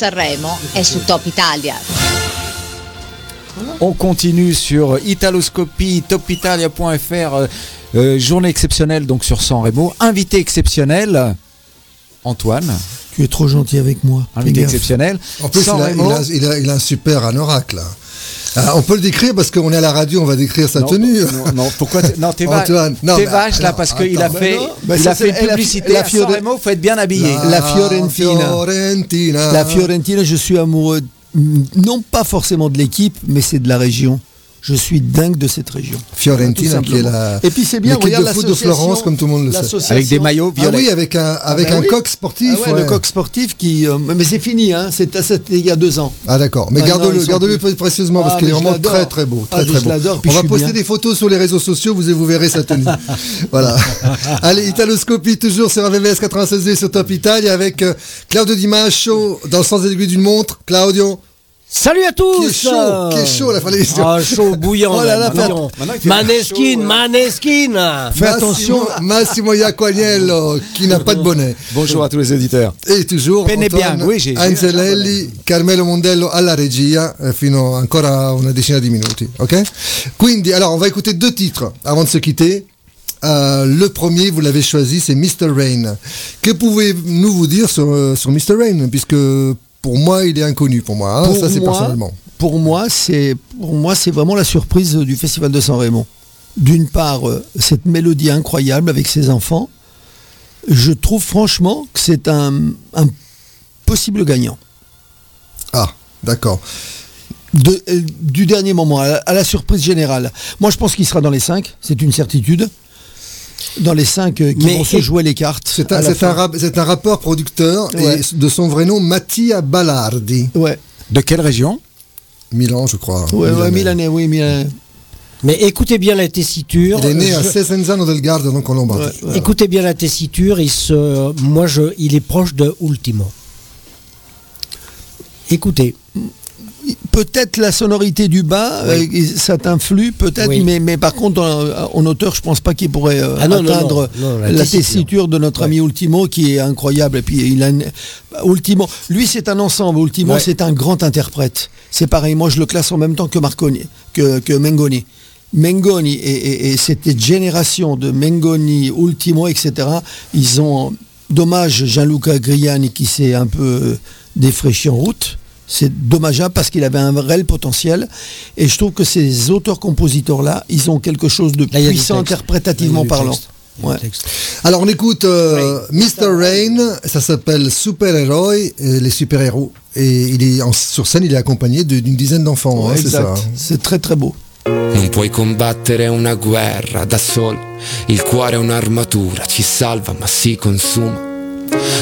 Sanremo è su Top Italia. On continue sur Italoscopie, topitalia.fr, euh, euh, journée exceptionnelle donc sur San Remo. Invité exceptionnel, Antoine. Tu es trop gentil avec moi. Invité exceptionnel. En plus, il a, Remo. il a- il a- il a un super anorak là. Ah, on peut le décrire parce qu'on est à la radio, on va décrire sa Non, tenue. non, non, pourquoi non, t'es va- Antoine, non, t'es mais vache là parce qu'il a fait, mais il a fait la- publicité la Fiore- faut être bien habillé. La Fiorentina. Fiorentina. La Fiorentina, je suis amoureux, non pas forcément de l'équipe, mais c'est de la région. Je suis dingue de cette région. Fiorentina qui est la Et puis c'est bien, regarde de foot de Florence comme tout le monde le sait. Avec des maillots Ah oui, avec un avec Ah un bah oui. coq sportif. Ah ouais, ouais. Le coq sportif qui. euh, mais c'est fini, hein. c'est- C'était il y a deux ans. Ah d'accord, mais garde-le, garde-le plus- précieusement Ah, parce qu'il est vraiment très très beau, très très je beau. l'adore, puis On je va poster bien. des photos sur les réseaux sociaux, vous vous verrez sa tenue. voilà. Allez, Italoscopie toujours sur RVVS 96 et sur Top Italia avec euh, Claudio Di Mascio dans le sens des aiguilles d'une montre. Claudio. Salut à tous Qui est chaud, qui est chaud la fin de l'émission. Ah, chaud, bouillant. Oh là là, bouillant. Il fait Maneskin, Maneskin. Fais attention, Massimo Iaquagnello qui n'a pas de bonnet. Bonjour à tous les auditeurs. E toujours Bene Antoine oui, j'ai- Anzelelli, Carmelo Mondello alla regia eh, fino ancora una decina di minuti, ok? Quindi, alors, on va écouter deux titres avant de se quitter. Euh, le premier, vous l'avez choisi, c'est Mr. Rain. Que pouvez-nous vous dire sur, euh, sur Mr. Rain Puisque pour moi, il est inconnu pour moi. hein, Pour ça, c'est moi- personnellement. Pour moi, c'est pour moi c'est vraiment la surprise du festival de San Remo. D'une part, euh, cette mélodie incroyable avec ses enfants. Je trouve franchement que c'est un, un possible gagnant. Ah, d'accord. De- euh, du dernier moment, à la, à la surprise générale. Moi, je pense qu'il sera dans les 5, c'est une certitude. Dans les 5 qui Mais- vont se jouer les cartes. C'est à un, la c'est fin. un, rap- c'est un rappeur producteur Ouais. et de son vrai nom Mattia Ballardi. Ouais. De quelle région? Milan, je crois. Ouais, ouais, Milanais. Milanais, oui, Milanais. Mais écoutez bien la tessiture. Il est né à Je- Cesenzano del Garda, donc en Lombardie. Écoutez bien la tessiture. Il se, moi, je, il est proche de Ultimo. Écoutez. Peut-être la sonorité du bas, Oui. euh, ça t'influe, peut-être, Oui. mais, mais par contre, en, en auteur, je pense pas qu'il pourrait euh, Ah non, atteindre non, non, la la, tessiture. de notre ami Ultimo, qui est incroyable. Et puis, il a une- bah, Ultimo, lui, c'est un ensemble. Ultimo, Ouais. c'est un grand interprète. C'est pareil, moi, je le classe en même temps que Marconi, que, que Mengoni. Mengoni et, et- et cette génération de Mengoni, Ultimo, etc., ils ont, dommage, Gianluca Griani qui s'est un peu euh, défraîchi en route. C'est dommageable parce qu'il avait un réel potentiel. Et je trouve que ces auteurs-compositeurs-là, ils ont quelque chose de Là, puissant interprétativement parlant. Ouais. Alors on écoute euh, Mr. Rain, ça s'appelle Super Héros, et les super-héros. Et il est en- sur scène, il est accompagné d'une dizaine d'enfants, hein, c'est ça. Exact. C'est très très beau. Non puoi combattere una guerra da solo, il cuore è un'armatura, ci salva ma si consuma.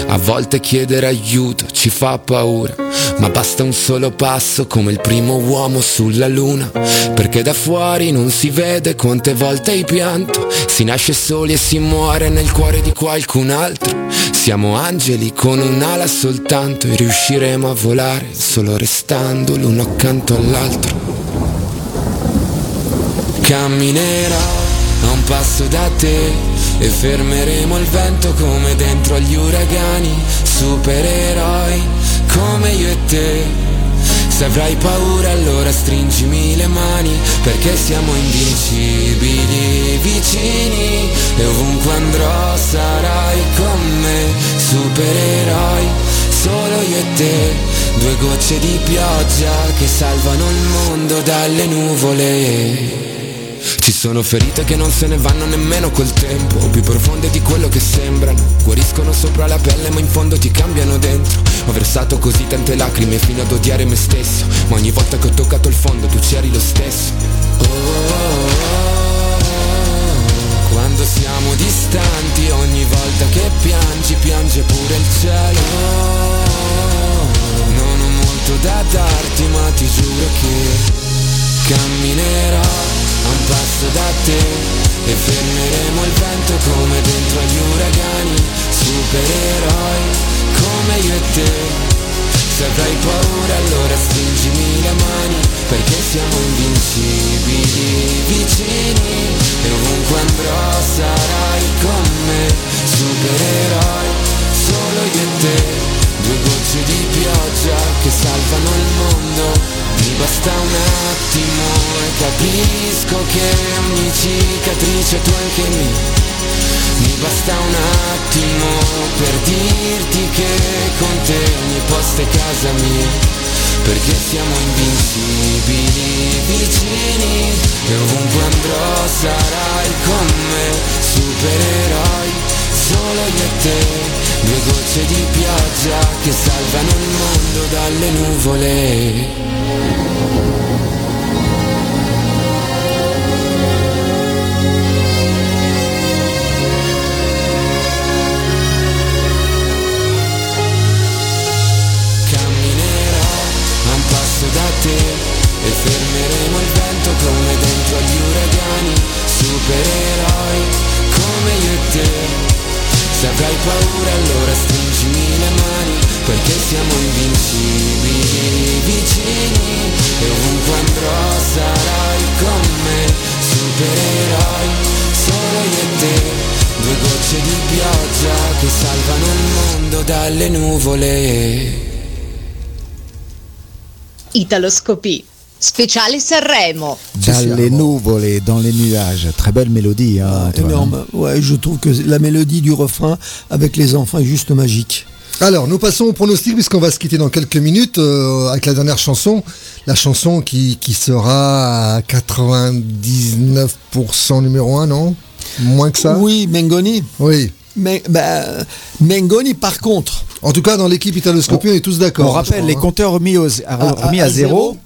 A volte chiedere aiuto ci fa paura, ma basta un solo passo come il primo uomo sulla luna, perché da fuori non si vede quante volte hai pianto, si nasce soli e si muore nel cuore di qualcun altro. Siamo angeli con un'ala soltanto e riusciremo a volare solo restando l'uno accanto all'altro. Camminerò a un passo da te e fermeremo il vento come dentro agli uragani, supereroi come io e te. Se avrai paura allora stringimi le mani perché siamo invincibili vicini e ovunque andrò sarai con me, supereroi, solo io e te, due gocce di pioggia che salvano il mondo dalle nuvole. Ci sono ferite che non se ne vanno nemmeno col tempo. Più profonde di quello che sembrano. Guariscono sopra la pelle ma in fondo ti cambiano dentro. Ho versato così tante lacrime fino ad odiare me stesso. Ma ogni volta che ho toccato il fondo tu c'eri lo stesso. Oh, oh, oh. Quando siamo distanti ogni volta che piangi piange pure il cielo. Non ho molto da darti ma ti giuro che camminerò a un passo da te e fermeremo il vento come dentro agli uragani, supereroi come io e te. Se avrai paura allora stringimi le mani perché siamo invincibili vicini e ovunque andrò sarai con me, supereroi solo io e te. Due gocce di pioggia che salvano il mondo, mi basta un attimo e capisco che ogni cicatrice tu anche mi mi basta un attimo per dirti che con te ogni posto è casa mia. Perché siamo invincibili vicini e ovunque andrò sarai con me supereroi solo io e te. Due gocce di pioggia che salvano il mondo dalle nuvole. Camminerò a un passo da te e fermeremo il vento come dentro agli uragani, supereroi come io e te. Se avrai paura allora stringimi le mani perché siamo invincibili vicini e ovunque andrò sarai con me, supereroi solo io e te. Due gocce di pioggia che salvano il mondo dalle nuvole. Italoscopie. Speciale Sanremo. Dans les nuvole, dans les nuages. Très belle mélodie. Hein, Antoine. Énorme. Ouais, je trouve que la mélodie du refrain avec les enfants est juste magique. Alors, nous passons au pronostic puisqu'on va se quitter dans quelques minutes euh, avec la dernière chanson. La chanson qui, qui sera à 99% numéro 1, non? Moins que ça? Oui, Mengoni. Oui. Mais bah, Mengoni, par contre. En tout cas, dans l'équipe Italoscopie, on est tous d'accord. On rappelle, les hein. compteurs remis, aux- à, remis à, zéro.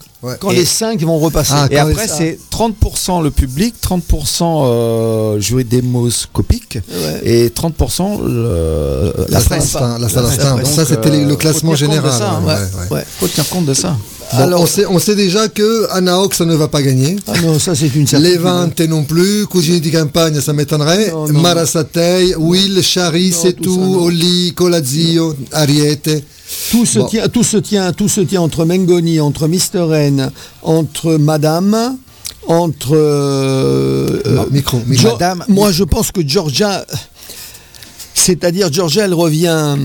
Quand Et- les 5 vont repasser. Ah, et après, les- c'est 30% le public, 30% euh, joué démoscopique Ouais. et 30% le, La presse. la La. Ça, c'était le euh, classement compte de général, ça, hein. ouais. Faut tenir compte de ça. Bon, on, sait, on sait déjà que Anaok, ça ne va pas gagner. Ah non, ça c'est une certitude. Levante non plus, Cousini di Campagne, ça m'étonnerait. Marasatei, Will, Chari, Non, c'est tout. Oli, Colazio, Ariete. Tout se, Bon. tient, tout, se tient, tout se tient entre Mengoni, entre Mister N, entre Madame, entre... euh, euh, micro, Jo- Madame- Moi, je pense que Georgia... C'est-à-dire, Georgia, elle revient...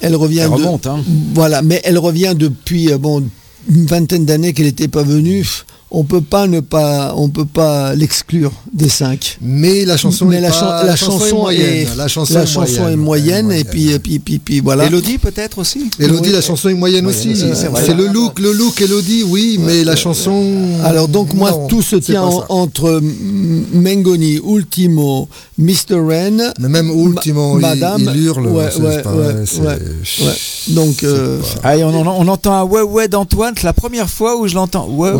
Elle revient Elle de- remonte, hein. Voilà, mais elle revient depuis euh, bon, une vingtaine d'années qu'elle n'était pas venue. On peut pas ne pas, on peut pas l'exclure des cinq. Mais la chanson Mais est la, pas- chan- la chanson, moyenne. est, La chanson la est chanson moyenne. est moyenne, et puis, et puis, puis, puis voilà. Elodie peut-être aussi Elodie, Oui. la chanson est moyenne aussi. aussi, c'est le look, le look Elodie, oui, mais la chanson. Alors donc moi Non, tout se tient en- entre Mengoni, Ultimo, Mr. Ren, Mais même Ultimo, il- Madame, il, hurle. ouais, ouais, pas ouais, vrai, c'est- ouais, ouais. Donc euh, Allez, on, on- on entend un ouais ouais d'Antoine, c'est la première fois où je l'entends. Ouais.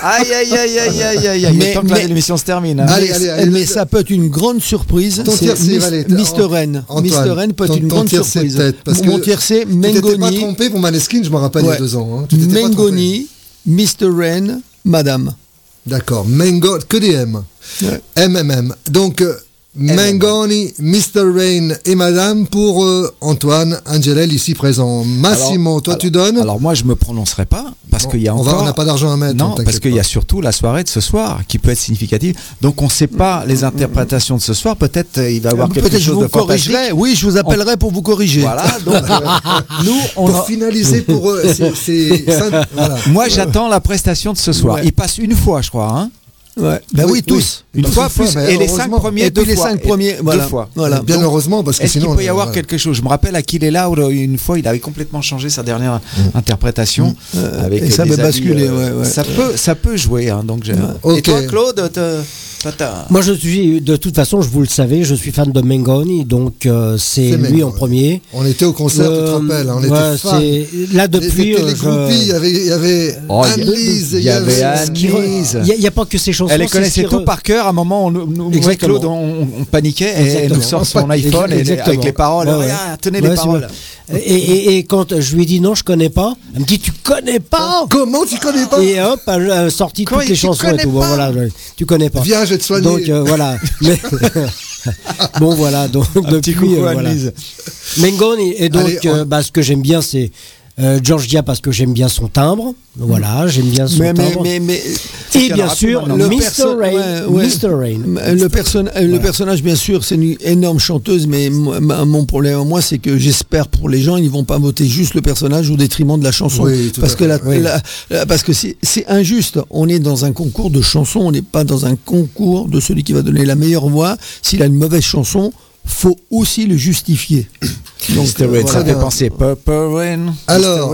Aïe aïe aïe aïe aïe aïe aïe. Mais- mais- l'émission se termine. hein. Allez, mais, allez, allez, mais le- ça peut être une grande surprise. Ton tiercé, Mis- Valette, Mr. An- Ren. Antoine, Mr. Ren peut être une grande surprise. parce Mon que tiercé, Tu t'étais pas Mengoni, trompé pour Maneskin, je me rappelle il y a deux ans. hein. Mengoni, Mr. Ren, Madame. D'accord. Mengo, que des M. Ouais. MMM. Donc, euh, Mengoni, Mr. Rain et Madame pour euh, Antoine Angelel ici présent. Massimo, Alors- toi tu donnes Alors moi je me prononcerai pas parce Bon, qu'il y a on va- encore. on n'a pas d'argent à mettre, Non, parce qu'il y a surtout la soirée de ce soir qui peut être significative. Donc on ne sait pas les interprétations de ce soir. Peut-être euh, il va y avoir quelque Peut-être je chose vous de corrigerai. Oui, je vous appellerai pour vous corriger. Voilà. Donc euh, nous on. Pour a- finaliser pour eux, ça- voilà. Moi j'attends la prestation de ce soir. Ouais. Il passe une fois, je crois. Hein Ouais. Ben oui, tous. Une fois plus et les cinq premiers Et deux les fois. cinq premiers, deux voilà. fois. Voilà. Bien Donc, heureusement, parce que sinon. peut y avoir quelque chose? Je me rappelle Akil Laure une fois, il avait complètement changé sa dernière interprétation Euh, avec et ça avait basculé, euh, ouais, ouais. Ça peut, ça peut jouer. hein, donc. Et toi, Claude, toi, Moi, je suis, de toute façon, je vous le savez, je suis fan de Mengoni, donc euh, c'est lui Mengoni. en premier. On était au concert, tu te Euh, rappelles, hein, on ouais, était Là, depuis. Euh, les je- groupies, il y avait, il y avait Oh, il Anne-Lise, il y avait Anne- ce qui re- Lise. Il n'y a, pas que ces chansons. Elle les connaissait tout re- par cœur. À un moment, on, nous-. Claude, on, on paniquait et elle Exactement. nous sort son iPhone et avec les paroles. Ouais, ouais. Regarde, tenez Ouais, les paroles. Et, et- et quand je lui ai dit non, je connais pas, elle me dit tu connais pas? Comment tu connais pas? Et hop, elle a sorti toutes les chansons et tout. Voilà, tu connais pas. Viens, je vais te soigner. Donc euh, voilà. Mais- bon voilà, donc Un petit coucou euh, à voilà. Et donc Allez, on- euh, bah, ce que j'aime bien c'est euh, Georgia parce que j'aime bien son timbre. Voilà, j'aime bien son Mais, timbre. mais, mais Et bien sûr, Le Mr. Rain. ouais, ouais. Mr. Rain. Le, perso- le personnage, bien sûr, c'est une énorme chanteuse, mais mo- ma- mon problème à moi, c'est que j'espère pour les gens, ils vont pas voter juste le personnage au détriment de la chanson. Oui, parce que fait. la- Oui. la- la- parce que c'est c'est injuste. On est dans un concours de chansons, on n'est pas dans un concours de celui qui va donner la meilleure voix. S'il a une mauvaise chanson, faut aussi le justifier. Donc, Mr. Ça fait penser. Alors,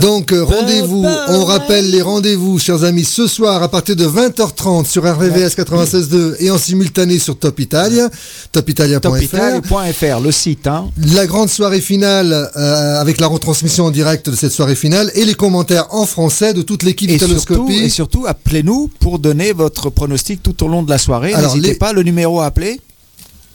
donc euh, rendez-vous, on rappelle les rendez-vous, chers amis, ce soir à partir de 20h30 sur RVVS 96.2 et en simultané sur Top Italia, topitalia.fr. Topitalia.fr, le site. Hein. La grande soirée finale euh, avec la retransmission en direct de cette soirée finale et les commentaires en français de toute l'équipe Et surtout, et surtout, appelez-nous pour donner votre pronostic tout au long de la soirée. Alors, N'hésitez les- pas, le numéro à appeler.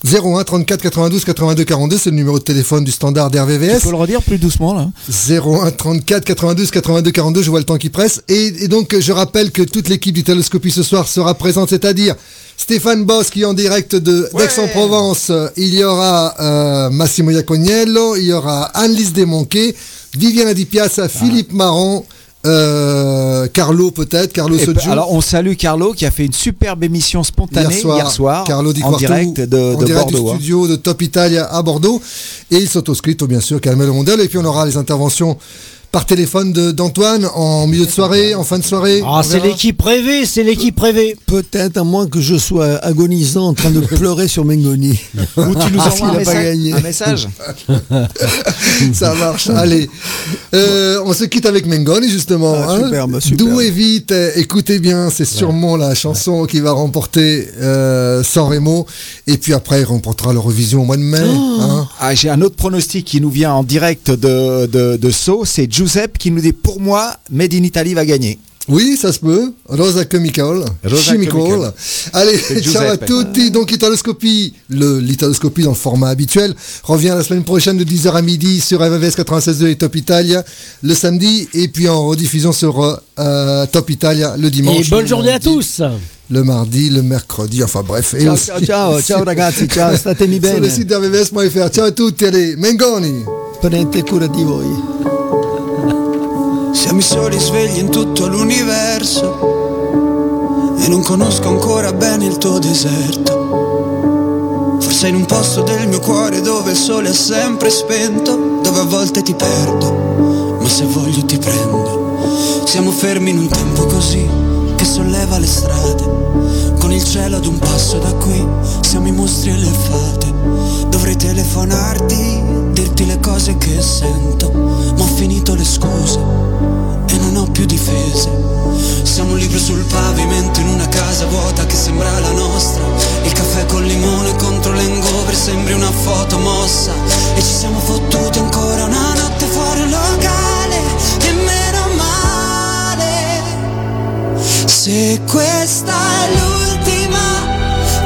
01 34 92 82 42, c'est le numéro de téléphone du standard Tu d'RVVS. peux le redire plus doucement là. 01 34 92 82 42, je vois le temps qui presse. Et, et donc, je rappelle que toute l'équipe d'Italoscopie ce soir sera présente, c'est-à-dire Stéphane Boss qui est en direct de d'Aix-en-Provence. Il y aura euh, Massimo Iacognello, il y aura Anne-Lise Desmonquet, Viviane Di Piazza, Philippe Marron, euh, Carlo peut-être, Carlo Soggio. ben, alors, on salue Carlo qui a fait une superbe émission spontanée hier soir, Carlo Di en direct de, en de direct Bordeaux. du hein. studio de Top Italia à Bordeaux. Et il sottoscritto, bien sûr, Carmelo Mondel. Et puis on aura les interventions par téléphone de- d'Antoine en milieu de soirée, en fin de soirée. Ah, c'est l'équipe rêvée, c'est l'équipe rêvée. Peut-être à moins que je sois agonisant en train de pleurer sur Mengoni. Ou tu nous Parce envoies un qu'il a pas message, gagné. un message. Ça marche. Allez, Euh, on se quitte avec Mengoni justement. Ah, hein. superbe, superbe. Doux et vite. euh, Écoutez bien, c'est sûrement la chanson qui va remporter euh, San Remo. Et puis après, il remportera l'Eurovision au mois de mai. hein. Ah, J'ai un autre pronostic qui nous vient en direct de, de, de Sceaux. C'est Giuseppe qui nous dit pour moi, Made in Italy va gagner. Oui, ça se peut. Rosa Chemical. Rosa Chemical. Chemical. Allez, ciao à tutti. Donc, Italoscopie, le, l'italoscopie dans le format habituel, revient la semaine prochaine de 10h à midi sur RVVS 96.2 et Top Italia le samedi, et puis en rediffusion sur euh, Top Italia le dimanche. Et bonne journée à tous. Le mardi, le mercredi, enfin bref. Et Ciao, aussi- ciao, ciao, ciao ragazzi, ciao, statemi Sur le bene. site. Ciao à tutti, allez, Mengoni. Prendete cura di voi. Siamo i soli svegli in tutto l'universo e non conosco ancora bene il tuo deserto. Forse in un posto del mio cuore dove il sole è sempre spento, dove a volte ti perdo, ma se voglio ti prendo. Siamo fermi in un tempo così che solleva le strade, con il cielo ad un passo da qui, siamo i mostri e le fate. Dovrei telefonarti, dirti le cose che sento, ma ho finito le scuse e non ho più difese. Siamo un libro sul pavimento in una casa vuota che sembra la nostra. Il caffè col limone contro l'engover sembri una foto mossa. E ci siamo fottuti ancora una notte fuori un locale. E meno male. Se questa è l'ultima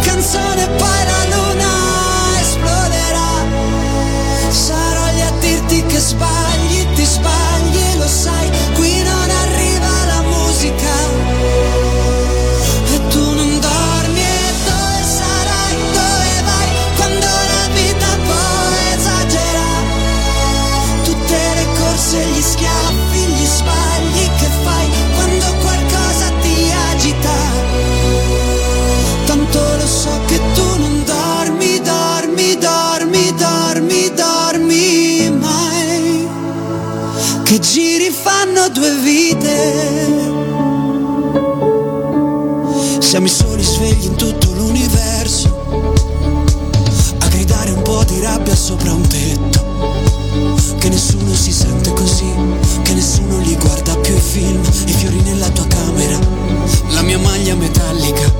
canzone poi Bye. Che giri fanno due vite. Siamo i soli svegli in tutto l'universo. A gridare un po' di rabbia sopra un tetto. Che nessuno si sente così, che nessuno li guarda più i film, i fiori nella tua camera, mia maglia metallica.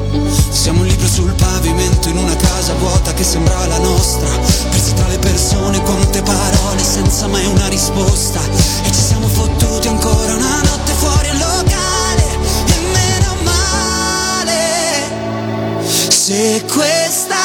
Siamo un libro sul pavimento in una casa vuota che sembra la nostra, persi tra le persone, quante parole senza mai una risposta. E ci siamo fottuti ancora una notte fuori al locale, e meno male. Se questa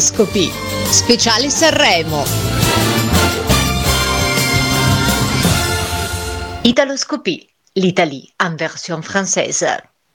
Italoscopie. Speciale Sanremo. Italoscopie, l'Italie en version française.